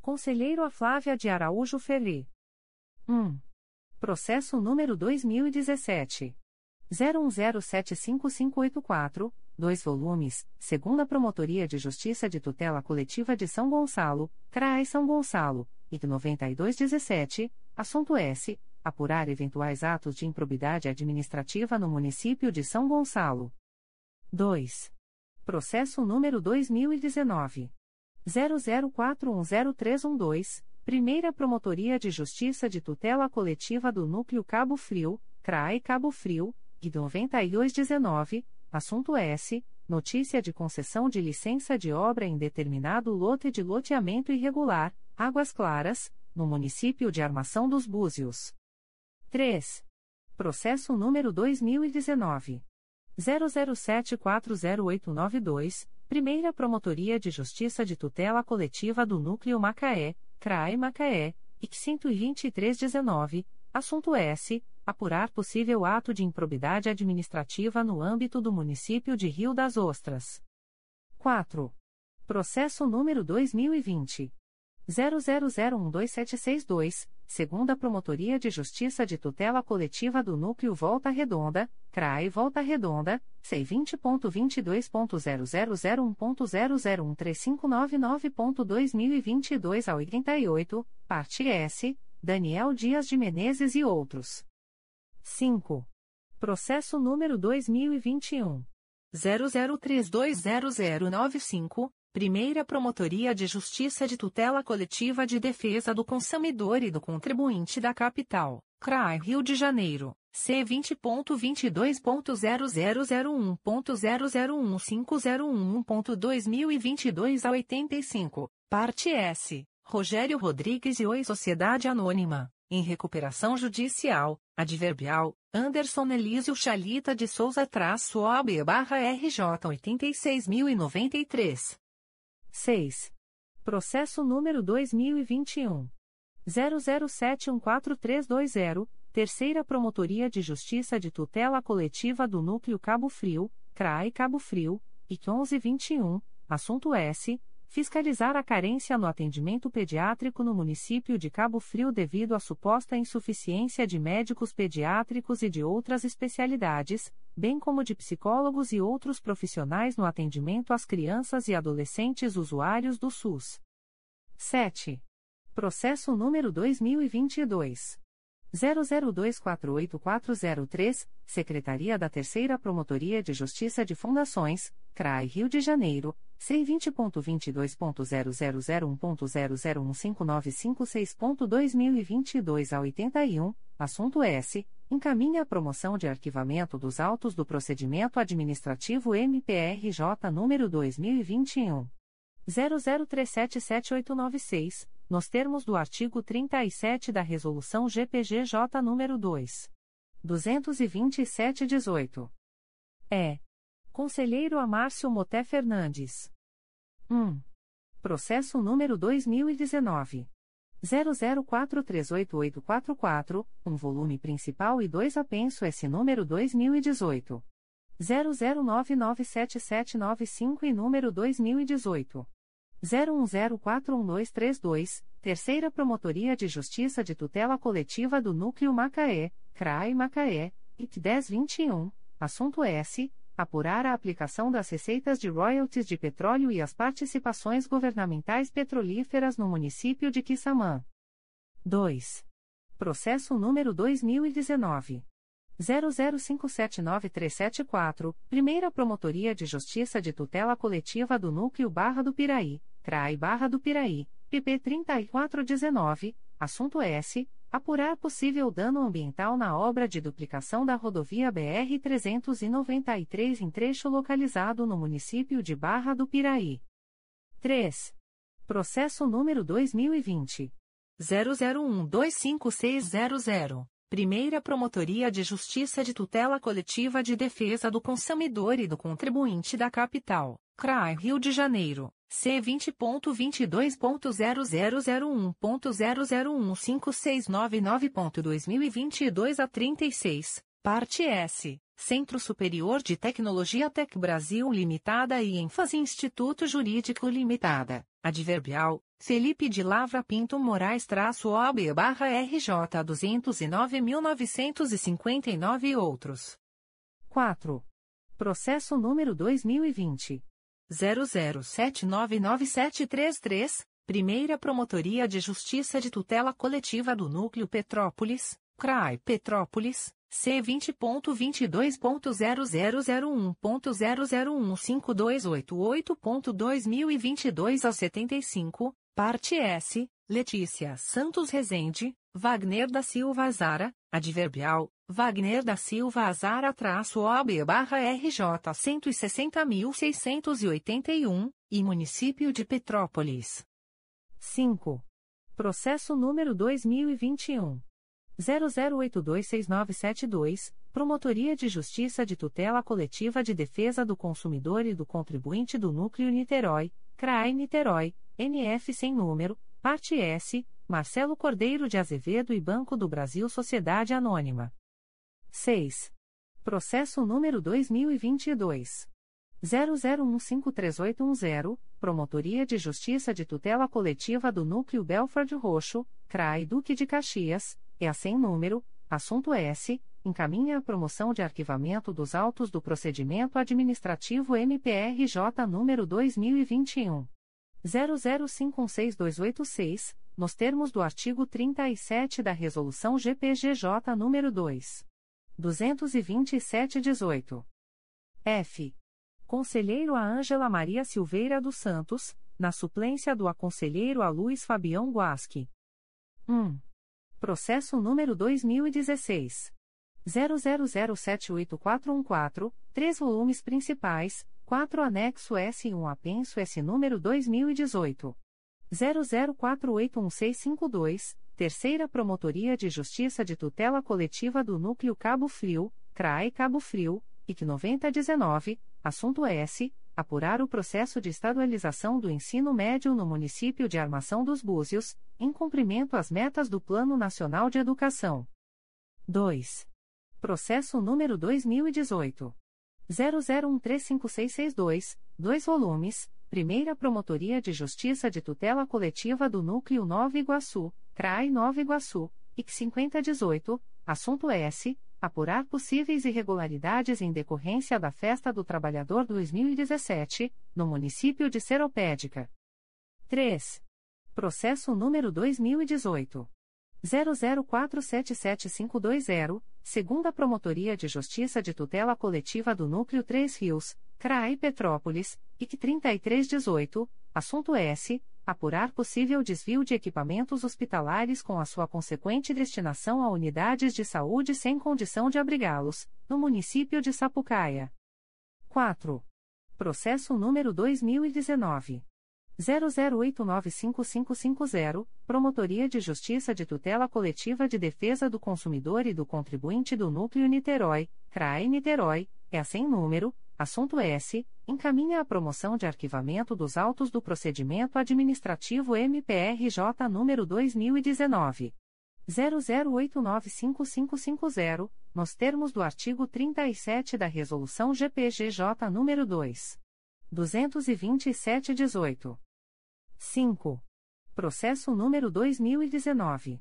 Conselheiro a Flávia de Araújo Ferri. 1. Processo número 2017. 01075584, 2 volumes, segunda Promotoria de Justiça de Tutela Coletiva de São Gonçalo, CRAE São Gonçalo, IC 9217, Assunto S. Apurar eventuais atos de improbidade administrativa no município de São Gonçalo. 2. Processo número 2019. 00410312, Primeira Promotoria de Justiça de Tutela Coletiva do Núcleo Cabo Frio, CRAE Cabo Frio, e 9219, assunto S. Notícia de concessão de licença de obra em determinado lote de loteamento irregular, Águas Claras, no município de Armação dos Búzios. 3. Processo número 2019. 00740892, Primeira Promotoria de Justiça de Tutela Coletiva do Núcleo Macaé, CRAE Macaé, IC 12319, assunto S. Apurar possível ato de improbidade administrativa no âmbito do município de Rio das Ostras. 4. Processo número 2020. 00012762, segunda Promotoria de Justiça de Tutela Coletiva do Núcleo Volta Redonda, CRAE Volta Redonda, C20.22.0001.0013599.2022 a 88, parte S, Daniel Dias de Menezes e outros. 5. Processo número 2021. 00320095, Primeira Promotoria de Justiça de Tutela Coletiva de Defesa do Consumidor e do Contribuinte da Capital, CRAI Rio de Janeiro, C20.22.0001.0015011.2022 a 85, parte S, Rogério Rodrigues e Oi Sociedade Anônima, em Recuperação Judicial, Adverbial, Anderson Elísio Chalita de Souza traço OAB barra RJ 86.093. 6. Processo número 2021. 00714320, Terceira Promotoria de Justiça de Tutela Coletiva do Núcleo Cabo Frio, CRAE Cabo Frio, IC 1121, assunto S. Fiscalizar a carência no atendimento pediátrico no município de Cabo Frio devido à suposta insuficiência de médicos pediátricos e de outras especialidades, bem como de psicólogos e outros profissionais no atendimento às crianças e adolescentes usuários do SUS. 7. Processo número 2022 00248403, Secretaria da Terceira Promotoria de Justiça de Fundações, CRAI Rio de Janeiro, C20.22.0001.0015956.2022 a 81, assunto S. Encaminha a promoção de arquivamento dos autos do procedimento administrativo MPRJ número 2021. 00377896 nos termos do artigo 37 da Resolução GPGJ nº 2. 227-18. É. Conselheiro Amárcio Moté Fernandes. 1. Processo número 2019. 00438844, um volume principal e dois apenso S número 2018. 00997795 e número 2018. 01041232, Terceira Promotoria de Justiça de Tutela Coletiva do Núcleo Macaé, CRAI Macaé, IT 1021, assunto S. Apurar a aplicação das receitas de royalties de petróleo e as participações governamentais petrolíferas no município de Quissamã. 2. Processo número 2019. 00579374, Primeira Promotoria de Justiça de Tutela Coletiva do Núcleo Barra do Piraí, CRAI Barra do Piraí, PP 3419, assunto S. Apurar possível dano ambiental na obra de duplicação da rodovia BR-393 em trecho localizado no município de Barra do Piraí. 3. Processo número 2020. 00125600. Primeira Promotoria de Justiça de Tutela Coletiva de Defesa do Consumidor e do Contribuinte da Capital, CRAI Rio de Janeiro, C20.22.0001.0015699.2022 a 36, parte S. Centro Superior de Tecnologia Tec Brasil Limitada e ênfase Instituto Jurídico Limitada, Adverbial, Felipe de Lavra Pinto Moraes traço OB barra RJ 209.959 e outros. 4. Processo número 2020. 00799733, Primeira Promotoria de Justiça de Tutela Coletiva do Núcleo Petrópolis, CRAI Petrópolis, C20.22.0001.0015288.2022 a 75, Parte S, Letícia Santos Rezende, Wagner da Silva Azara, adverbial, Wagner da Silva Azara traço OB barra RJ 160.681, e Município de Petrópolis. 5. Processo número 2021. 00826972, Promotoria de Justiça de Tutela Coletiva de Defesa do Consumidor e do Contribuinte do Núcleo Niterói, CRAI Niterói, NF sem número, parte S, Marcelo Cordeiro de Azevedo e Banco do Brasil Sociedade Anônima. 6. Processo número 2022. 00153810, Promotoria de Justiça de Tutela Coletiva do Núcleo Belford Roxo, CRAI Duque de Caxias, e a sem número, assunto S, encaminha a promoção de arquivamento dos autos do procedimento administrativo MPRJ número 2021 00516286, nos termos do artigo 37 da Resolução GPGJ nº 2. 227-18. F. Conselheiro a Ângela Maria Silveira dos Santos, na suplência do aconselheiro a Luiz Fabião Guasque. 1. Processo número 2016. 00078414, três volumes principais, 4 anexo S1 apenso S número 2018. 00481652, Terceira Promotoria de Justiça de Tutela Coletiva do Núcleo Cabo Frio, CRAE Cabo Frio, IC 9019, assunto S. Apurar o processo de estadualização do ensino médio no município de Armação dos Búzios, em cumprimento às metas do Plano Nacional de Educação. 2. Processo número 2018. 00135662, 2 volumes, Primeira Promotoria de Justiça de Tutela Coletiva do Núcleo Nova Iguaçu, CRAI Nova Iguaçu, IC 5018, assunto S. Apurar possíveis irregularidades em decorrência da Festa do Trabalhador 2017, no município de Seropédica. 3. Processo número 2018. 00477520, segunda Promotoria de Justiça de Tutela Coletiva do Núcleo 3 Rios, CRAI Petrópolis, IC 3318, assunto S. Apurar possível desvio de equipamentos hospitalares com a sua consequente destinação a unidades de saúde sem condição de abrigá-los, no município de Sapucaia. 4. Processo número 2019. 00895550, Promotoria de Justiça de Tutela Coletiva de Defesa do Consumidor e do Contribuinte do Núcleo Niterói, CRAE Niterói, é sem número, assunto S, encaminha a promoção de arquivamento dos autos do procedimento administrativo MPRJ número 2019 00895550, nos termos do artigo 37 da Resolução GPGJ número 2. 227-18. 5. Processo número 2019.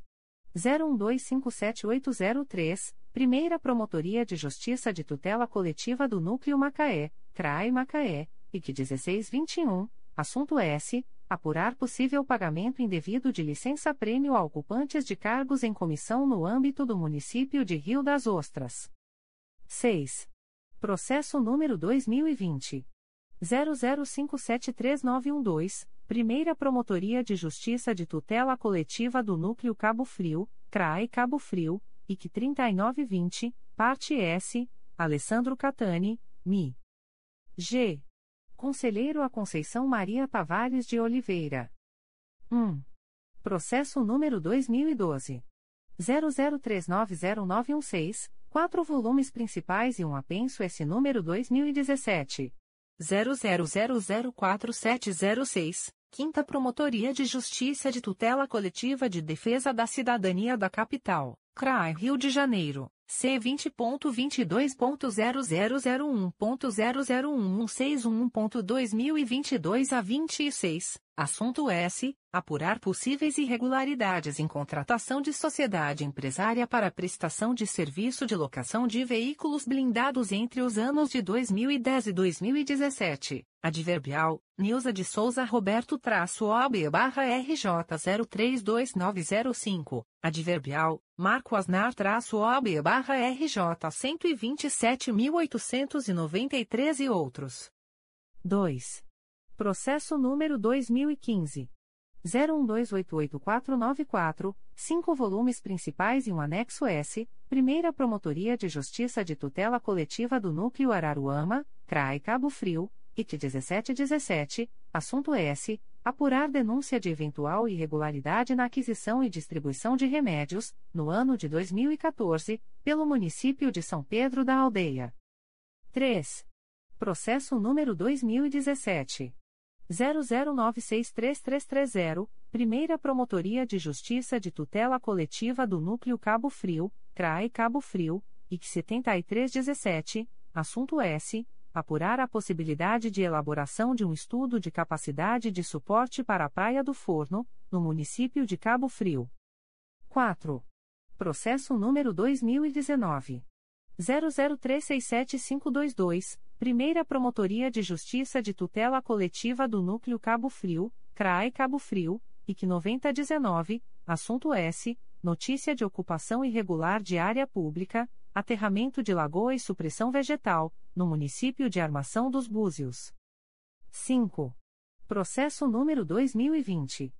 01257803, Primeira Promotoria de Justiça de Tutela Coletiva do Núcleo Macaé, CRAI Macaé, IC 1621, assunto S. Apurar possível pagamento indevido de licença-prêmio a ocupantes de cargos em comissão no âmbito do município de Rio das Ostras. 6. Processo número 2020. 00573912, Primeira Promotoria de Justiça de Tutela Coletiva do Núcleo Cabo Frio, CRAE Cabo Frio, IC 3920, Parte S, Alessandro Catani, MI. G. Conselheiro a Conceição Maria Tavares de Oliveira. 1. Processo número 2012. 00390916, quatro volumes principais e um apenso S número 2017. 00004706, Quinta Promotoria de Justiça de Tutela Coletiva de Defesa da Cidadania da Capital, CRAI Rio de Janeiro, C20.22.0001.0011611.2022 a 26, assunto S. Apurar possíveis irregularidades em contratação de sociedade empresária para prestação de serviço de locação de veículos blindados entre os anos de 2010 e 2017. Adverbial, Nilza de Souza Roberto traço barra RJ 032905. Adverbial, Marco Asnar traço OB barra RJ 127.893 e outros. 2. Processo número 2015. 01288494, cinco volumes principais e um anexo S, Primeira Promotoria de Justiça de Tutela Coletiva do Núcleo Araruama, CRAI Cabo Frio, IT 1717, assunto S. Apurar denúncia de eventual irregularidade na aquisição e distribuição de remédios, no ano de 2014, pelo município de São Pedro da Aldeia. 3. Processo número 2017. 00963330, Primeira Promotoria de Justiça de Tutela Coletiva do Núcleo Cabo Frio, CRAE Cabo Frio, IC 7317, assunto S. Apurar a possibilidade de elaboração de um estudo de capacidade de suporte para a Praia do Forno, no município de Cabo Frio. 4. Processo número 2019. 00367522, Primeira Promotoria de Justiça de Tutela Coletiva do Núcleo Cabo Frio, CRAE Cabo Frio, IC 9019, assunto S. Notícia de ocupação irregular de área pública, aterramento de lagoa e supressão vegetal, no município de Armação dos Búzios. 5. Processo número 2020.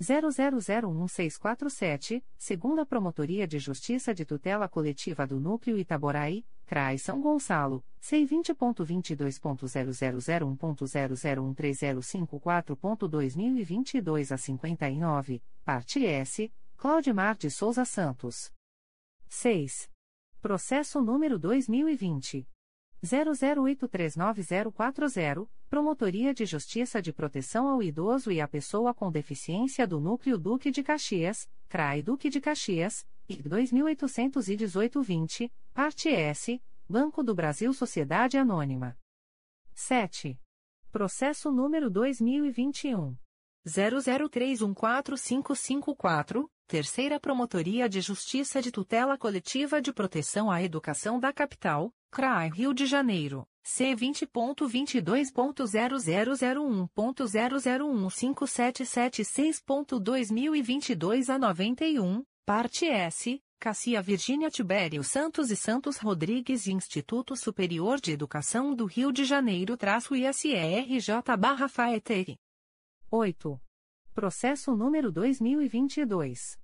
00011647, segunda Promotoria de Justiça de Tutela Coletiva do Núcleo Itaboraí, CRAI São Gonçalo, C20.22.0001.0013054.2022 a 59, parte S, Claudimar de Souza Santos. 6. Processo número 2020. 00839040, Promotoria de Justiça de Proteção ao Idoso e à Pessoa com Deficiência do Núcleo Duque de Caxias, CRAI Duque de Caxias, IC 2818-20, parte S, Banco do Brasil Sociedade Anônima. 7. Processo número 2021. 00314554, Terceira Promotoria de Justiça de Tutela Coletiva de Proteção à Educação da Capital, CRAI Rio de Janeiro, C20.22.0001.0015776.2022 a 91, parte S, Cassia Virgínia Tibério Santos e Santos Rodrigues Instituto Superior de Educação do Rio de Janeiro traço ISERJ barra FAETERI. 8. Processo número 2022.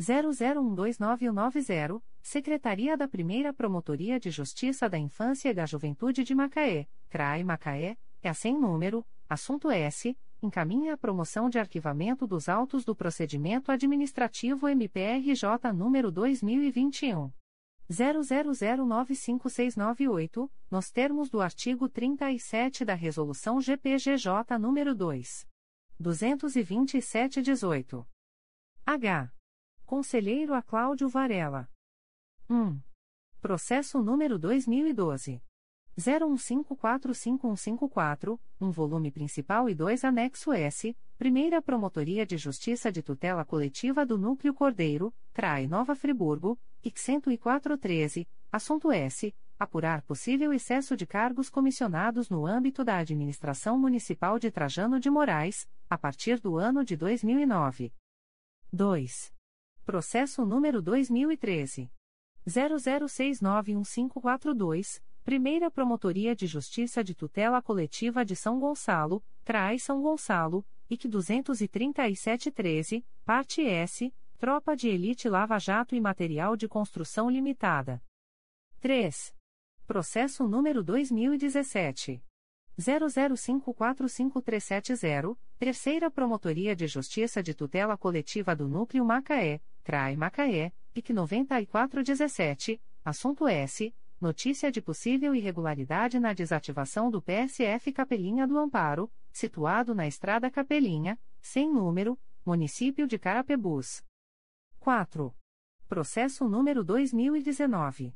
00129190, Secretaria da Primeira Promotoria de Justiça da Infância e da Juventude de Macaé, CRAI Macaé, é sem número, assunto S, encaminha a promoção de arquivamento dos autos do procedimento administrativo MPRJ número 2021. 00095698, nos termos do artigo 37 da Resolução GPGJ nº 2. 227-18. H. Conselheiro a Cláudio Varela. 1. Processo número 2012. 01545154, um volume principal e dois anexo S, Primeira Promotoria de Justiça de Tutela Coletiva do Núcleo Cordeiro, CRAI Nova Friburgo, IC 10413, assunto S. Apurar possível excesso de cargos comissionados no âmbito da Administração Municipal de Trajano de Moraes, a partir do ano de 2009. 2. Processo número 2013. 00691542, Primeira Promotoria de Justiça de Tutela Coletiva de São Gonçalo, CRAI São Gonçalo, IC 23713, Parte S, Tropa de Elite Lava Jato e Material de Construção Limitada. 3. Processo número 2017. 00545370, Terceira Promotoria de Justiça de Tutela Coletiva do Núcleo Macaé, CRAI Macaé, IC 9417, assunto S. Notícia de possível irregularidade na desativação do PSF Capelinha do Amparo, situado na Estrada Capelinha, sem número, município de Carapebus. 4. Processo número 2019.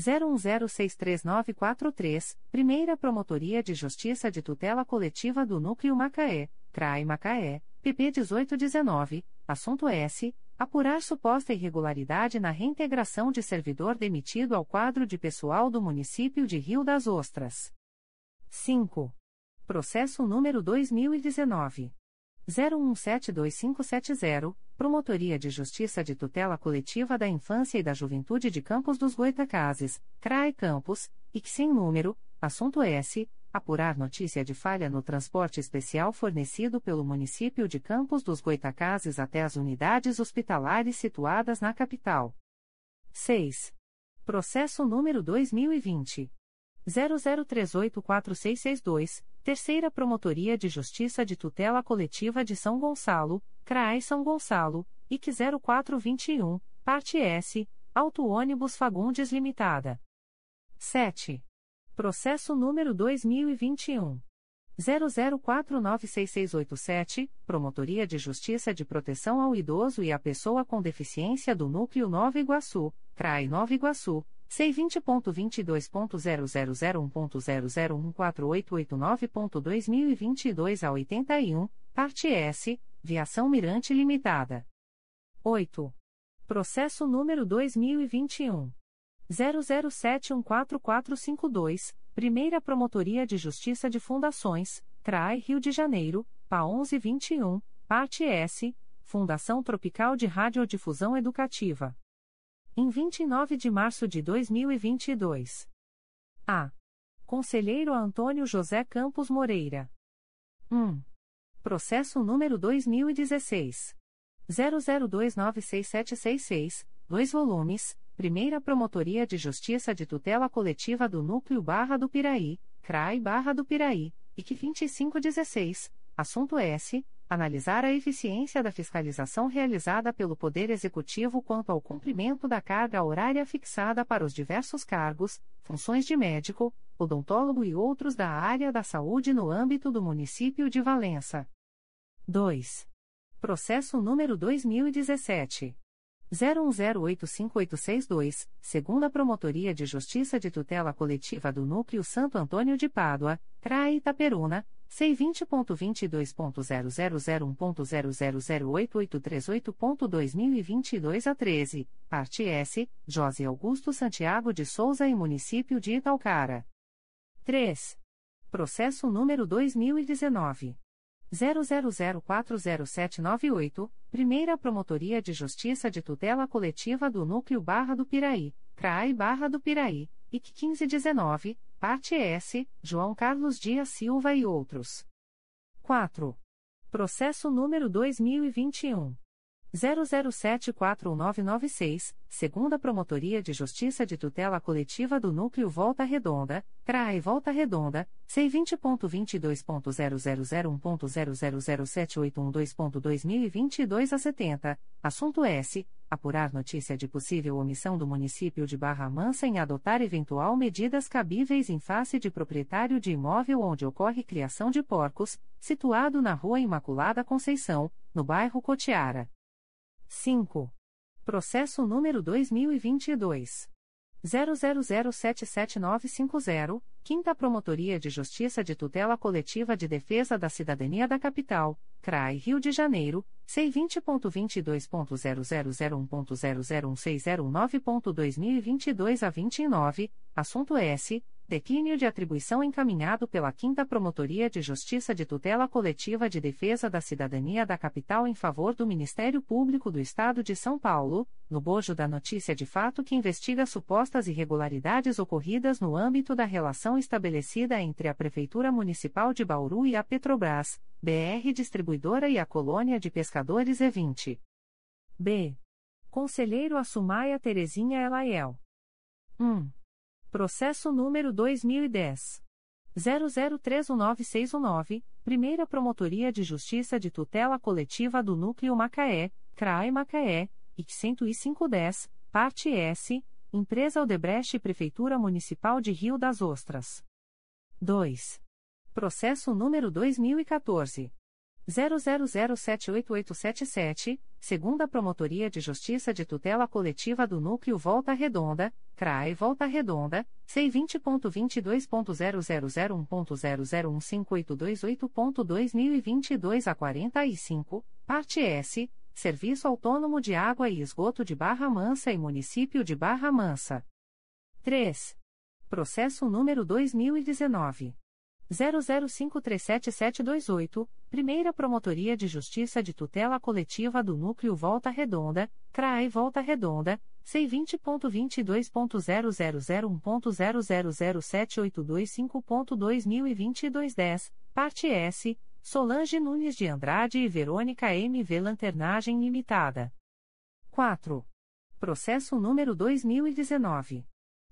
01063943, Primeira Promotoria de Justiça de Tutela Coletiva do Núcleo Macaé, CRAI Macaé, PP 1819, assunto S. Apurar suposta irregularidade na reintegração de servidor demitido ao quadro de pessoal do município de Rio das Ostras. 5. Processo número 2019. 01172570, Promotoria de Justiça de Tutela Coletiva da Infância e da Juventude de Campos dos Goitacazes, CRAE Campos, e que sem número, assunto S. Apurar notícia de falha no transporte especial fornecido pelo município de Campos dos Goitacazes até as unidades hospitalares situadas na capital. 6. Processo número 2020. 00384662, Terceira Promotoria de Justiça de Tutela Coletiva de São Gonçalo, CRAI São Gonçalo, IC 0421, Parte S, Auto Ônibus Fagundes Limitada. 7. Processo número 2021. 00496687, Promotoria de Justiça de Proteção ao Idoso e à Pessoa com Deficiência do Núcleo Nova Iguaçu, CRAI Nova Iguaçu, C20.22.0001.0014889.2022 a 81, parte S, Viação Mirante Limitada. 8. Processo número 2021. 00714452, Primeira Promotoria de Justiça de Fundações, CRAI Rio de Janeiro, PA 1121, Parte S, Fundação Tropical de Radiodifusão Educativa. Em 29 de março de 2022. A. Conselheiro Antônio José Campos Moreira. 1. Processo número 2016. 00296766, 2 volumes Primeira Promotoria de Justiça de Tutela Coletiva do Núcleo Barra do Piraí, CRAI Barra do Piraí, IC 2516, assunto S. Analisar a eficiência da fiscalização realizada pelo Poder Executivo quanto ao cumprimento da carga horária fixada para os diversos cargos, funções de médico, odontólogo e outros da área da saúde no âmbito do município de Valença. 2. Processo número 2017. 01085862, segunda Promotoria de Justiça de Tutela Coletiva do Núcleo Santo Antônio de Pádua, CRAE Itaperuna, C20.22.0001.0008838.2022 a 13, parte S, José Augusto Santiago de Souza e Município de Italcara. 3. Processo número 2019. 00040798, Primeira Promotoria de Justiça de Tutela Coletiva do Núcleo Barra do Piraí, CRAI Barra do Piraí, IC 1519, Parte S, João Carlos Dias Silva e outros. 4. Processo número 2021. 00741996, segunda Promotoria de Justiça de Tutela Coletiva do Núcleo Volta Redonda, CRAE Volta Redonda, C20.22.0001.0007812.2022 a 70, assunto S. Apurar notícia de possível omissão do município de Barra Mansa em adotar eventual medidas cabíveis em face de proprietário de imóvel onde ocorre criação de porcos, situado na Rua Imaculada Conceição, no bairro Cotiara. 5. Processo número 2022. 00077950, Quinta Promotoria de Justiça de Tutela Coletiva de Defesa da Cidadania da Capital, CRAI Rio de Janeiro, C20.22.0001.0016009.2022 a 29, assunto S. Declínio de atribuição encaminhado pela 5 Promotoria de Justiça de Tutela Coletiva de Defesa da Cidadania da Capital em favor do Ministério Público do Estado de São Paulo, no bojo da notícia de fato que investiga supostas irregularidades ocorridas no âmbito da relação estabelecida entre a Prefeitura Municipal de Bauru e a Petrobras, BR Distribuidora e a Colônia de Pescadores E20. B. Conselheiro Assumaia Terezinha Elaiel. 1. Processo número 2010. 00319619, Primeira Promotoria de Justiça de Tutela Coletiva do Núcleo Macaé, CRAE Macaé, IC 10510, Parte S, Empresa Odebrecht Prefeitura Municipal de Rio das Ostras. 2. Processo número 2014. 00078877, segunda Promotoria de Justiça de Tutela Coletiva do Núcleo Volta Redonda, CRAE Volta Redonda, C20.22.0001.0015828.2022 a 45, parte S, Serviço Autônomo de Água e Esgoto de Barra Mansa e Município de Barra Mansa. 3. Processo número 2019. 00537728, Primeira Promotoria de Justiça de Tutela Coletiva do Núcleo Volta Redonda, CRAE Volta Redonda, C20.22.0001.0007825.2022 10, parte S, Solange Nunes de Andrade e Verônica M. V. Lanternagem Limitada. 4. Processo número 2019.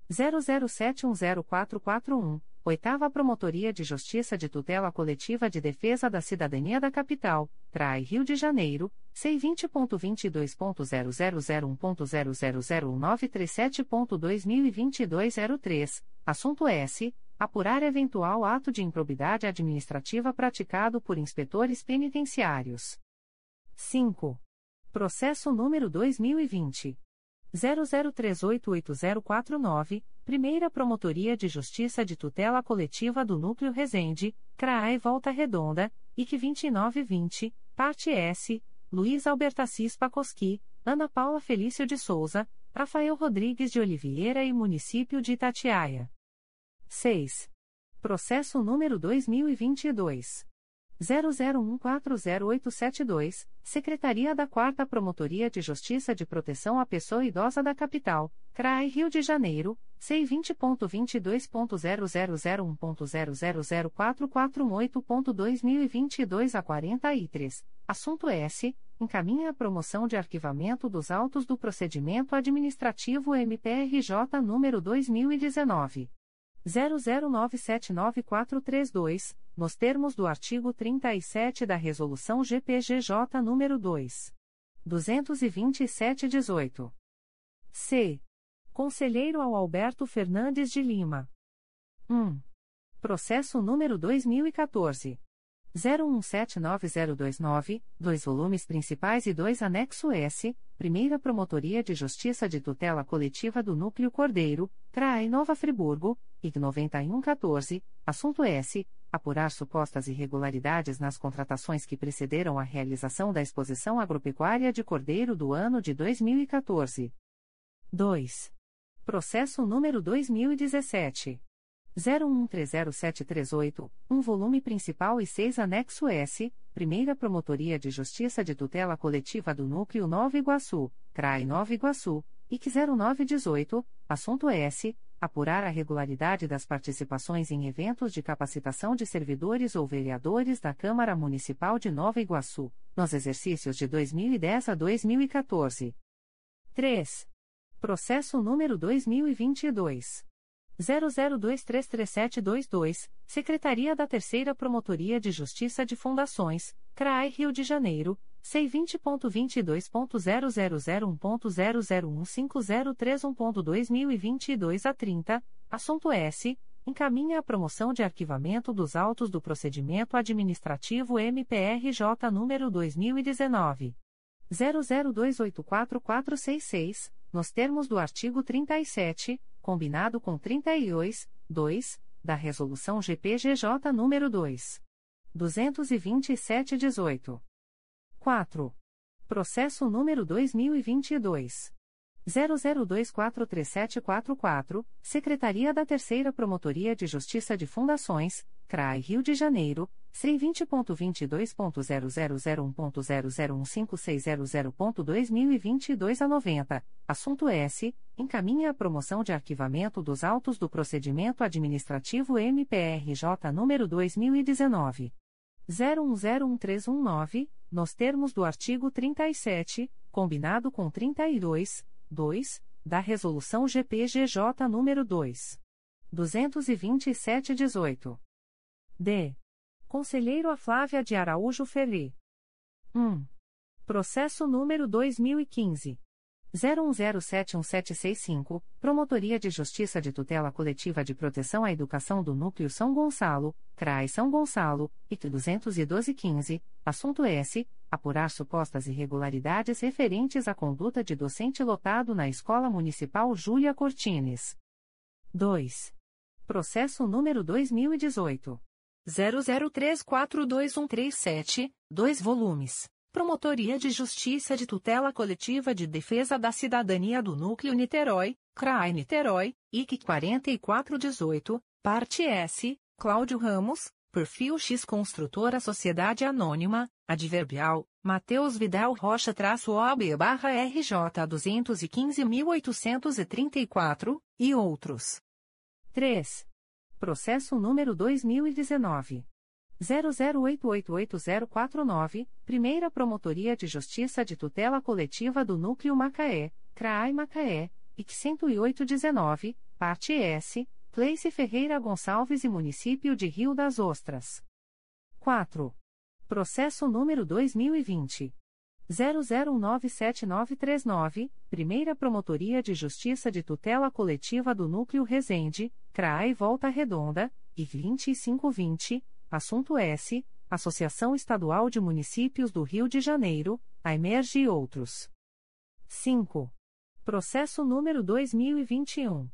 00710441. Oitava Promotoria de Justiça de Tutela Coletiva de Defesa da Cidadania da Capital, CRAI Rio de Janeiro, C20.22.0001.0001937.2022 03, assunto S. Apurar eventual ato de improbidade administrativa praticado por inspetores penitenciários. 5. Processo número 2020. 00388049, Primeira Promotoria de Justiça de Tutela Coletiva do Núcleo Resende, CRAE Volta Redonda, IC 2920, Parte S, Luiz Albertacis Pacosqui, Ana Paula Felício de Souza, Rafael Rodrigues de Oliveira e Município de Itatiaia. 6. Processo número 2022. 00140872, Secretaria da 4 Promotoria de Justiça de Proteção à Pessoa Idosa da Capital, CRAI Rio de Janeiro, C20.22.0001.0004418.2022 a 43, assunto S. Encaminha a promoção de arquivamento dos autos do procedimento administrativo MPRJ número 2019. 00979432, nos termos do artigo 37 da Resolução GPGJ nº 2. 227-18. C. Conselheiro ao Alberto Fernandes de Lima. 1. Processo número 2014. 01790029, dois volumes principais e dois anexo S, Primeira Promotoria de Justiça de Tutela Coletiva do Núcleo Cordeiro, CRAE Nova Friburgo, IG 9114, assunto S. Apurar supostas irregularidades nas contratações que precederam a realização da Exposição Agropecuária de Cordeiro do ano de 2014. 2. Processo número 2017. 01300738, um volume principal e seis anexo S, Primeira Promotoria de Justiça de Tutela Coletiva do Núcleo Nova Iguaçu, CRAI Nova Iguaçu, IC 0918, assunto S. Apurar a regularidade das participações em eventos de capacitação de servidores ou vereadores da Câmara Municipal de Nova Iguaçu, nos exercícios de 2010 a 2014. 3. Processo número 2022. 00233722, Secretaria da Terceira Promotoria de Justiça de Fundações, CRAI Rio de Janeiro, C20.22.0001.0015031.2022 a 30, assunto S. Encaminha a promoção de arquivamento dos autos do procedimento administrativo MPRJ número 2019. 00284466, nos termos do artigo 37, combinado com 32, 2, da Resolução GPGJ nº 2. 227-18. 4. Processo número 2022. 00243744, Secretaria da Terceira Promotoria de Justiça de Fundações, CRAI Rio de Janeiro, C20.22.0001.0015600.2022 a 90, assunto S. Encaminha a promoção de arquivamento dos autos do procedimento administrativo MPRJ número 2019. 01011319, nos termos do artigo 37, combinado com 32, 2, da Resolução GPGJ nº 2. 227-18. D. Conselheiro a Flávia de Araújo Ferri. 1. Processo número 2015. 01071765, Promotoria de Justiça de Tutela Coletiva de Proteção à Educação do Núcleo São Gonçalo, CRAI São Gonçalo, IT 21215, assunto S. Apurar supostas irregularidades referentes à conduta de docente lotado na Escola Municipal Júlia Cortines. 2. Processo número 2018. 00342137, 2 volumes. Promotoria de Justiça de Tutela Coletiva de Defesa da Cidadania do Núcleo Niterói, CRAI Niterói, IC 4418, Parte S, Cláudio Ramos, Perfil X Construtora Sociedade Anônima, Adverbial, Matheus Vidal Rocha-OB barra RJ 215.834, e outros. 3. Processo número 2019. 00888049, Primeira Promotoria de Justiça de Tutela Coletiva do Núcleo Macaé, CRAI Macaé, IC 10819, Parte S, Place Ferreira Gonçalves e Município de Rio das Ostras. 4. Processo número 2020. 00197939, Primeira Promotoria de Justiça de Tutela Coletiva do Núcleo Resende, CRAI Volta Redonda, e 2520, assunto S. Associação Estadual de Municípios do Rio de Janeiro, a Emerge e outros. 5. Processo número 2021.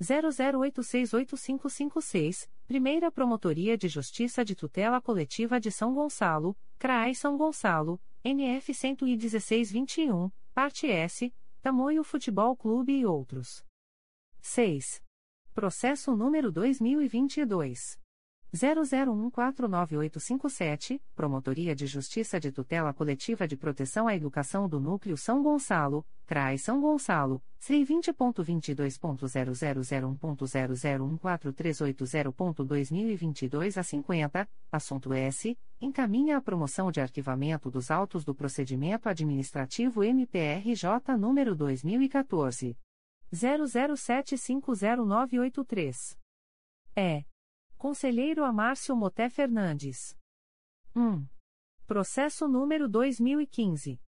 00868556, Primeira Promotoria de Justiça de Tutela Coletiva de São Gonçalo, CRAI São Gonçalo, NF 11621, Parte S, Tamoio Futebol Clube e outros. 6. Processo número 2022. 00149857, Promotoria de Justiça de Tutela Coletiva de Proteção à Educação do Núcleo São Gonçalo, CRAI São Gonçalo, C20.22.0001.0014380.2022 a 50, assunto S. Encaminha a promoção de arquivamento dos autos do procedimento administrativo MPRJ número 2014. 00750983. É. Conselheiro Amárcio Moté Fernandes. 1. Processo número 2015.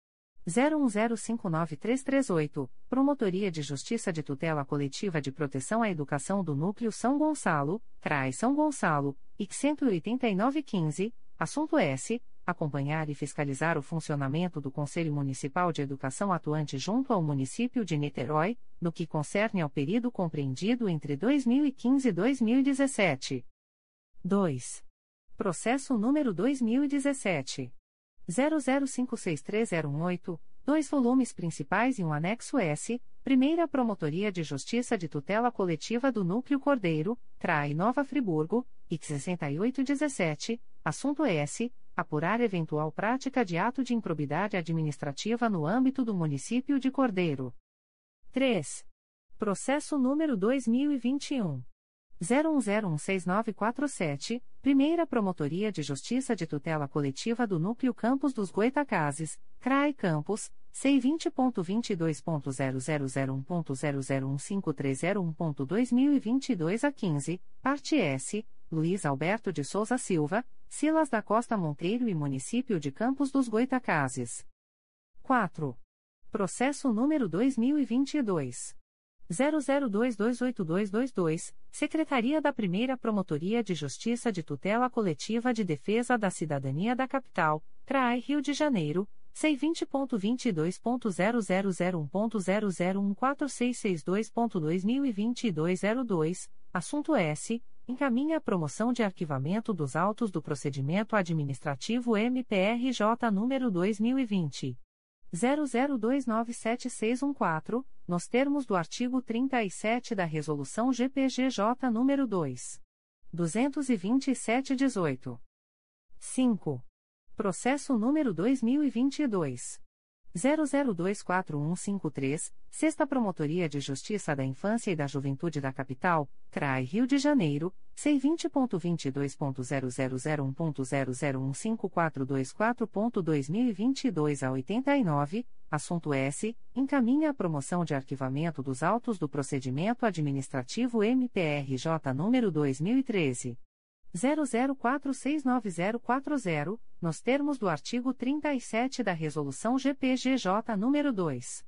01059338, Promotoria de Justiça de Tutela Coletiva de Proteção à Educação do Núcleo São Gonçalo, CRAI São Gonçalo, IC 18915, Assunto S. Acompanhar e fiscalizar o funcionamento do Conselho Municipal de Educação atuante junto ao município de Niterói, no que concerne ao período compreendido entre 2015 e 2017. 2. Processo número 2017. 00563018, dois volumes principais e um anexo S, Primeira Promotoria de Justiça de Tutela Coletiva do Núcleo Cordeiro, CRAI Nova Friburgo, IC 6817, assunto S. Apurar eventual prática de ato de improbidade administrativa no âmbito do município de Cordeiro. 3. Processo número 2021. 01016947, Primeira Promotoria de Justiça de Tutela Coletiva do Núcleo Campos dos Goitacazes, CRAE Campos, C20.22.0001.0015301.2022 a 15, parte S, Luiz Alberto de Souza Silva, Silas da Costa Monteiro e Município de Campos dos Goitacazes. 4. Processo número 2022. 00228222, Secretaria da Primeira Promotoria de Justiça de Tutela Coletiva de Defesa da Cidadania da Capital, CRAI Rio de Janeiro, C20.22.0001.0014662.2022 a 02, assunto S. Encaminha a promoção de arquivamento dos autos do procedimento administrativo MPRJ número 2020. 00297614, nos termos do artigo 37 da Resolução GPGJ nº 2. 227-18. 5. Processo número 2022. 00241153, Sexta Promotoria de Justiça da Infância e da Juventude da Capital, CRAI Rio de Janeiro, C20.22.0001.0015424.2022 a 89, assunto S. Encaminha a promoção de arquivamento dos autos do procedimento administrativo MPRJ número 2013. 00469040, nos termos do artigo 37 da Resolução GPGJ nº 2.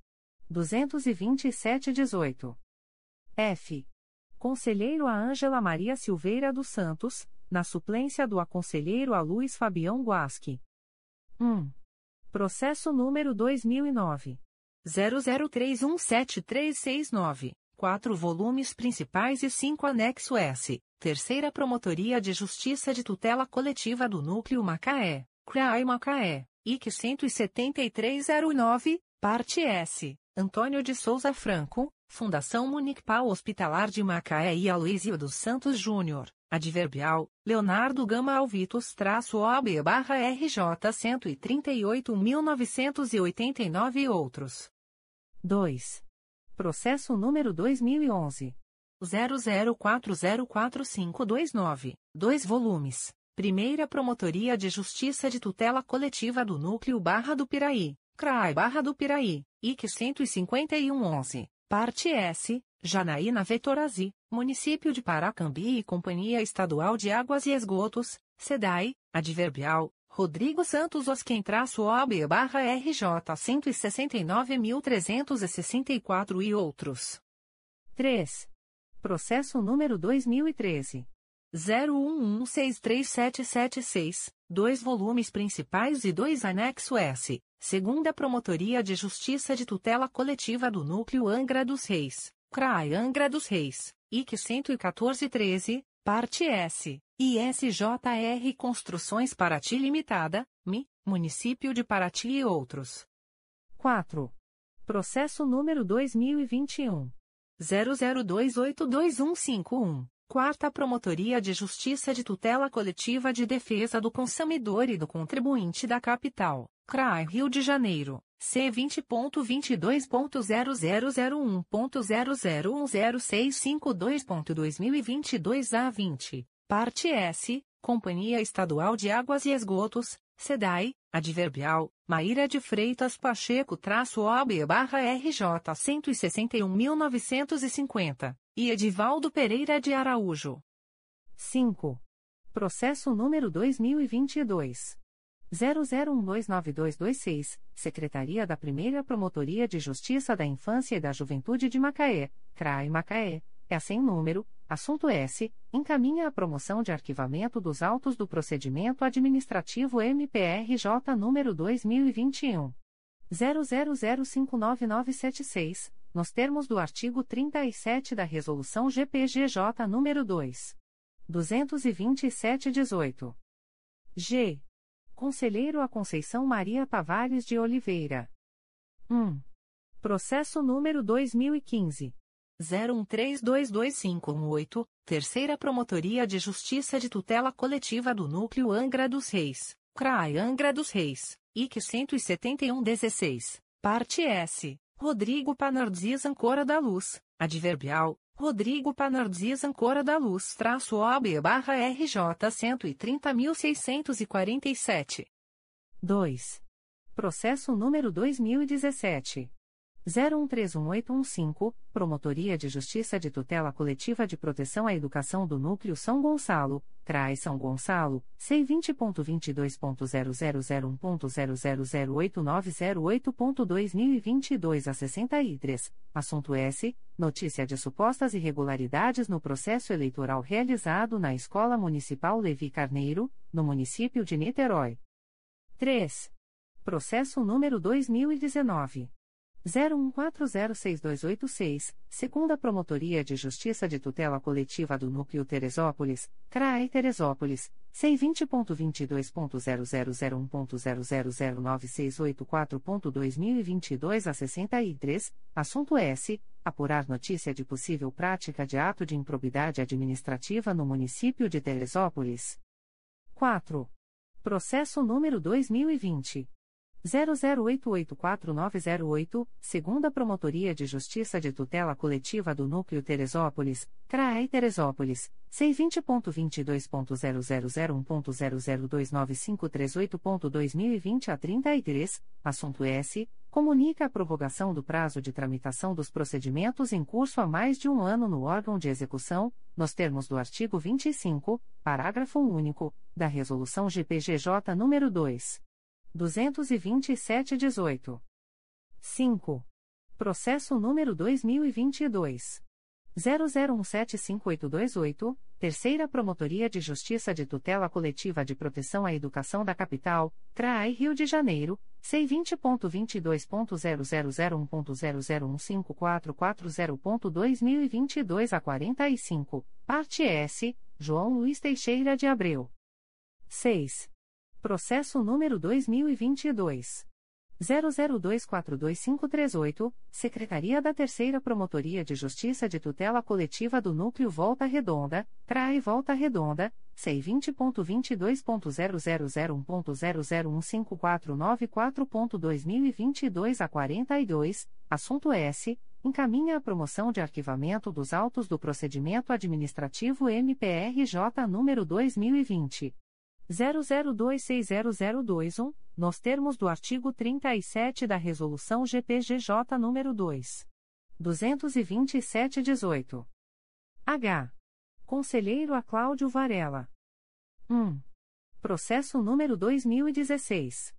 227-18. F. Conselheiro a Ângela Maria Silveira dos Santos, na suplência do aconselheiro a Luiz Fabião Guasque. 1. Processo número 2009. 00317369, 4 volumes principais e 5 anexo S. Terceira Promotoria de Justiça de Tutela Coletiva do Núcleo Macaé, CRAI Macaé, IC 17309, Parte S, Antônio de Souza Franco, Fundação Municipal Hospitalar de Macaé e Aloysio dos Santos Júnior, Adverbial, Leonardo Gama Alvitos traço OB barra RJ 138.989 e outros. 2. Processo número 2011. 00404529, 2 volumes. Primeira Promotoria de Justiça de Tutela Coletiva do Núcleo Barra do Piraí, CRAI Barra do Piraí, IC 15111, Parte S, Janaína Vetorazi, Município de Paracambi e Companhia Estadual de Águas e Esgotos, SEDAI, Adverbial, Rodrigo Santos Osquem-OB barra RJ 169.364 e outros. 3. Processo número 2013. 011637776, dois volumes principais e dois anexo S, segunda Promotoria de Justiça de Tutela Coletiva do Núcleo Angra dos Reis, CRAI Angra dos Reis, IC 11413, parte S, ISJR Construções Paraty Limitada, MI, Município de Paraty e outros. 4. Processo número 2021. 00282151, Quarta Promotoria de Justiça de Tutela Coletiva de Defesa do Consumidor e do Contribuinte da Capital, CRAI Rio de Janeiro, C20.22.0001.0010652.2022 a 20, Parte S, Companhia Estadual de Águas e Esgotos, SEDAI, Adverbial, Maíra de Freitas Pacheco traço OB barra RJ 161.950, e Edivaldo Pereira de Araújo. 5. Processo número 2022. 00129226, Secretaria da Primeira Promotoria de Justiça da Infância e da Juventude de Macaé, CRAI Macaé, é sem número, assunto S, encaminha a promoção de arquivamento dos autos do procedimento administrativo MPRJ número 2021 00059976, nos termos do artigo 37 da resolução GPGJ número 2 227/18. G. Conselheiro a Conceição Maria Tavares de Oliveira. 1. Processo número 2015 01322518, Terceira Promotoria de Justiça de Tutela Coletiva do Núcleo Angra dos Reis, CRAI Angra dos Reis, IC 17116, Parte S. Rodrigo Panardzis Ancora da Luz, Adverbial, Rodrigo Panardzis Ancora da Luz traço OB barra RJ 130.647. 2. Processo número 2017. 01311815, Promotoria de Justiça de Tutela Coletiva de Proteção à Educação do Núcleo São Gonçalo, CRAE São Gonçalo, C20.22.0001.0008908.2022 a 63, assunto S. Notícia de supostas irregularidades no processo eleitoral realizado na Escola Municipal Levi Carneiro, no município de Niterói. 3. Processo número 2019. 01406286, segunda Promotoria de Justiça de Tutela Coletiva do Núcleo Teresópolis, CRAE Teresópolis, C20.22.0001.0009684.2022 a 63, assunto S. Apurar notícia de possível prática de ato de improbidade administrativa no município de Teresópolis. 4. Processo número 2020. 00884908, segunda Promotoria de Justiça de Tutela Coletiva do Núcleo Teresópolis, CRAE Teresópolis, C20.22.0001.0029538.2020 a 33, assunto S. Comunica a prorrogação do prazo de tramitação dos procedimentos em curso há mais de um ano no órgão de execução, nos termos do artigo 25, parágrafo único, da Resolução GPGJ nº 2. 227-18. 5. Processo número 2022. 00175828, Terceira Promotoria de Justiça de Tutela Coletiva de Proteção à Educação da Capital, CRAI Rio de Janeiro, C20.22.0001.0015440.2022 a 45, parte S, João Luiz Teixeira de Abreu. 6. Processo número 2022. 00242538, Secretaria da Terceira Promotoria de Justiça de Tutela Coletiva do Núcleo Volta Redonda, CRAE Volta Redonda, C20.22.0001.0015494.2022 a 42, assunto S. Encaminha a promoção de arquivamento dos autos do procedimento administrativo MPRJ número 2020. 00260021, nos termos do artigo 37 da Resolução GPGJ nº 2. 227-18. H. Conselheiro a Cláudio Varela. 1. Processo número 2016.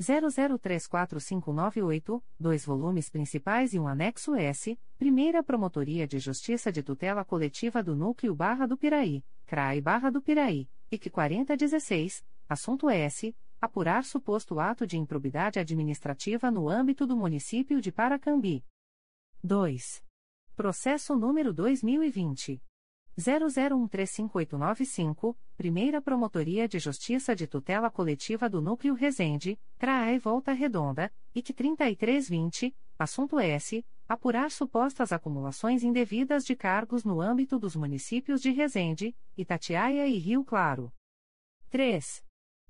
00345598, dois volumes principais e um anexo S, Primeira Promotoria de Justiça de Tutela Coletiva do Núcleo Barra do Piraí, CRAI Barra do Piraí, IC 4016, assunto S. Apurar suposto ato de improbidade administrativa no âmbito do município de Paracambi. 2. Processo número 2020. 00135895, Primeira Promotoria de Justiça de Tutela Coletiva do Núcleo Resende, CRAE Volta Redonda, IC 3320, assunto S. Apurar supostas acumulações indevidas de cargos no âmbito dos municípios de Resende, Itatiaia e Rio Claro. 3.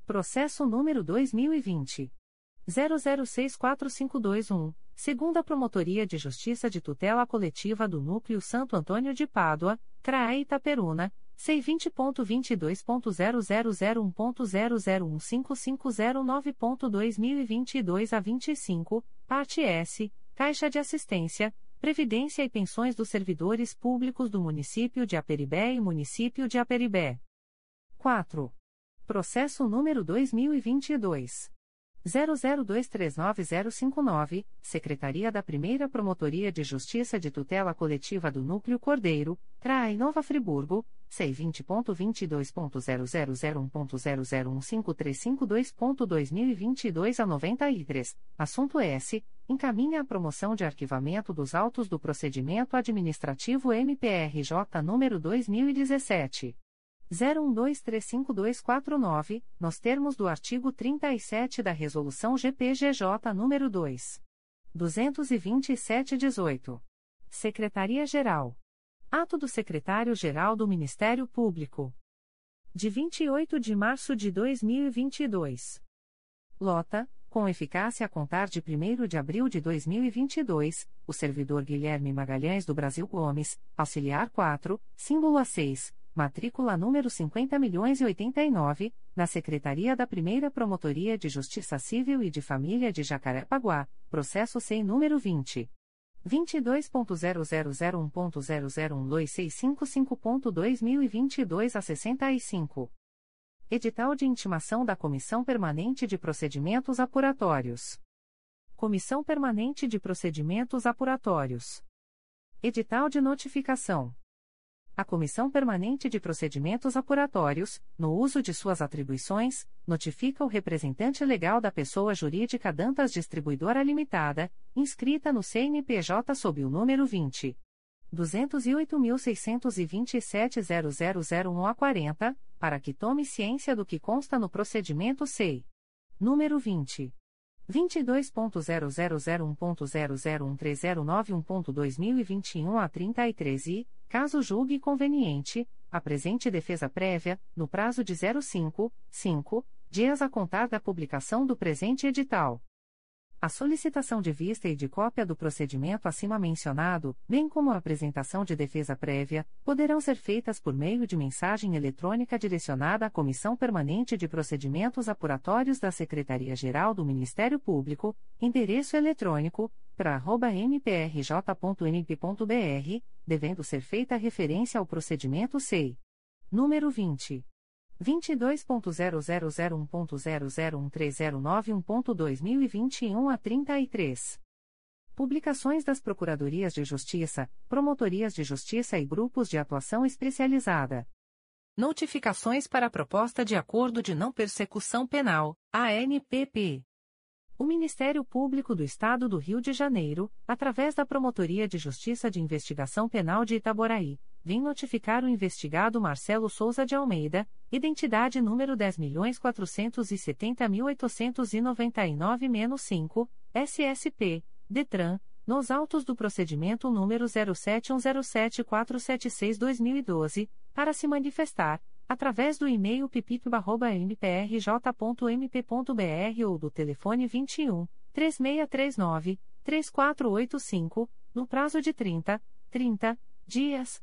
Processo número 2020. 00645221, segunda Promotoria de Justiça de Tutela Coletiva do Núcleo Santo Antônio de Pádua, CRAE Itaperuna, C20.22.0001.0015509.2022 a 25, parte S, Caixa de Assistência, Previdência e Pensões dos Servidores Públicos do Município de Aperibé e Município de Aperibé. 4. Processo número 2022. 00239059, Secretaria da Primeira Promotoria de Justiça de Tutela Coletiva do Núcleo Cordeiro, CRAI Nova Friburgo, C20.22.0001.0015352.2022 a 93, assunto S. Encaminha a promoção de arquivamento dos autos do procedimento administrativo MPRJ número 2017. 01235249, nos termos do artigo 37 da Resolução GPGJ nº 2. 227-18. Secretaria-Geral. Ato do Secretário-Geral do Ministério Público. De 28 de março de 2022. Lota, com eficácia a contar de 1 de abril de 2022, o servidor Guilherme Magalhães do Brasil Gomes, auxiliar 4, símbolo A6, matrícula número 50.089, na Secretaria da Primeira Promotoria de Justiça Civil e de Família de Jacarepaguá, processo sem número 20. 22.0001.0012655.2022 a 65. Edital de intimação da Comissão Permanente de Procedimentos Apuratórios. Comissão Permanente de Procedimentos Apuratórios. Edital de notificação a Comissão Permanente de Procedimentos Apuratórios, no uso de suas atribuições, notifica o representante legal da pessoa jurídica Dantas Distribuidora Limitada, inscrita no CNPJ sob o número 20. 208.627.0001 a 40, para que tome ciência do que consta no procedimento SEI. Número 20. 22.0001.0013091.2021 a 33 e, caso julgue conveniente, apresente defesa prévia, no prazo de 05, 5, dias a contar da publicação do presente edital. A solicitação de vista e de cópia do procedimento acima mencionado, bem como a apresentação de defesa prévia, poderão ser feitas por meio de mensagem eletrônica direcionada à Comissão Permanente de Procedimentos Apuratórios da Secretaria-Geral do Ministério Público, endereço eletrônico, para mprj.mp.br, devendo ser feita referência ao procedimento SEI. Número 20. 22.0001.0013091.2021 a 33. Publicações das Procuradorias de Justiça, Promotorias de Justiça e Grupos de Atuação Especializada. Notificações para a Proposta de Acordo de Não Persecução Penal, ANPP. O Ministério Público do Estado do Rio de Janeiro, através da Promotoria de Justiça de Investigação Penal de Itaboraí, vem notificar o investigado Marcelo Souza de Almeida, identidade número 10.470.899-5, SSP, DETRAN, nos autos do procedimento número 07107476-2012, para se manifestar, através do e-mail pipip.mprj.mp.br ou do telefone 21 3639 3485, no prazo de 30, 30 dias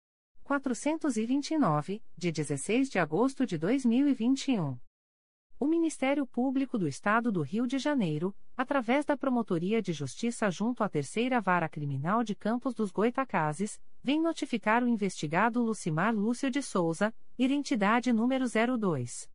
429, de 16 de agosto de 2021. O Ministério Público do Estado do Rio de Janeiro, através da Promotoria de Justiça junto à Terceira Vara Criminal de Campos dos Goitacazes, vem notificar o investigado Lucimar Lúcio de Souza, identidade número 02.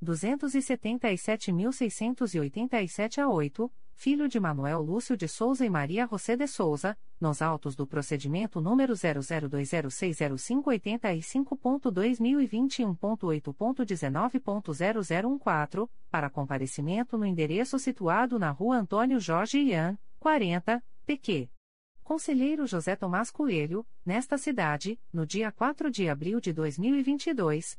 277.687 a 8, filho de Manuel Lúcio de Souza e Maria José de Souza, nos autos do procedimento número 002060585.2021.8.19.0014, para comparecimento no endereço situado na Rua Antônio Jorge Ian, 40, PQ. Conselheiro José Tomás Coelho, nesta cidade, no dia 4 de abril de 2022,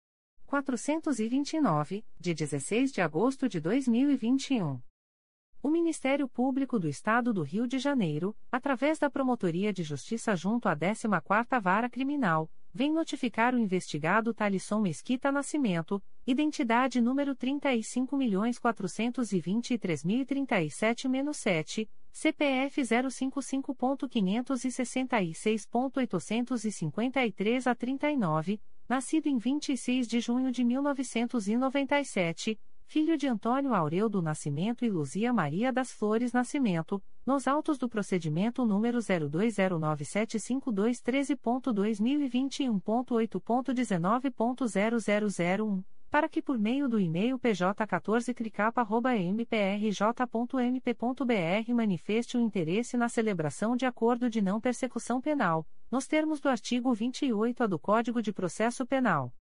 429, de 16 de agosto de 2021. O Ministério Público do Estado do Rio de Janeiro, através da Promotoria de Justiça junto à 14ª Vara Criminal, vem notificar o investigado Talisson Mesquita Nascimento, identidade número 35.423.037-7, CPF 055.566.853 a 39, nascido em 26 de junho de 1997, filho de Antônio Aureu do Nascimento e Luzia Maria das Flores Nascimento, nos autos do procedimento número 02097523.2021.8.19.0001, para que por meio do e-mail pj14cricapa.mprj.mp.br manifeste o interesse na celebração de acordo de não persecução penal, nos termos do artigo 28-A do Código de Processo Penal.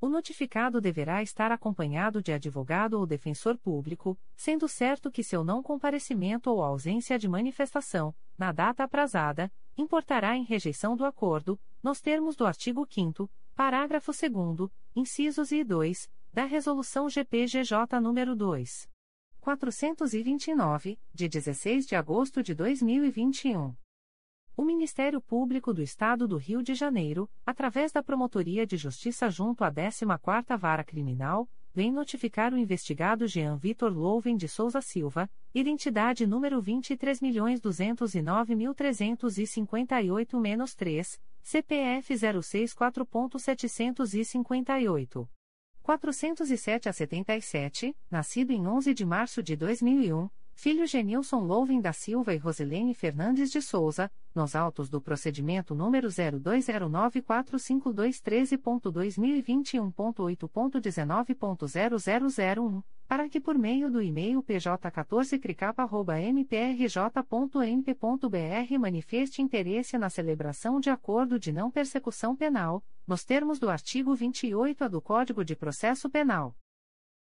O notificado deverá estar acompanhado de advogado ou defensor público, sendo certo que seu não comparecimento ou ausência de manifestação, na data aprazada, importará em rejeição do acordo, nos termos do artigo 5 parágrafo 2 incisos e 2, da Resolução GPGJ nº 2. 429, de 16 de agosto de 2021. O Ministério Público do Estado do Rio de Janeiro, através da Promotoria de Justiça junto à 14ª Vara Criminal, vem notificar o investigado Jean Vitor Louven de Souza Silva, identidade número 23.209.358-3, CPF 064.758. 407 a 77, nascido em 11 de março de 2001, filho Genilson Louven da Silva e Rosilene Fernandes de Souza, nos autos do procedimento número 02094523.2021.8.19.0001, para que por meio do e-mail pj14cricapa.mprj.mp.br manifeste interesse na celebração de acordo de não persecução penal, nos termos do artigo 28-A do Código de Processo Penal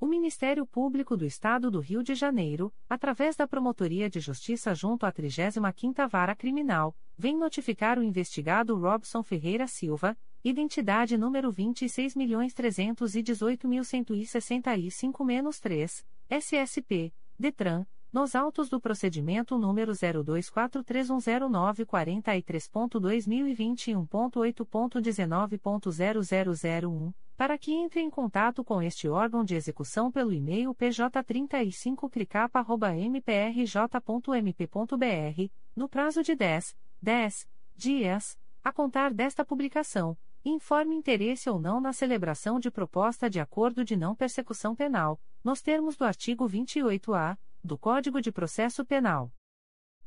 O Ministério Público do Estado do Rio de Janeiro, através da Promotoria de Justiça junto à 35ª Vara Criminal, vem notificar o investigado Robson Ferreira Silva, identidade número 26.318.165-3, SSP, DETRAN, nos autos do procedimento número 02431093.2021.8.19.0001 para que entre em contato com este órgão de execução pelo e-mail pj35cricapa.mprj.mp.br, no prazo de 10, 10 dias, a contar desta publicação, informe interesse ou não na celebração de proposta de acordo de não persecução penal, nos termos do artigo 28-A do Código de Processo Penal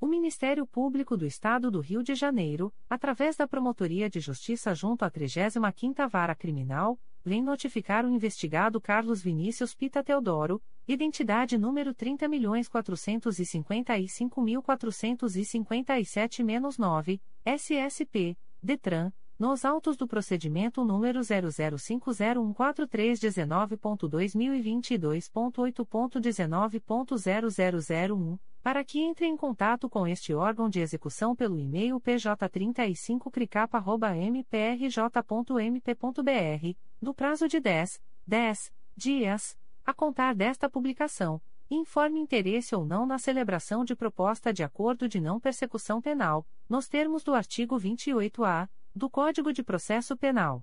O Ministério Público do Estado do Rio de Janeiro, através da Promotoria de Justiça junto à 35ª Vara Criminal, vem notificar o investigado Carlos Vinícius Pita Teodoro, identidade número 30.455.457-9, SSP, DETRAN, nos autos do procedimento número 005014319.2022.8.19.0001 para que entre em contato com este órgão de execução pelo e-mail pj35cricapa.mprj.mp.br, no prazo de 10, 10 dias, a contar desta publicação, informe interesse ou não na celebração de proposta de acordo de não persecução penal, nos termos do artigo 28-A do Código de Processo Penal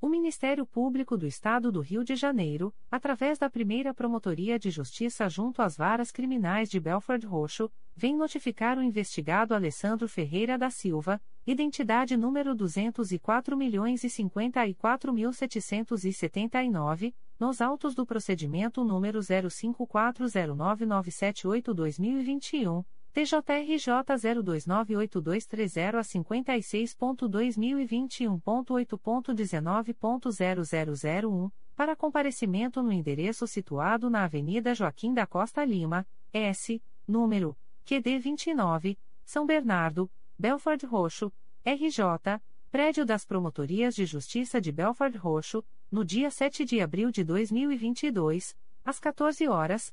O Ministério Público do Estado do Rio de Janeiro, através da primeira Promotoria de Justiça junto às varas criminais de Belford Roxo, vem notificar o investigado Alessandro Ferreira da Silva, identidade número 204.054.779, nos autos do procedimento número 05409978-2021 TJRJ 02982330 a 56.2021.8.19.0001, para comparecimento no endereço situado na Avenida Joaquim da Costa Lima, S, número, QD 29, São Bernardo, Belford Roxo, RJ, Prédio das Promotorias de Justiça de Belford Roxo, no dia 7 de abril de 2022, às 14 horas,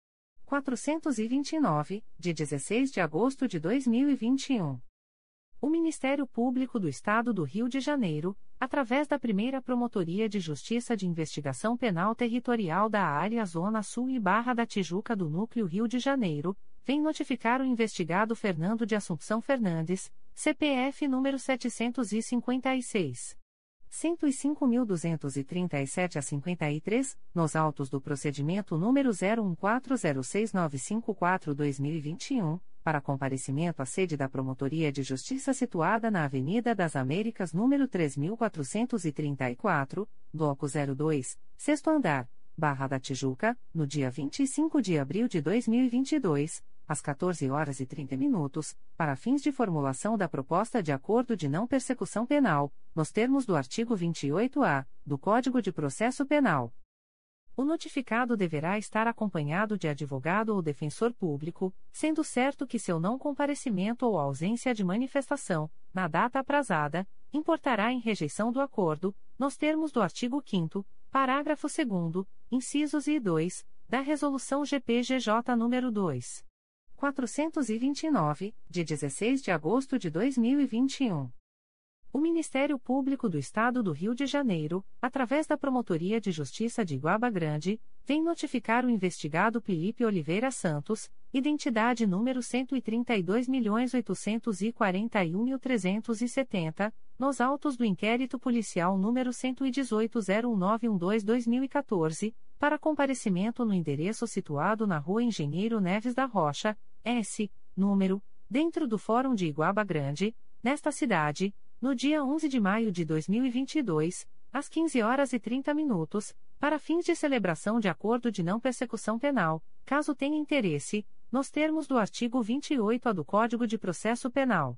429, de 16 de agosto de 2021. O Ministério Público do Estado do Rio de Janeiro, através da primeira Promotoria de Justiça de Investigação Penal Territorial da Área Zona Sul e Barra da Tijuca do Núcleo Rio de Janeiro, vem notificar o investigado Fernando de Assunção Fernandes, CPF número 756. 105.237 a 53, nos autos do procedimento número 01406954-2021, para comparecimento à sede da Promotoria de Justiça situada na Avenida das Américas número 3434, Bloco 02, sexto andar, Barra da Tijuca, no dia 25 de abril de 2022, às 14 horas e 30 minutos, para fins de formulação da proposta de acordo de não persecução penal, nos termos do artigo 28-A do Código de Processo Penal. O notificado deverá estar acompanhado de advogado ou defensor público, sendo certo que seu não comparecimento ou ausência de manifestação, na data aprazada, importará em rejeição do acordo, nos termos do artigo 5 parágrafo 2 incisos e 2, da Resolução GPGJ nº 2. 429, de 16 de agosto de 2021. O Ministério Público do Estado do Rio de Janeiro, através da Promotoria de Justiça de Guaba Grande, vem notificar o investigado Felipe Oliveira Santos, identidade número 132.841.370, nos autos do inquérito policial número 118.01912-2014, para comparecimento no endereço situado na Rua Engenheiro Neves da Rocha, S, número, dentro do Fórum de Iguaba Grande, nesta cidade, no dia 11 de maio de 2022, às 15 horas e 30 minutos, para fins de celebração de acordo de não persecução penal, caso tenha interesse, nos termos do artigo 28-A do Código de Processo Penal.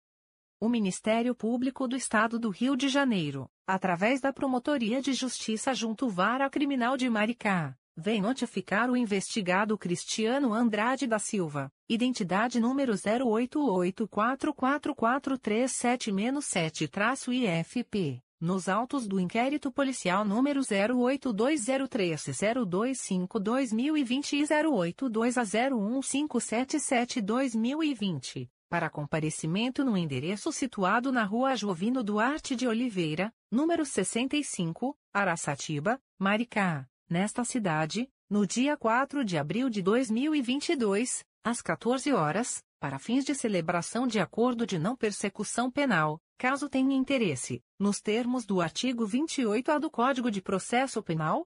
O Ministério Público do Estado do Rio de Janeiro, através da Promotoria de Justiça junto Vara Criminal de Maricá, vem notificar o investigado Cristiano Andrade da Silva, identidade número 0884437-7-IFP, nos autos do inquérito policial número 082013-025-2020 e 082 a 01577-2020 para comparecimento no endereço situado na Rua Jovino Duarte de Oliveira, número 65, Araçatiba, Maricá, nesta cidade, no dia 4 de abril de 2022, às 14 horas, para fins de celebração de acordo de não persecução penal, caso tenha interesse, nos termos do artigo 28-A do Código de Processo Penal.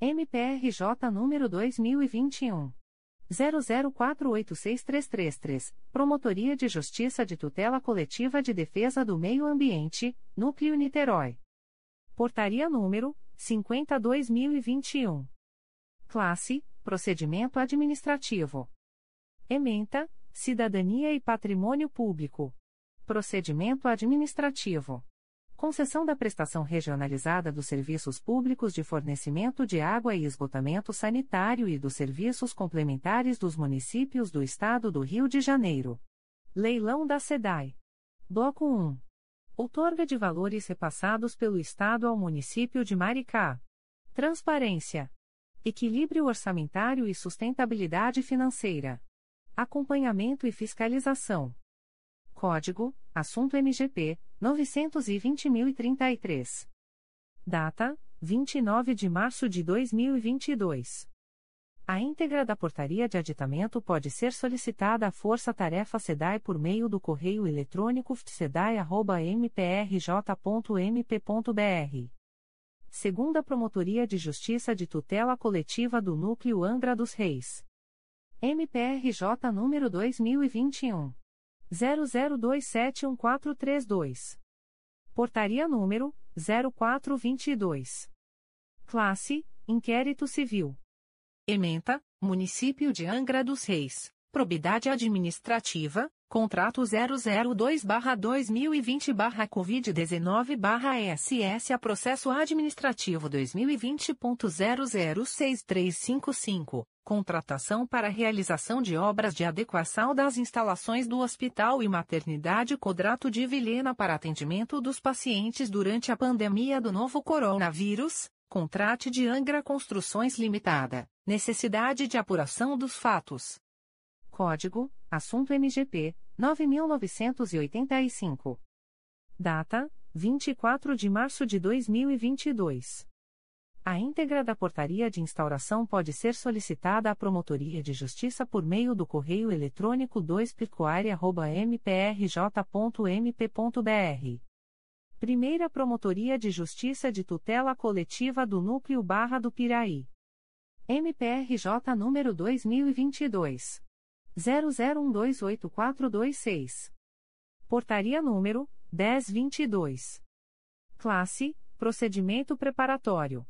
MPRJ número 2021 00486333, Promotoria de Justiça de Tutela Coletiva de Defesa do Meio Ambiente, Núcleo Niterói. Portaria número 52.021. Classe: Procedimento Administrativo. Ementa: Cidadania e Patrimônio Público. Procedimento Administrativo. Concessão da prestação regionalizada dos serviços públicos de fornecimento de água e esgotamento sanitário e dos serviços complementares dos municípios do Estado do Rio de Janeiro. Leilão da SEDAI. Bloco 1. Outorga de valores repassados pelo Estado ao município de Maricá. Transparência. Equilíbrio orçamentário e sustentabilidade financeira. Acompanhamento e fiscalização. Código: Assunto MGP 920.033. Data: 29 de março de 2022. A íntegra da portaria de aditamento pode ser solicitada à Força Tarefa SEDAI por meio do correio eletrônico ftsedai.mprj.mp.br. Segunda Promotoria de Justiça de Tutela Coletiva do Núcleo Angra dos Reis. MPRJ número 2021 00271432. Portaria número 0422. Classe: Inquérito Civil. Ementa, Município de Angra dos Reis, Probidade Administrativa, Contrato 002-2020-Covid-19-SS a Processo Administrativo 2020.006355, Contratação para realização de obras de adequação das instalações do Hospital e Maternidade Codrato de Vilhena para atendimento dos pacientes durante a pandemia do novo coronavírus, Contrate de Angra Construções Limitada. Necessidade de apuração dos fatos. Código: Assunto MGP 9985. Data: 24 de março de 2022. A íntegra da portaria de instauração pode ser solicitada à Promotoria de Justiça por meio do correio eletrônico 2picoare.mprj.mp.br. Primeira Promotoria de Justiça de Tutela Coletiva do Núcleo Barra do Piraí. MPRJ número 2022 00128426. Portaria número 1022. Classe: Procedimento preparatório.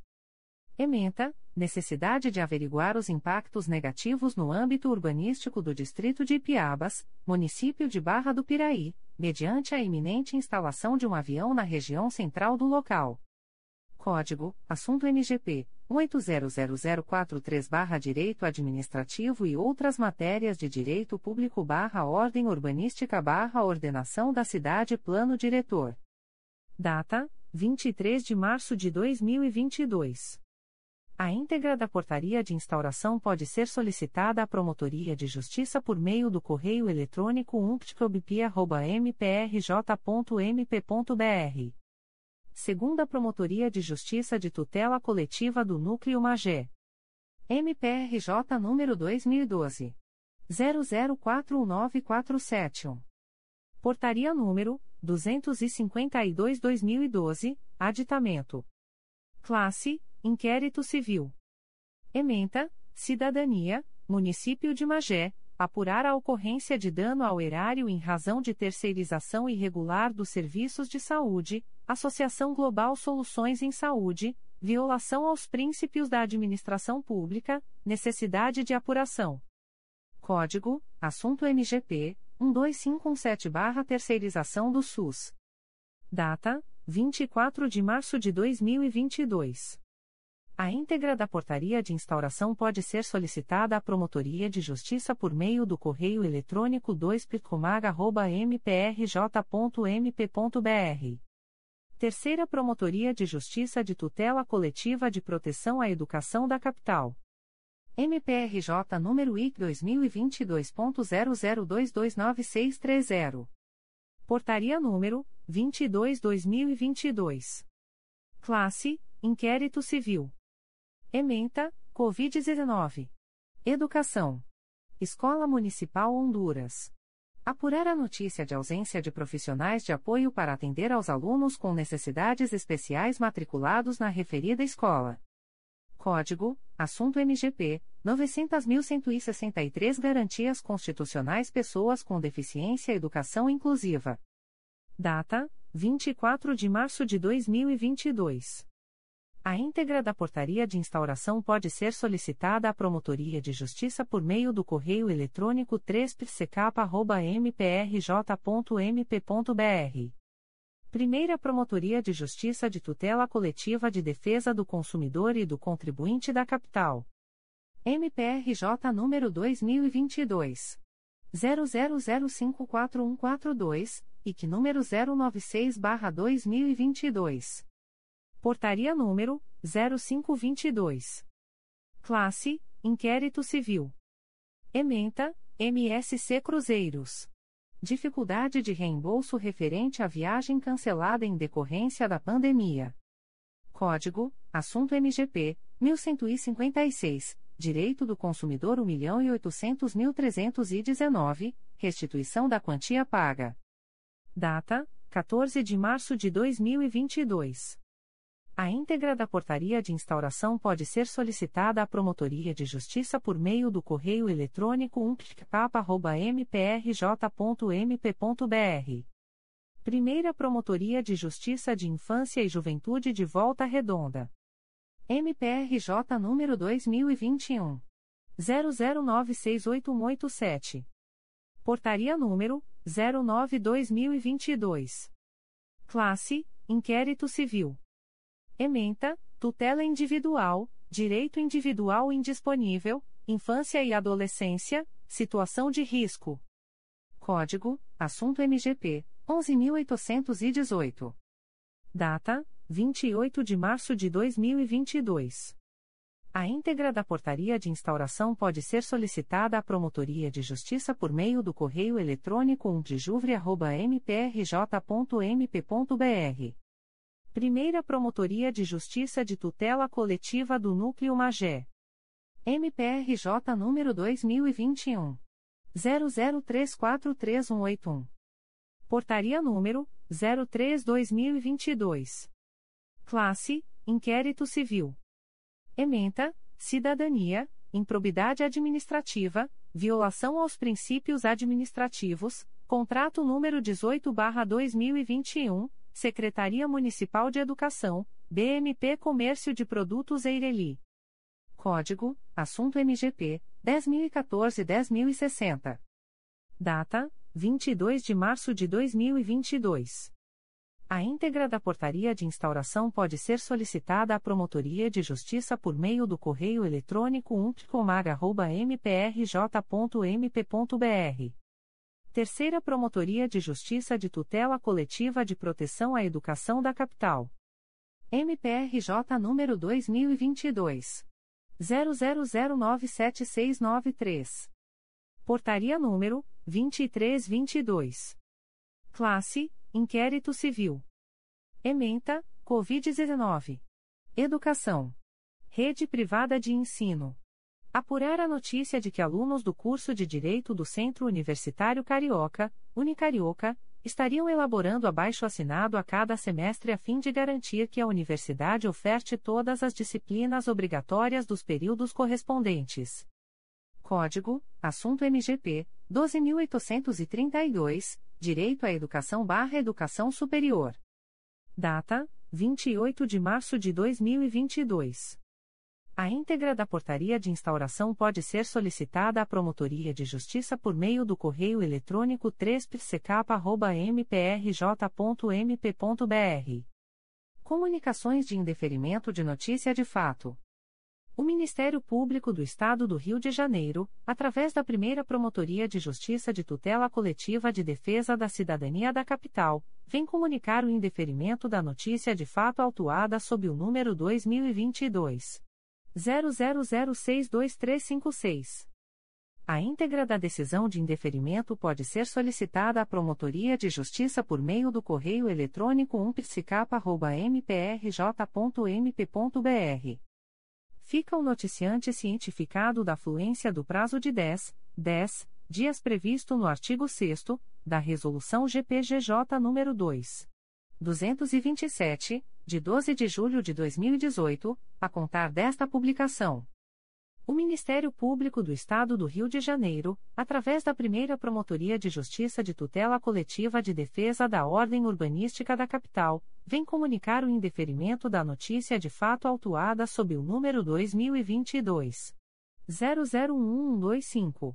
Ementa: Necessidade de averiguar os impactos negativos no âmbito urbanístico do Distrito de Ipiabas, município de Barra do Piraí, mediante a iminente instalação de um avião na região central do local. Código: Assunto MGP 800043/Direito Administrativo e outras matérias de Direito Público/Ordem Urbanística/Ordenação da Cidade Plano Diretor. Data: 23 de março de 2022. A íntegra da portaria de instauração pode ser solicitada à Promotoria de Justiça por meio do correio eletrônico umptcobipia.mprj.mp.br segunda Promotoria de Justiça de Tutela Coletiva do Núcleo Magé. MPRJ número 2012 00419471. Portaria número 252/2012, aditamento. Classe: Inquérito Civil. Ementa: Cidadania, Município de Magé, apurar a ocorrência de dano ao erário em razão de terceirização irregular dos serviços de saúde, Associação Global Soluções em Saúde, violação aos princípios da administração pública, necessidade de apuração. Código: Assunto MGP 12517/Terceirização do SUS. Data: 24 de março de 2022. A íntegra da portaria de instauração pode ser solicitada à Promotoria de Justiça por meio do correio eletrônico 2picomag.mprj.mp.br. Terceira Promotoria de Justiça de Tutela Coletiva de Proteção à Educação da Capital. MPRJ número I 2022.00229630. Portaria número 22/2022. Classe: Inquérito Civil. Ementa, Covid-19. Educação. Escola Municipal Honduras. Apurar a notícia de ausência de profissionais de apoio para atender aos alunos com necessidades especiais matriculados na referida escola. Código: Assunto MGP 900.163 Garantias Constitucionais Pessoas com Deficiência Educação Inclusiva. Data: 24 de março de 2022. A íntegra da portaria de instauração pode ser solicitada à Promotoria de Justiça por meio do correio eletrônico 3psecap.mprj.mp.br. Primeira Promotoria de Justiça de Tutela Coletiva de Defesa do Consumidor e do Contribuinte da Capital. MPRJ número 2022. 00054142, e que número 096-2022. Portaria número 0522. Classe: Inquérito Civil. Ementa: MSC Cruzeiros. Dificuldade de reembolso referente à viagem cancelada em decorrência da pandemia. Código: Assunto MGP 1156. Direito do consumidor 1.800.319. Restituição da quantia paga. Data: 14 de março de 2022. A íntegra da portaria de instauração pode ser solicitada à Promotoria de Justiça por meio do correio eletrônico umptcap.mprj.mp.br. Primeira Promotoria de Justiça de Infância e Juventude de Volta Redonda. MPRJ número 2021. 00968187. Portaria número 09-2022. Classe: Inquérito Civil. Ementa, tutela individual, direito individual indisponível, infância e adolescência, situação de risco. Código: Assunto MGP 11818. Data: 28 de março de 2022. A íntegra da portaria de instauração pode ser solicitada à Promotoria de Justiça por meio do correio eletrônico umdejuvre.mprj.mp.br Primeira Promotoria de Justiça de Tutela Coletiva do Núcleo Magé. MPRJ número 2021 00343181. Portaria número 03/2022. Classe: Inquérito Civil. Ementa: Cidadania, Improbidade Administrativa, Violação aos princípios administrativos, Contrato número 18/2021 Secretaria Municipal de Educação, BMP Comércio de Produtos Eireli. Código: Assunto MGP 10.014-10.060. Data: 22 de março de 2022. A íntegra da portaria de instauração pode ser solicitada à Promotoria de Justiça por meio do correio eletrônico umptcomag.mprj.mp.br Terceira Promotoria de Justiça de Tutela Coletiva de Proteção à Educação da Capital. MPRJ número 2022 00097693. Portaria número 2322. Classe: Inquérito Civil. Ementa: COVID-19. Educação. Rede Privada de Ensino. Apurar a notícia de que alunos do curso de Direito do Centro Universitário Carioca, Unicarioca, estariam elaborando abaixo assinado a cada semestre a fim de garantir que a universidade oferte todas as disciplinas obrigatórias dos períodos correspondentes. Código: Assunto MGP 12832, Direito à Educação/Educação Superior. Data: 28 de março de 2022. A íntegra da portaria de instauração pode ser solicitada à Promotoria de Justiça por meio do correio eletrônico 3psecap.mprj.mp.br. Comunicações de indeferimento de notícia de fato. O Ministério Público do Estado do Rio de Janeiro, através da primeira Promotoria de Justiça de Tutela Coletiva de Defesa da Cidadania da Capital, vem comunicar o indeferimento da notícia de fato autuada sob o número 2022. 00062356. A íntegra da decisão de indeferimento pode ser solicitada à Promotoria de Justiça por meio do correio eletrônico umpsicapa.mprj.mp.br fica o noticiante cientificado da fluência do prazo de 10, 10 dias previsto no artigo 6 da Resolução GPGJ nº 2. 227, de 12 de julho de 2018, a contar desta publicação. O Ministério Público do Estado do Rio de Janeiro, através da primeira Promotoria de Justiça de Tutela Coletiva de Defesa da Ordem Urbanística da Capital, vem comunicar o indeferimento da notícia de fato autuada sob o número 2022. 001125.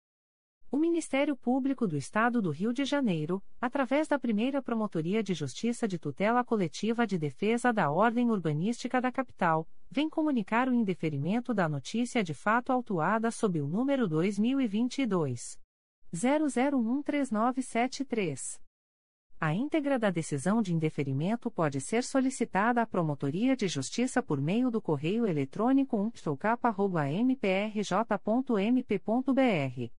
O Ministério Público do Estado do Rio de Janeiro, através da primeira Promotoria de Justiça de Tutela Coletiva de Defesa da Ordem Urbanística da Capital, vem comunicar o indeferimento da notícia de fato autuada sob o número 2022. 00139773. A íntegra da decisão de indeferimento pode ser solicitada à Promotoria de Justiça por meio do correio eletrônico umptocapa.mprj.mp.br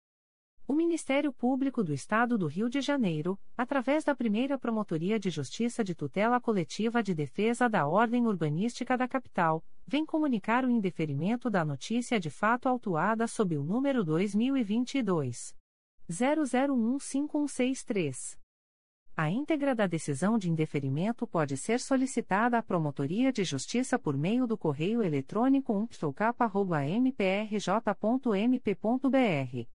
O Ministério Público do Estado do Rio de Janeiro, através da primeira Promotoria de Justiça de Tutela Coletiva de Defesa da Ordem Urbanística da Capital, vem comunicar o indeferimento da notícia de fato autuada sob o número 2022. 00156163. A íntegra da decisão de indeferimento pode ser solicitada à Promotoria de Justiça por meio do correio eletrônico umptocapa.mprj.mp.br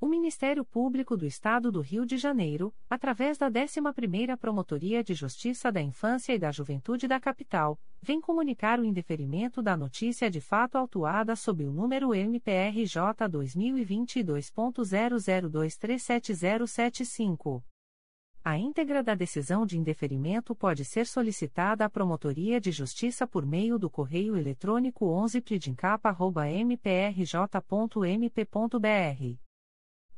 O Ministério Público do Estado do Rio de Janeiro, através da 11ª Promotoria de Justiça da Infância e da Juventude da Capital, vem comunicar o indeferimento da notícia de fato autuada sob o número MPRJ 2022.00237075. A íntegra da decisão de indeferimento pode ser solicitada à Promotoria de Justiça por meio do correio eletrônico 11pridincapa.mprj.mp.br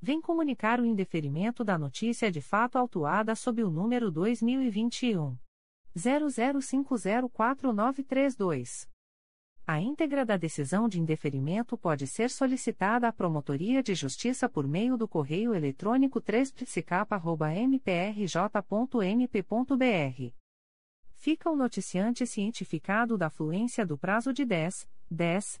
vem comunicar o indeferimento da notícia de fato autuada sob o número 2021 00504932. A íntegra da decisão de indeferimento pode ser solicitada à Promotoria de Justiça por meio do correio eletrônico 3psicapa.mprj.mp.br. Fica o noticiante cientificado da fluência do prazo de 10, 10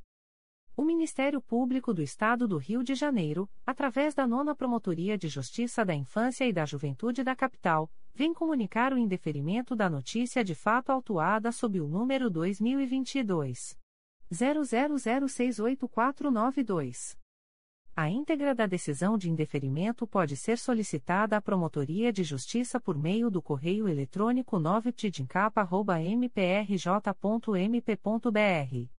O Ministério Público do Estado do Rio de Janeiro, através da Nona Promotoria de Justiça da Infância e da Juventude da Capital, vem comunicar o indeferimento da notícia de fato autuada sob o número 2022 00068492. A íntegra da decisão de indeferimento pode ser solicitada à Promotoria de Justiça por meio do correio eletrônico 9pdincapa.mprj.mp.br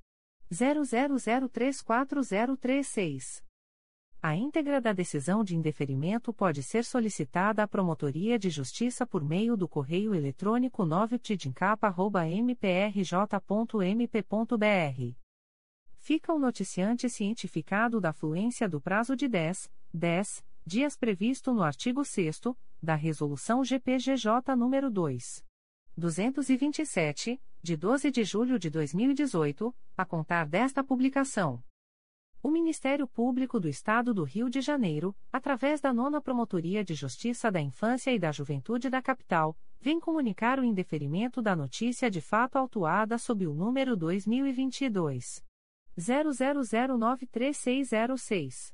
00034036. A íntegra da decisão de indeferimento pode ser solicitada à Promotoria de Justiça por meio do correio eletrônico 9pdincapa.mprj.mp.br. Fica o noticiante cientificado da fluência do prazo de 10, 10 dias previsto no artigo 6 da Resolução GPGJ nº 2. 227, de 12 de julho de 2018, a contar desta publicação. O Ministério Público do Estado do Rio de Janeiro, através da Nona Promotoria de Justiça da Infância e da Juventude da Capital, vem comunicar o indeferimento da notícia de fato autuada sob o número 2022 00093606.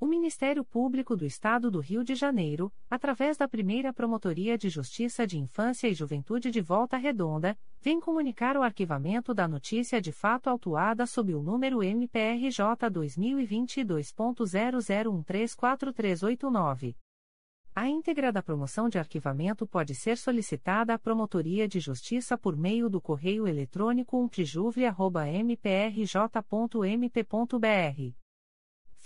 O Ministério Público do Estado do Rio de Janeiro, através da primeira Promotoria de Justiça de Infância e Juventude de Volta Redonda, vem comunicar o arquivamento da notícia de fato autuada sob o número MPRJ 2022.00134389. A íntegra da promoção de arquivamento pode ser solicitada à Promotoria de Justiça por meio do correio eletrônico umprijuve.mprj.mp.br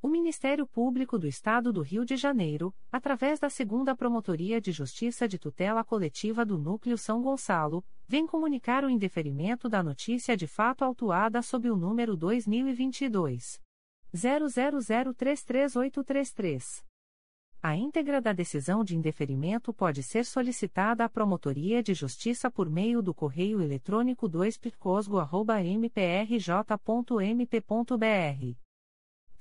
O Ministério Público do Estado do Rio de Janeiro, através da Segunda Promotoria de Justiça de Tutela Coletiva do Núcleo São Gonçalo, vem comunicar o indeferimento da notícia de fato autuada sob o número 2022 00033833. A íntegra da decisão de indeferimento pode ser solicitada à Promotoria de Justiça por meio do correio eletrônico 2picosgo.mprj.mp.br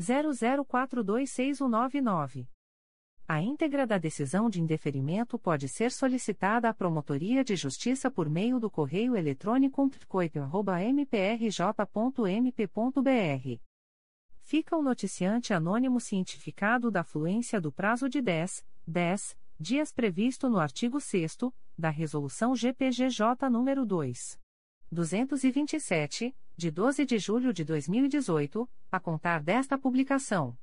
00426199. A íntegra da decisão de indeferimento pode ser solicitada à Promotoria de Justiça por meio do correio eletrônico mprj.mp.br. Fica o noticiante anônimo cientificado da fluência do prazo de 10, 10 dias previsto no artigo 6 da Resolução GPGJ nº 2. 227, de 12 de julho de 2018, a contar desta publicação.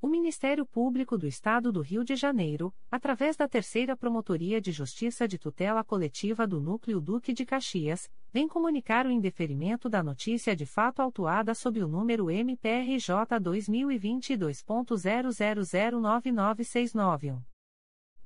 O Ministério Público do Estado do Rio de Janeiro, através da Terceira Promotoria de Justiça de Tutela Coletiva do Núcleo Duque de Caxias, vem comunicar o indeferimento da notícia de fato autuada sob o número MPRJ 2022.00099691.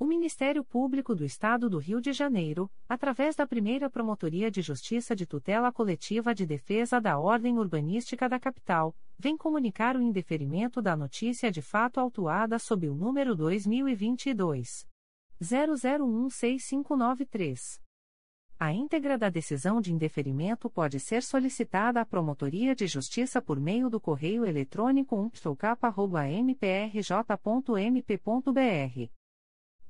O Ministério Público do Estado do Rio de Janeiro, através da primeira Promotoria de Justiça de Tutela Coletiva de Defesa da Ordem Urbanística da Capital, vem comunicar o indeferimento da notícia de fato autuada sob o número 2022. 00165993. A íntegra da decisão de indeferimento pode ser solicitada à Promotoria de Justiça por meio do correio eletrônico umptocap.mprj.mp.br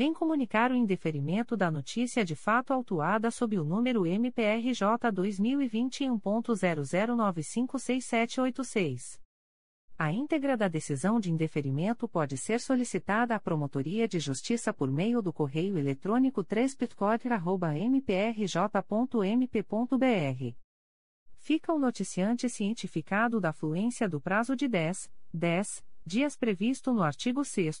vem comunicar o indeferimento da notícia de fato autuada sob o número MPRJ 2021.00956786. A íntegra da decisão de indeferimento pode ser solicitada à Promotoria de Justiça por meio do correio eletrônico 3 mprj.mp.br. Fica o noticiante cientificado da fluência do prazo de 10, 10 dias previsto no artigo 6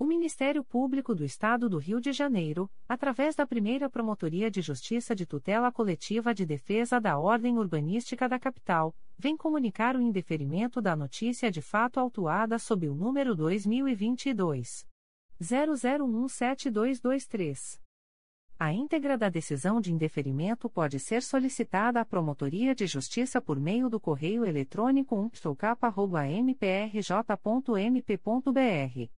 O Ministério Público do Estado do Rio de Janeiro, através da primeira Promotoria de Justiça de Tutela Coletiva de Defesa da Ordem Urbanística da Capital, vem comunicar o indeferimento da notícia de fato autuada sob o número 2022. 00172223. A íntegra da decisão de indeferimento pode ser solicitada à Promotoria de Justiça por meio do correio eletrônico umptocap.mprj.mp.br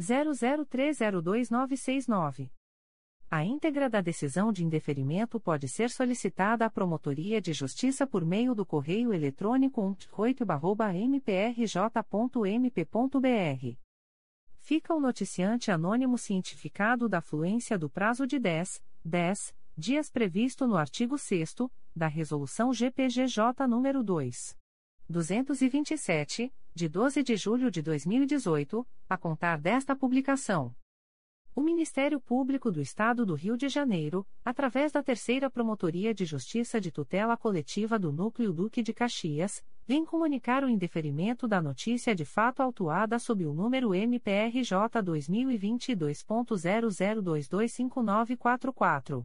00302969. A íntegra da decisão de indeferimento pode ser solicitada à Promotoria de Justiça por meio do correio eletrônico umptcoito.mprj.mp.br. Fica o noticiante anônimo cientificado da fluência do prazo de 10, 10 dias previsto no artigo 6 da Resolução GPGJ nº 2. 227, de 12 de julho de 2018, a contar desta publicação. O Ministério Público do Estado do Rio de Janeiro, através da Terceira Promotoria de Justiça de Tutela Coletiva do Núcleo Duque de Caxias, vem comunicar o indeferimento da notícia de fato autuada sob o número MPRJ 2022.00225944.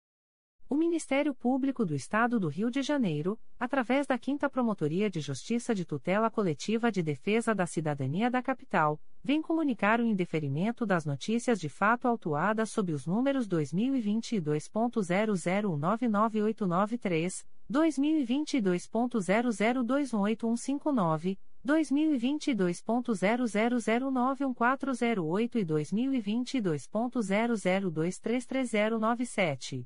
O Ministério Público do Estado do Rio de Janeiro, através da 5 Promotoria de Justiça de Tutela Coletiva de Defesa da Cidadania da Capital, vem comunicar o indeferimento das notícias de fato autuadas sob os números 2022.00199893, 2022.00218159, 2022.00091408 e 2022.00233097.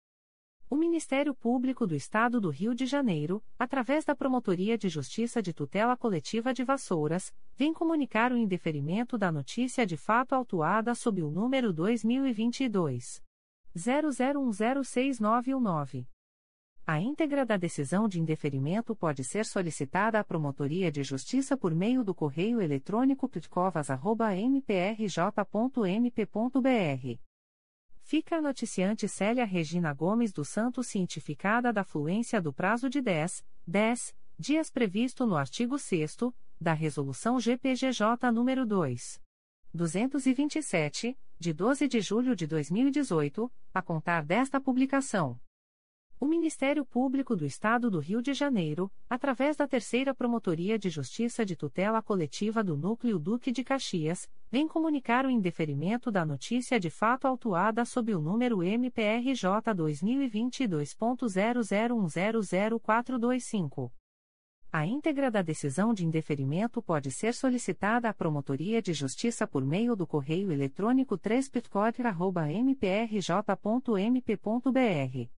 O Ministério Público do Estado do Rio de Janeiro, através da Promotoria de Justiça de Tutela Coletiva de Vassouras, vem comunicar o indeferimento da notícia de fato autuada sob o número 2022 00106919. A íntegra da decisão de indeferimento pode ser solicitada à Promotoria de Justiça por meio do correio eletrônico pitcovas.mprj.mp.br Fica a noticiante Célia Regina Gomes dos Santos cientificada da fluência do prazo de 10, 10 dias previsto no artigo 6 da Resolução GPGJ nº 2. 227, de 12 de julho de 2018, a contar desta publicação. O Ministério Público do Estado do Rio de Janeiro, através da Terceira Promotoria de Justiça de Tutela Coletiva do Núcleo Duque de Caxias, vem comunicar o indeferimento da notícia de fato autuada sob o número MPRJ 2022.00100425. A íntegra da decisão de indeferimento pode ser solicitada à Promotoria de Justiça por meio do correio eletrônico 3 mprj.mp.br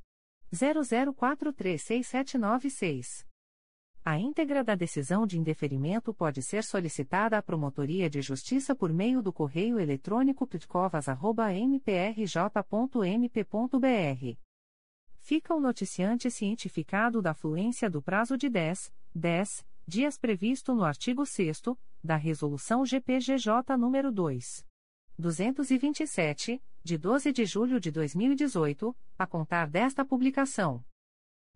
00436796. A íntegra da decisão de indeferimento pode ser solicitada à Promotoria de Justiça por meio do correio eletrônico pitcovas.mprj.mp.br. Fica o noticiante cientificado da fluência do prazo de 10, 10 dias previsto no artigo 6 da Resolução GPGJ nº 2. 227, de 12 de julho de 2018, a contar desta publicação.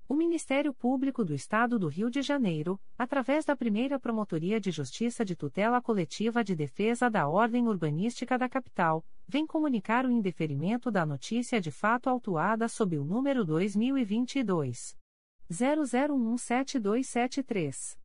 O Ministério Público do Estado do Rio de Janeiro, através da primeira Promotoria de Justiça de Tutela Coletiva de Defesa da Ordem Urbanística da Capital, vem comunicar o indeferimento da notícia de fato autuada sob o número 2022. 00172273.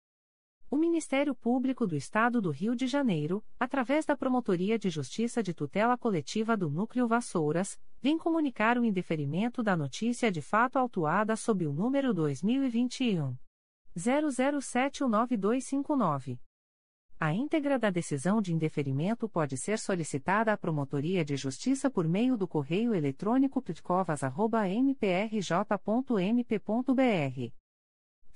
O Ministério Público do Estado do Rio de Janeiro, através da Promotoria de Justiça de Tutela Coletiva do Núcleo Vassouras, vem comunicar o indeferimento da notícia de fato autuada sob o número 2021 00719259. A íntegra da decisão de indeferimento pode ser solicitada à Promotoria de Justiça por meio do correio eletrônico pitcovas.mprj.mp.br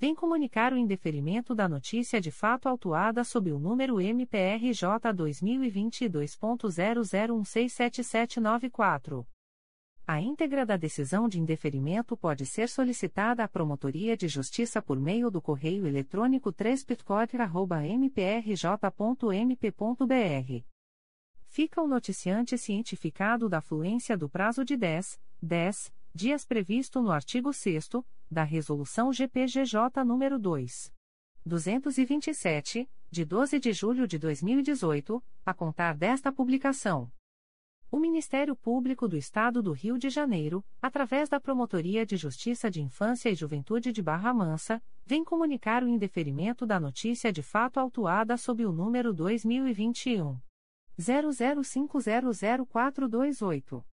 vem comunicar o indeferimento da notícia de fato autuada sob o número MPRJ 2022.00167794. A íntegra da decisão de indeferimento pode ser solicitada à Promotoria de Justiça por meio do correio eletrônico 3 mprj.mp.br fica o noticiante cientificado da fluência do prazo de 10, 10 dias previsto no artigo 6 da Resolução GPGJ nº 2. 227, de 12 de julho de 2018, a contar desta publicação. O Ministério Público do Estado do Rio de Janeiro, através da Promotoria de Justiça de Infância e Juventude de Barra Mansa, vem comunicar o indeferimento da notícia de fato autuada sob o número 2021 00500428.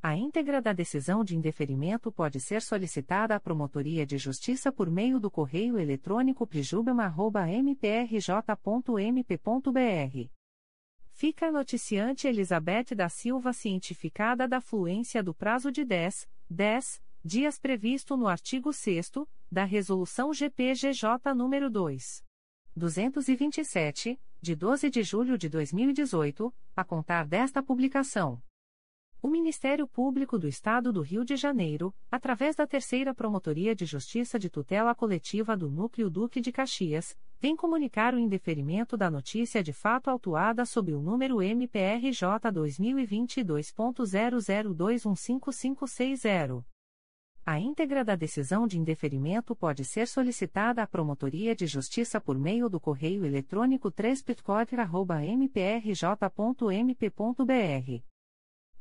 A íntegra da decisão de indeferimento pode ser solicitada à Promotoria de Justiça por meio do correio eletrônico prijubama.mprj.mp.br. Fica a noticiante Elizabeth da Silva cientificada da fluência do prazo de 10, 10 dias previsto no artigo 6 da Resolução GPGJ nº 2. 227, de 12 de julho de 2018, a contar desta publicação. O Ministério Público do Estado do Rio de Janeiro, através da Terceira Promotoria de Justiça de Tutela Coletiva do Núcleo Duque de Caxias, vem comunicar o indeferimento da notícia de fato autuada sob o número MPRJ 2022.00215560. A íntegra da decisão de indeferimento pode ser solicitada à Promotoria de Justiça por meio do correio eletrônico 3 mprj.mp.br.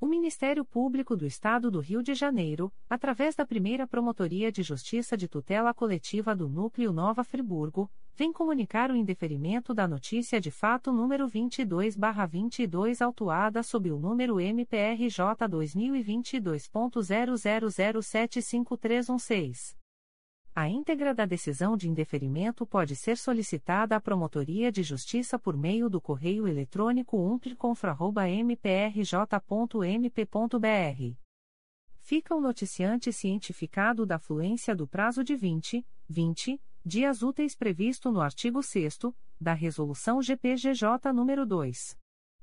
O Ministério Público do Estado do Rio de Janeiro, através da primeira Promotoria de Justiça de Tutela Coletiva do Núcleo Nova Friburgo, vem comunicar o indeferimento da notícia de fato número 22-22 autuada sob o número MPRJ 2022.00075316. A íntegra da decisão de indeferimento pode ser solicitada à Promotoria de Justiça por meio do correio eletrônico umpliconfra.mprj.mp.br. Fica o noticiante cientificado da fluência do prazo de 20, 20 dias úteis previsto no artigo 6 da Resolução GPGJ nº 2.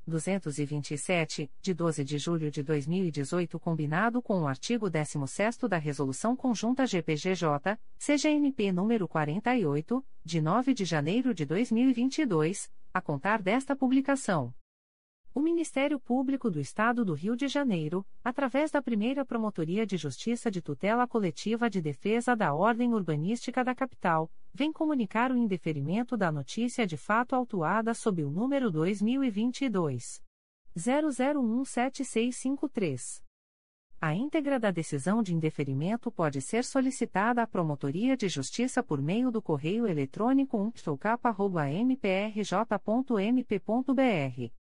227, de 12 de julho de 2018, combinado com o artigo 16 da Resolução Conjunta GPGJ, CGNP número 48, de 9 de janeiro de 2022, a contar desta publicação. O Ministério Público do Estado do Rio de Janeiro, através da primeira Promotoria de Justiça de Tutela Coletiva de Defesa da Ordem Urbanística da Capital, vem comunicar o indeferimento da notícia de fato autuada sob o número 2022. 00017653. A íntegra da decisão de indeferimento pode ser solicitada à Promotoria de Justiça por meio do correio eletrônico umptocap.mprj.mp.br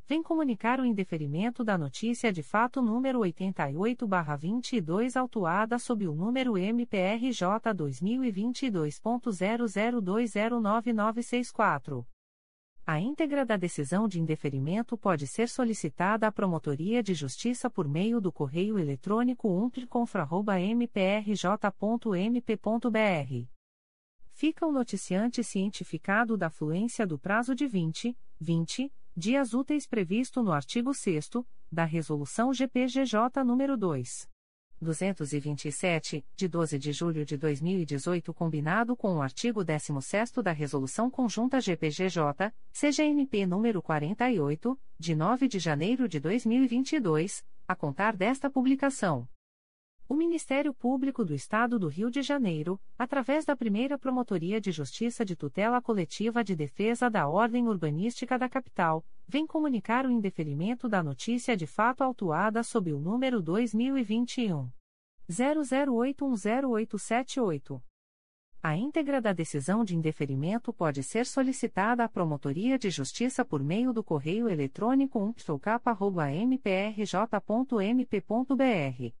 vem comunicar o indeferimento da notícia de fato número 88-22 autuada sob o número MPRJ 2022.00209964. A íntegra da decisão de indeferimento pode ser solicitada à Promotoria de Justiça por meio do correio eletrônico umpliconfra.mprj.mp.br. Fica o noticiante cientificado da fluência do prazo de 20, 20 dias úteis previsto no artigo 6 da Resolução GPGJ nº 2. 227, de 12 de julho de 2018, combinado com o artigo 16 da Resolução Conjunta GPGJ, CGNP número 48, de 9 de janeiro de 2022, a contar desta publicação. O Ministério Público do Estado do Rio de Janeiro, através da primeira Promotoria de Justiça de Tutela Coletiva de Defesa da Ordem Urbanística da Capital, vem comunicar o indeferimento da notícia de fato autuada sob o número 2021. 00810878. A íntegra da decisão de indeferimento pode ser solicitada à Promotoria de Justiça por meio do correio eletrônico umptocap.mprj.mp.br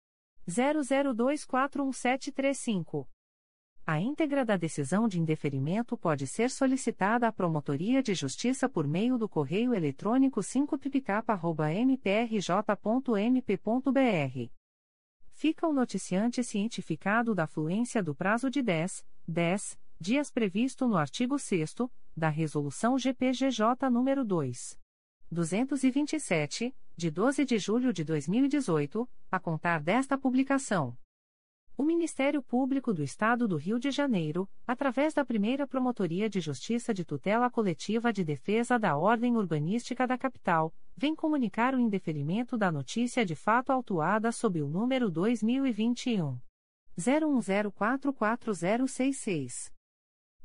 00241735. A íntegra da decisão de indeferimento pode ser solicitada à Promotoria de Justiça por meio do correio eletrônico 5pipicapa.mprj.mp.br. Fica o noticiante cientificado da fluência do prazo de 10, 10 dias previsto no artigo 6 da Resolução GPGJ nº 2. 227, de 12 de julho de 2018, a contar desta publicação. O Ministério Público do Estado do Rio de Janeiro, através da primeira Promotoria de Justiça de Tutela Coletiva de Defesa da Ordem Urbanística da Capital, vem comunicar o indeferimento da notícia de fato autuada sob o número 2021. 01044066.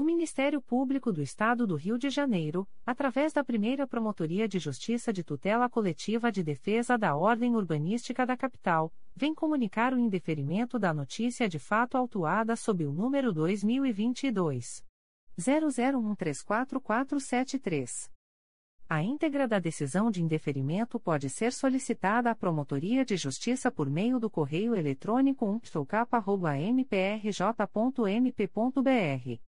O Ministério Público do Estado do Rio de Janeiro, através da primeira Promotoria de Justiça de Tutela Coletiva de Defesa da Ordem Urbanística da Capital, vem comunicar o indeferimento da notícia de fato autuada sob o número 2022. 00134473. A íntegra da decisão de indeferimento pode ser solicitada à Promotoria de Justiça por meio do correio eletrônico umptocapa.mprj.mp.br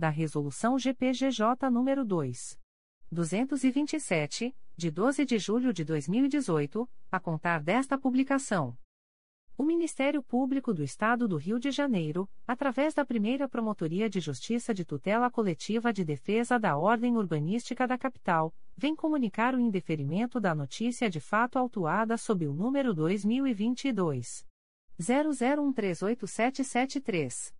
da Resolução GPGJ nº 2. 227, de 12 de julho de 2018, a contar desta publicação. O Ministério Público do Estado do Rio de Janeiro, através da primeira Promotoria de Justiça de Tutela Coletiva de Defesa da Ordem Urbanística da Capital, vem comunicar o indeferimento da notícia de fato autuada sob o número 2022. 00138773.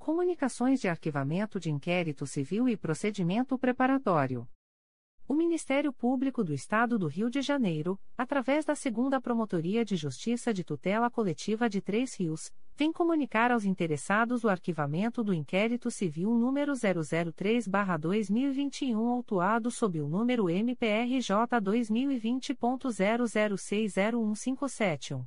Comunicações de Arquivamento de Inquérito Civil e Procedimento Preparatório. O Ministério Público do Estado do Rio de Janeiro, através da Segunda Promotoria de Justiça de Tutela Coletiva de Três Rios, vem comunicar aos interessados o arquivamento do inquérito civil número 003/2021 autuado sob o número MPRJ 2020.00601571.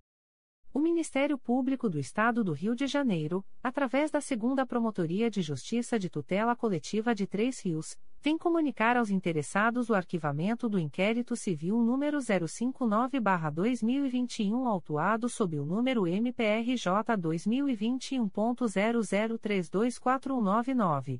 O Ministério Público do Estado do Rio de Janeiro, através da Segunda Promotoria de Justiça de Tutela Coletiva de Três Rios, vem comunicar aos interessados o arquivamento do inquérito civil número 059-2021 autuado sob o número MPRJ 2021.00324199.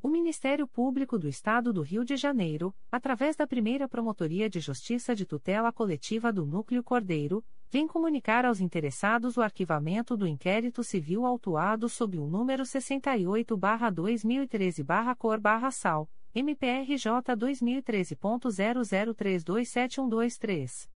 O Ministério Público do Estado do Rio de Janeiro, através da primeira Promotoria de Justiça de Tutela Coletiva do Núcleo Cordeiro, vem comunicar aos interessados o arquivamento do inquérito civil autuado sob o número 68-2013-Cor-Sal, MPRJ 2013.00327123.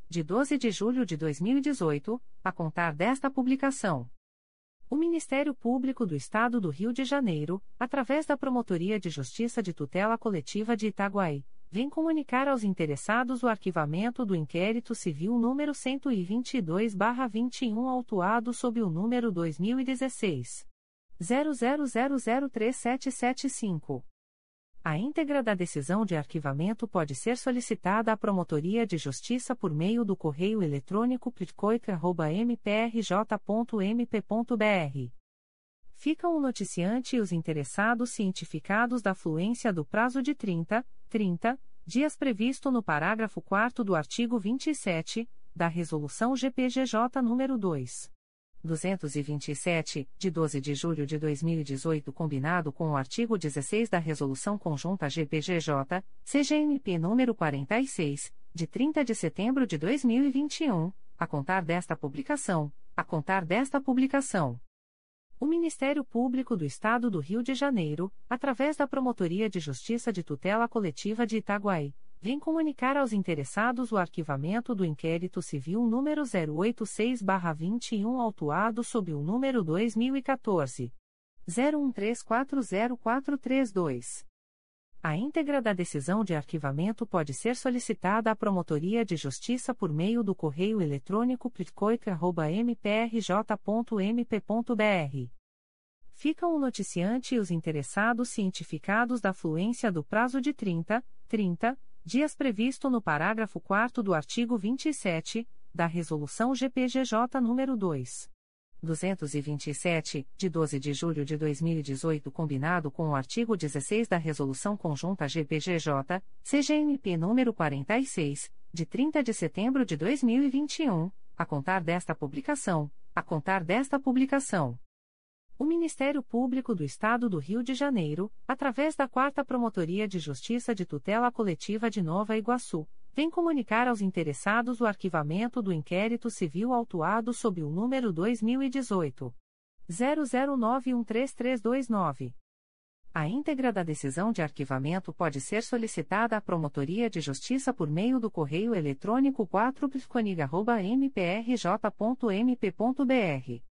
de 12 de julho de 2018, a contar desta publicação. O Ministério Público do Estado do Rio de Janeiro, através da Promotoria de Justiça de Tutela Coletiva de Itaguaí, vem comunicar aos interessados o arquivamento do inquérito civil número 122-21 autuado sob o número 2016 00003775. A íntegra da decisão de arquivamento pode ser solicitada à Promotoria de Justiça por meio do correio eletrônico pitcoica.mprj.mp.br. Ficam o noticiante e os interessados cientificados da fluência do prazo de 30, 30 dias previsto no parágrafo 4 do artigo 27 da Resolução GPGJ nº 2. 227, de 12 de julho de 2018, combinado com o artigo 16 da Resolução Conjunta GPGJ, CGNP número 46, de 30 de setembro de 2021, a contar desta publicação, a contar desta publicação. O Ministério Público do Estado do Rio de Janeiro, através da Promotoria de Justiça de Tutela Coletiva de Itaguaí, vem comunicar aos interessados o arquivamento do inquérito civil número 086-21 autuado sob o número 2014 01340432. A íntegra da decisão de arquivamento pode ser solicitada à Promotoria de Justiça por meio do correio eletrônico pitcoica.mprj.mp.br. Ficam o noticiante e os interessados cientificados da fluência do prazo de 30, 30 dias previsto no parágrafo 4 do artigo 27 da Resolução GPGJ nº 2. 227, de 12 de julho de 2018, combinado com o artigo 16 da Resolução Conjunta GPGJ, CGNP número 46, de 30 de setembro de 2021, a contar desta publicação, a contar desta publicação. O Ministério Público do Estado do Rio de Janeiro, através da Quarta Promotoria de Justiça de Tutela Coletiva de Nova Iguaçu, vem comunicar aos interessados o arquivamento do inquérito civil autuado sob o número 2018 00913329. A íntegra da decisão de arquivamento pode ser solicitada à Promotoria de Justiça por meio do correio eletrônico 4psconig.mprj.mp.br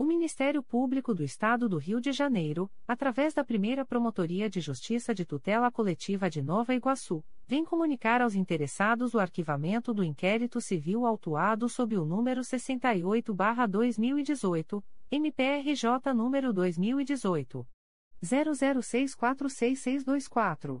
O Ministério Público do Estado do Rio de Janeiro, através da primeira Promotoria de Justiça de Tutela Coletiva de Nova Iguaçu, vem comunicar aos interessados o arquivamento do inquérito civil autuado sob o número 68-2018, MPRJ número 2018. 00646624.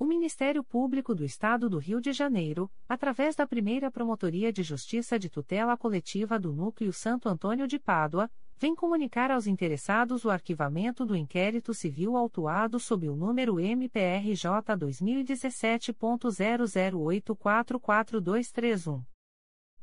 O Ministério Público do Estado do Rio de Janeiro, através da primeira Promotoria de Justiça de Tutela Coletiva do Núcleo Santo Antônio de Pádua, vem comunicar aos interessados o arquivamento do inquérito civil autuado sob o número MPRJ 2017.00844231.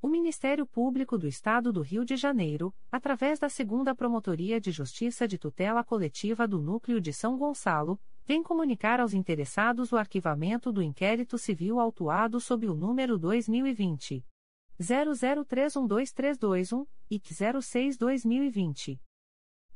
O Ministério Público do Estado do Rio de Janeiro, através da Segunda Promotoria de Justiça de Tutela Coletiva do Núcleo de São Gonçalo, vem comunicar aos interessados o arquivamento do inquérito civil autuado sob o número 2020 00312321 e 06-2020.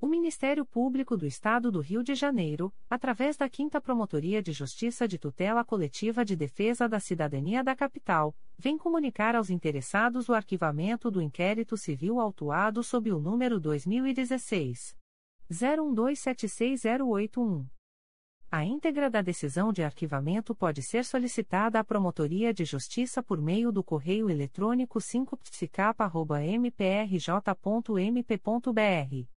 O Ministério Público do Estado do Rio de Janeiro, através da 5 Promotoria de Justiça de Tutela Coletiva de Defesa da Cidadania da Capital, vem comunicar aos interessados o arquivamento do inquérito civil autuado sob o número 2016 01276081. A íntegra da decisão de arquivamento pode ser solicitada à Promotoria de Justiça por meio do correio eletrônico 5psicapa.mprj.mp.br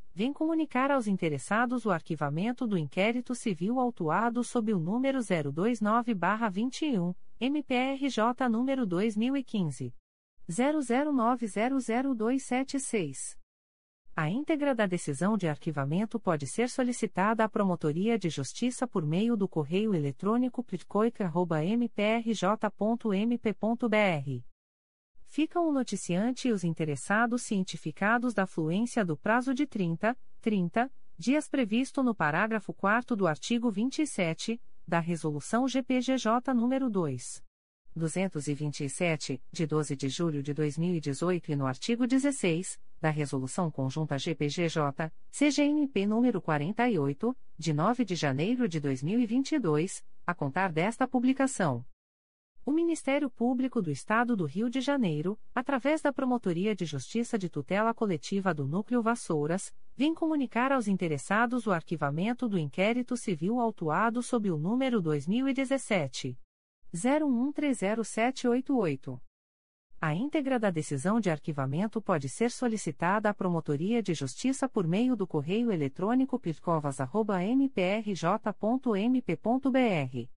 vem comunicar aos interessados o arquivamento do inquérito civil autuado sob o número 029-21, MPRJ número 2015. 00900276. A íntegra da decisão de arquivamento pode ser solicitada à Promotoria de Justiça por meio do correio eletrônico pitcoica.mprj.mp.br ficam o noticiante e os interessados cientificados da fluência do prazo de 30, 30 dias previsto no parágrafo 4 do artigo 27 da Resolução GPGJ nº 2. 227, de 12 de julho de 2018 e no artigo 16 da Resolução Conjunta GPGJ, CGNP nº 48, de 9 de janeiro de 2022, a contar desta publicação. O Ministério Público do Estado do Rio de Janeiro, através da Promotoria de Justiça de Tutela Coletiva do Núcleo Vassouras, vem comunicar aos interessados o arquivamento do inquérito civil autuado sob o número 2017 01130788. A íntegra da decisão de arquivamento pode ser solicitada à Promotoria de Justiça por meio do correio eletrônico pircovas.mprj.mp.br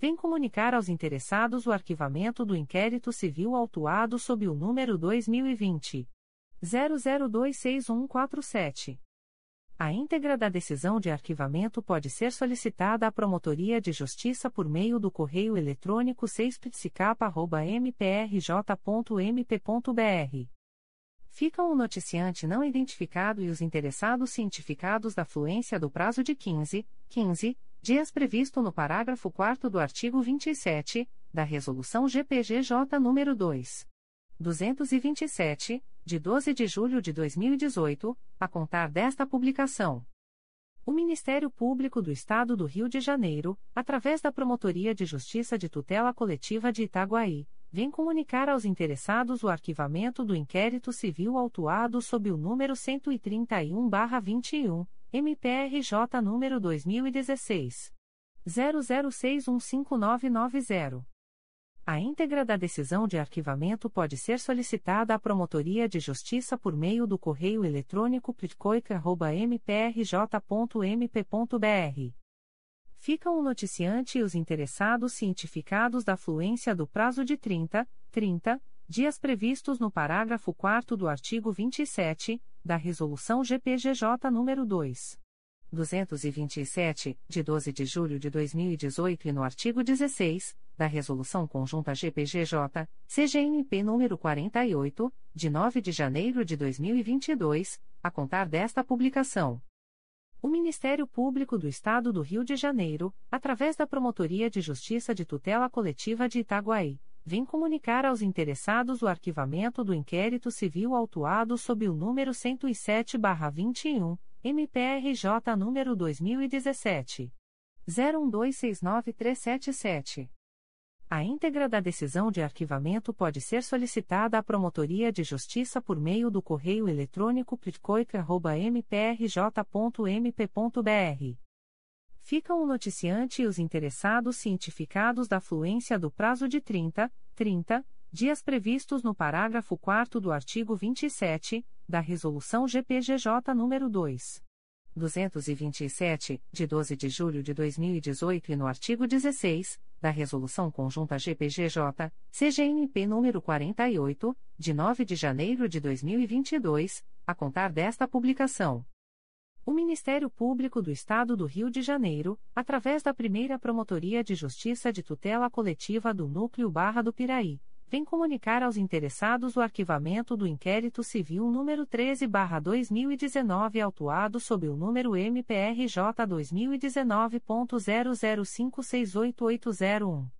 vem comunicar aos interessados o arquivamento do inquérito civil autuado sob o número 2020 00261147. A íntegra da decisão de arquivamento pode ser solicitada à Promotoria de Justiça por meio do correio eletrônico 6psicapa.mprj.mp.br. Ficam o noticiante não identificado e os interessados cientificados da fluência do prazo de 15, 15 dias previsto no parágrafo 4 do artigo 27 da Resolução GPGJ nº 2. 227, de 12 de julho de 2018, a contar desta publicação. O Ministério Público do Estado do Rio de Janeiro, através da Promotoria de Justiça de Tutela Coletiva de Itaguaí, vem comunicar aos interessados o arquivamento do inquérito civil autuado sob o número 131-21 MPRJ número 2016 00615990. A íntegra da decisão de arquivamento pode ser solicitada à Promotoria de Justiça por meio do correio eletrônico pitcoica.mprj.mp.br. Ficam o noticiante e os interessados cientificados da fluência do prazo de 30, 30 dias previstos no parágrafo 4 do artigo 27 da Resolução GPGJ nº 2. 227, de 12 de julho de 2018 e no artigo 16 da Resolução Conjunta GPGJ, CGNP número 48, de 9 de janeiro de 2022, a contar desta publicação. O Ministério Público do Estado do Rio de Janeiro, através da Promotoria de Justiça de Tutela Coletiva de Itaguaí, vem comunicar aos interessados o arquivamento do inquérito civil autuado sob o número 107-21, MPRJ número 2017 01269377. A íntegra da decisão de arquivamento pode ser solicitada à Promotoria de Justiça por meio do correio eletrônico pitcoica.mprj.mp.br ficam o noticiante e os interessados cientificados da fluência do prazo de 30, 30 dias previstos no parágrafo 4 do artigo 27 da Resolução GPGJ nº 2. 227, de 12 de julho de 2018 e no artigo 16 da Resolução Conjunta GPGJ, CGNP nº 48, de 9 de janeiro de 2022, a contar desta publicação. O Ministério Público do Estado do Rio de Janeiro, através da primeira Promotoria de Justiça de Tutela Coletiva do Núcleo Barra do Piraí, vem comunicar aos interessados o arquivamento do inquérito civil número 13-2019, autuado sob o número MPRJ 2019.00568801.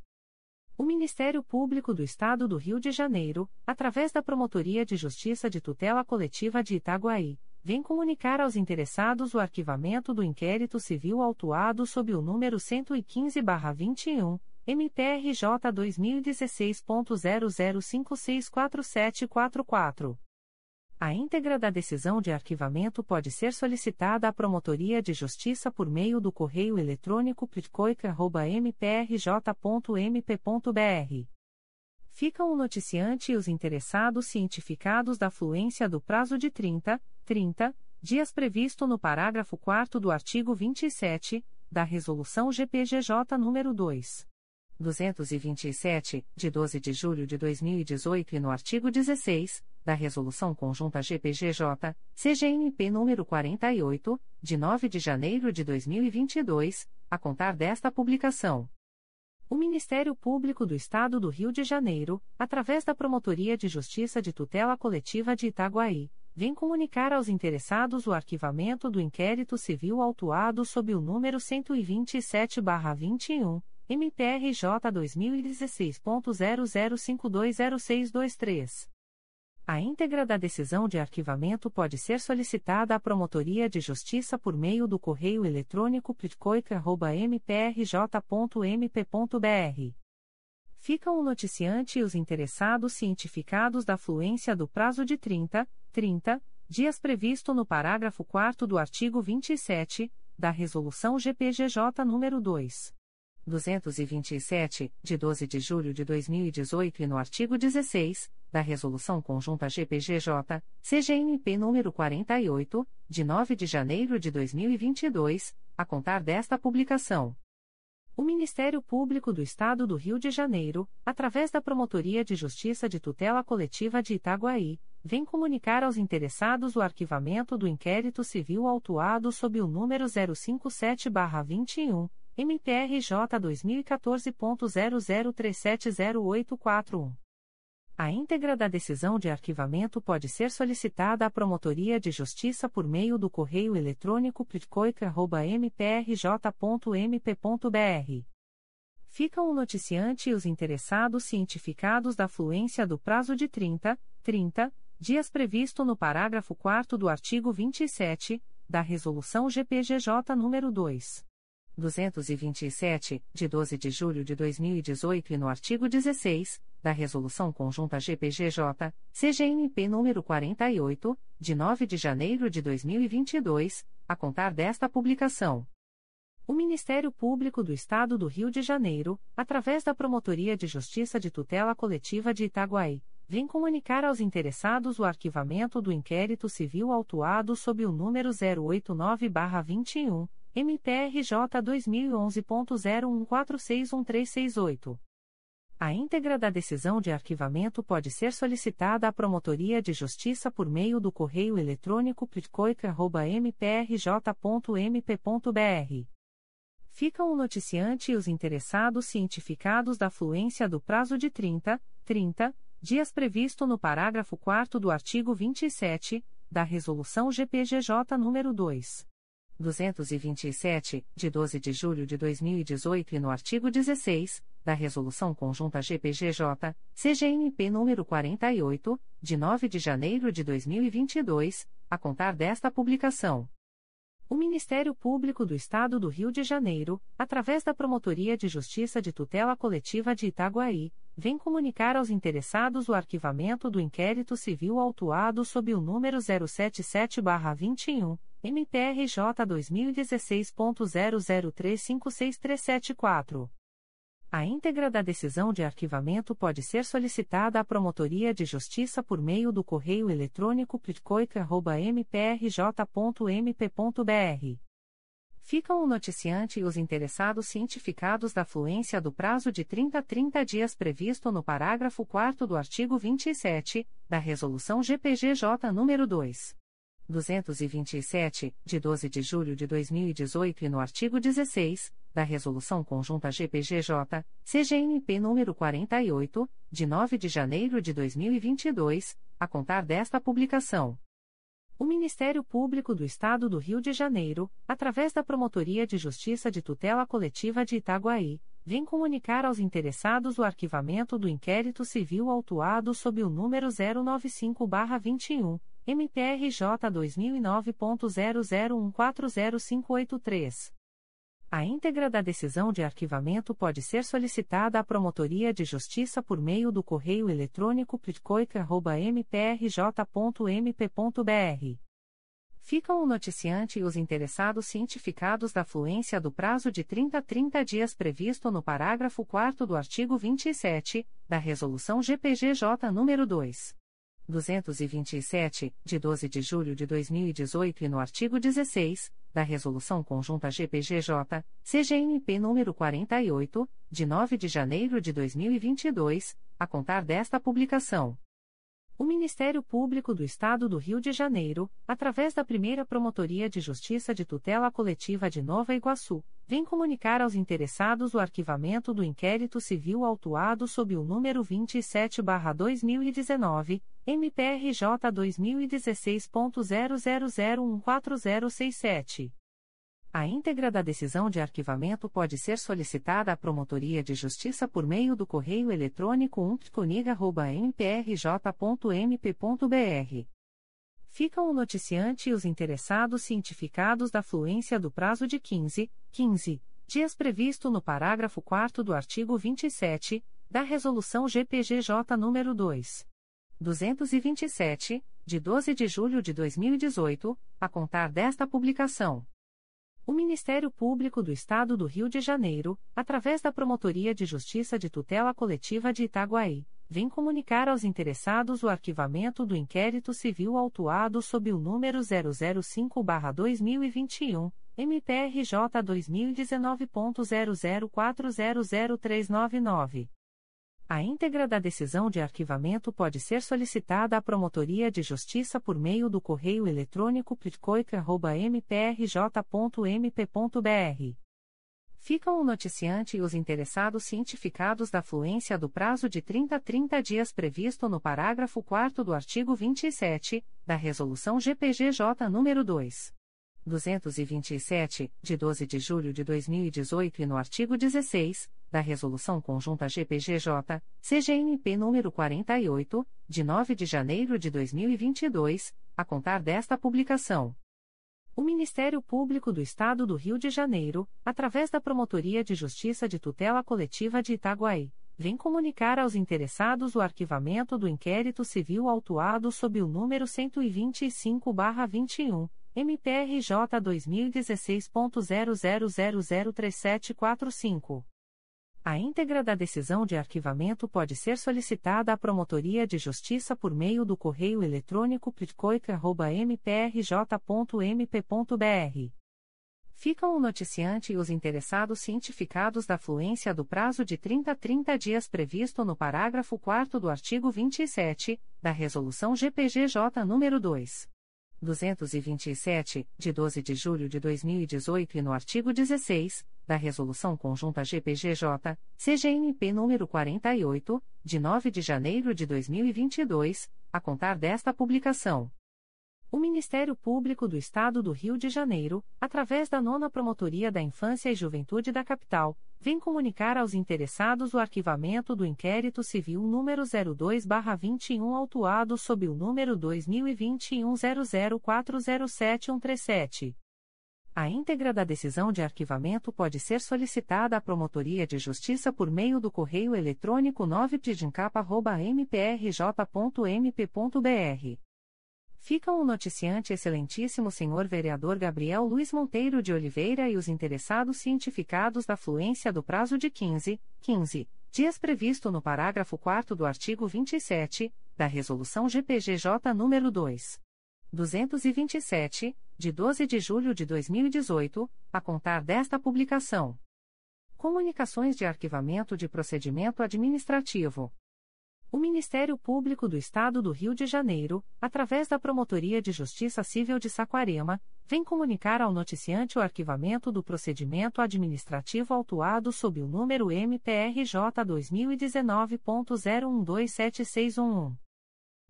O Ministério Público do Estado do Rio de Janeiro, através da Promotoria de Justiça de Tutela Coletiva de Itaguaí, vem comunicar aos interessados o arquivamento do inquérito civil autuado sob o número 115-21, MPRJ 2016.00564744. A íntegra da decisão de arquivamento pode ser solicitada à Promotoria de Justiça por meio do correio eletrônico pitcoica.mprj.mp.br. Ficam o noticiante e os interessados cientificados da fluência do prazo de 30, 30 dias previsto no parágrafo 4 do artigo 27 da Resolução GPGJ nº 2. 227, de 12 de julho de 2018 e no artigo 16 da Resolução Conjunta GPGJ, CGNP nº 48, de 9 de janeiro de 2022, a contar desta publicação. O Ministério Público do Estado do Rio de Janeiro, através da Promotoria de Justiça de Tutela Coletiva de Itaguaí, vem comunicar aos interessados o arquivamento do inquérito civil autuado sob o número 127-21 MPRJ 2016.00520623. A íntegra da decisão de arquivamento pode ser solicitada à Promotoria de Justiça por meio do correio eletrônico pitcoica.mprj.mp.br. Ficam o noticiante e os interessados cientificados da fluência do prazo de 30, 30 dias previsto no parágrafo 4 do artigo 27 da Resolução GPGJ nº 2. 227, de 12 de julho de 2018 e no artigo 16 da Resolução Conjunta GPGJ, CGNP nº 48, de 9 de janeiro de 2022, a contar desta publicação. O Ministério Público do Estado do Rio de Janeiro, através da Promotoria de Justiça de Tutela Coletiva de Itaguaí, vem comunicar aos interessados o arquivamento do inquérito civil autuado sob o número 057-21 MPRJ 2014.00370841. A íntegra da decisão de arquivamento pode ser solicitada à Promotoria de Justiça por meio do correio eletrônico pitcoica.mprj.mp.br ficam o noticiante e os interessados cientificados da fluência do prazo de 30, 30 dias previsto no parágrafo 4 do artigo 27 da Resolução GPGJ nº 2. 227, de 12 de julho de 2018 e no artigo 16 da Resolução Conjunta GPGJ, CGNP nº 48, de 9 de janeiro de 2022, a contar desta publicação. O Ministério Público do Estado do Rio de Janeiro, através da Promotoria de Justiça de Tutela Coletiva de Itaguaí, vem comunicar aos interessados o arquivamento do inquérito civil autuado sob o número 089-21, MPRJ 2011.01461368. A íntegra da decisão de arquivamento pode ser solicitada à Promotoria de Justiça por meio do correio eletrônico pitcoica.mprj.mp.br ficam o noticiante e os interessados cientificados da fluência do prazo de 30, 30 dias previsto no parágrafo 4 do artigo 27 da Resolução GPGJ nº 2. 227, de 12 de julho de 2018 e no artigo 16 da Resolução Conjunta GPGJ, CGNP nº 48, de 9 de janeiro de 2022, a contar desta publicação. O Ministério Público do Estado do Rio de Janeiro, através da Promotoria de Justiça de Tutela Coletiva de Itaguaí, vem comunicar aos interessados o arquivamento do inquérito civil autuado sob o número 077-21, MPRJ 2016.00356374. A íntegra da decisão de arquivamento pode ser solicitada à Promotoria de Justiça por meio do correio eletrônico pitcoica.mprj.mp.br. Ficam o noticiante e os interessados cientificados da fluência do prazo de 30 a 30 dias previsto no parágrafo 4 do artigo 27 da Resolução GPGJ nº 2. 227, de 12 de julho de 2018 e no artigo 16 da Resolução Conjunta GPGJ, CGNP nº 48, de 9 de janeiro de 2022, a contar desta publicação. O Ministério Público do Estado do Rio de Janeiro, através da Promotoria de Justiça de Tutela Coletiva de Itaguaí, vem comunicar aos interessados o arquivamento do inquérito civil autuado sob o número 095-21, MPRJ 2009.00140583. A íntegra da decisão de arquivamento pode ser solicitada à Promotoria de Justiça por meio do correio eletrônico pitcoica.mprj.mp.br. Ficam o noticiante e os interessados cientificados da fluência do prazo de 30 a 30 dias previsto no parágrafo 4 do artigo 27 da Resolução GPGJ nº 2. 227, de 12 de julho de 2018 e no artigo 16 da Resolução Conjunta GPGJ, CGNP nº 48, de 9 de janeiro de 2022, a contar desta publicação. O Ministério Público do Estado do Rio de Janeiro, através da primeira Promotoria de Justiça de Tutela Coletiva de Nova Iguaçu, vem comunicar aos interessados o arquivamento do inquérito civil autuado sob o número 27-2019, MPRJ 2016.00014067. A íntegra da decisão de arquivamento pode ser solicitada à Promotoria de Justiça por meio do correio eletrônico umptconig.mprj.mp.br. Ficam o noticiante e os interessados cientificados da fluência do prazo de 15, 15 dias previsto no parágrafo 4 do artigo 27 da Resolução GPGJ nº 2. 227, de 12 de julho de 2018, a contar desta publicação. O Ministério Público do Estado do Rio de Janeiro, através da Promotoria de Justiça de Tutela Coletiva de Itaguaí, vem comunicar aos interessados o arquivamento do inquérito civil autuado sob o número 005-2021, MPRJ 2019.00400399. A íntegra da decisão de arquivamento pode ser solicitada à Promotoria de Justiça por meio do correio eletrônico pitcoica.mprj.mp.br. Ficam o noticiante e os interessados cientificados da fluência do prazo de 30 a 30 dias previsto no parágrafo 4 do artigo 27 da Resolução GPGJ nº 2. 227, de 12 de julho de 2018 e no artigo 16, da Resolução Conjunta GPGJ, CGNP nº 48, de 9 de janeiro de 2022, a contar desta publicação. O Ministério Público do Estado do Rio de Janeiro, através da Promotoria de Justiça de Tutela Coletiva de Itaguaí, vem comunicar aos interessados o arquivamento do inquérito civil autuado sob o número 125-21 MPRJ 2016.00003745. A íntegra da decisão de arquivamento pode ser solicitada à Promotoria de Justiça por meio do correio eletrônico pitcoica.mprj.mp.br. Ficam o noticiante e os interessados cientificados da fluência do prazo de 30 a 30 dias previsto no parágrafo 4 do artigo 27 da Resolução GPGJ nº 2. 227, de 12 de julho de 2018 e no artigo 16, da Resolução Conjunta GPGJ, CGNP nº 48, de 9 de janeiro de 2022, a contar desta publicação. O Ministério Público do Estado do Rio de Janeiro, através da Nona Promotoria da Infância e Juventude da Capital, vem comunicar aos interessados o arquivamento do inquérito civil número 02/21 autuado sob o número 2021 00407137. A íntegra da decisão de arquivamento pode ser solicitada à Promotoria de Justiça por meio do correio eletrônico 9pdincapa.mprj.mp.br ficam o noticiante Excelentíssimo Senhor Vereador Gabriel Luiz Monteiro de Oliveira e os interessados cientificados da fluência do prazo de 15, 15 dias previsto no parágrafo 4 do artigo 27 da Resolução GPGJ nº 2. 227, de 12 de julho de 2018, a contar desta publicação. Comunicações de arquivamento de procedimento administrativo. O Ministério Público do Estado do Rio de Janeiro, através da Promotoria de Justiça Civil de Saquarema, vem comunicar ao noticiante o arquivamento do procedimento administrativo autuado sob o número MPRJ 2019.012761.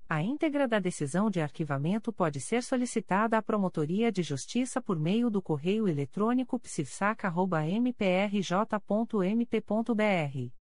A íntegra da decisão de arquivamento pode ser solicitada à Promotoria de Justiça por meio do correio eletrônico psifsaca.mprj.mp.br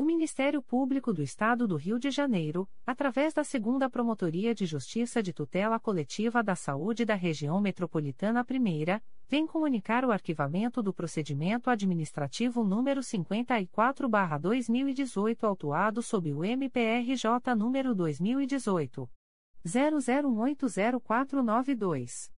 O Ministério Público do Estado do Rio de Janeiro, através da Segunda Promotoria de Justiça de Tutela Coletiva da Saúde da Região Metropolitana I, vem comunicar o arquivamento do procedimento administrativo número 54/2018 autuado sob o MPRJ número 2018 00180492.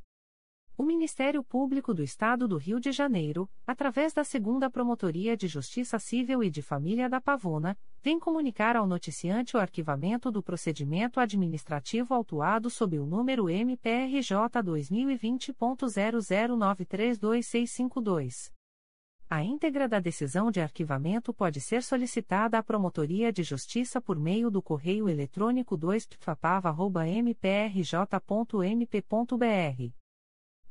O Ministério Público do Estado do Rio de Janeiro, através da Segunda Promotoria de Justiça Civil e de Família da Pavona, vem comunicar ao noticiante o arquivamento do procedimento administrativo autuado sob o número MPRJ 2020.00932652. A íntegra da decisão de arquivamento pode ser solicitada à Promotoria de Justiça por meio do correio eletrônico 2pfapava.mprj.mp.br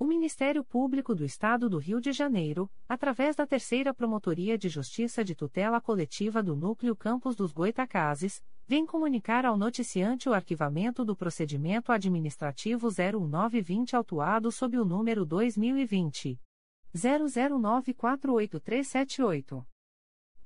O Ministério Público do Estado do Rio de Janeiro, através da Terceira Promotoria de Justiça de Tutela Coletiva do Núcleo Campos dos Goitacazes, vem comunicar ao noticiante o arquivamento do procedimento administrativo 01920 autuado sob o número 2020 00948378.